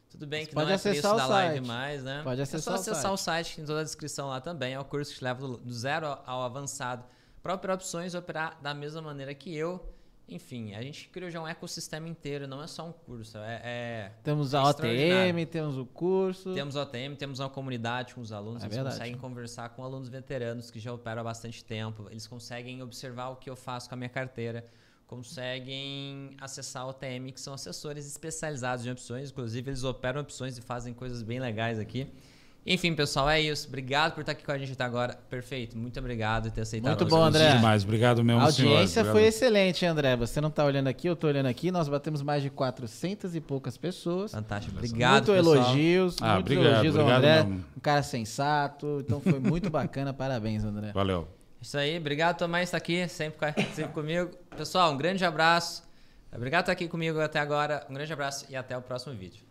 Tudo bem Você que não é preço acessar da live site. mais, né? Pode é só acessar o acessar o site, que tem toda a descrição lá também. É o curso que te leva do, zero ao avançado para operar opções, operar da mesma maneira que eu. Enfim, a gente criou já um ecossistema inteiro, não é só um curso. É, é- Temos é a. OTM, temos o curso. Temos OTM, temos uma comunidade com os alunos, É eles verdade. conseguem conversar com alunos veteranos que já operam há bastante tempo, eles conseguem observar o que eu faço com a minha carteira, conseguem acessar a OTM, que são assessores especializados em opções, inclusive eles operam opções e fazem coisas bem legais aqui. Enfim, pessoal, é isso. Obrigado por estar aqui com a gente até agora. Perfeito. Muito obrigado por ter aceitado. Muito bom, André. Demais. Obrigado mesmo, A audiência foi excelente, André. Você não está olhando aqui, eu estou olhando aqui. Nós batemos mais de 400 e poucas pessoas. Fantástico. Obrigado, muito pessoal. elogios, Ah, muitos obrigado, elogios ao obrigado André. mesmo. Um cara sensato. Então foi muito (laughs) bacana. Parabéns, André. Valeu. Isso aí. Obrigado, Tomás, estar aqui sempre, (laughs) sempre comigo. Pessoal, um grande abraço. Obrigado por estar aqui comigo até agora. Um grande abraço e até o próximo vídeo.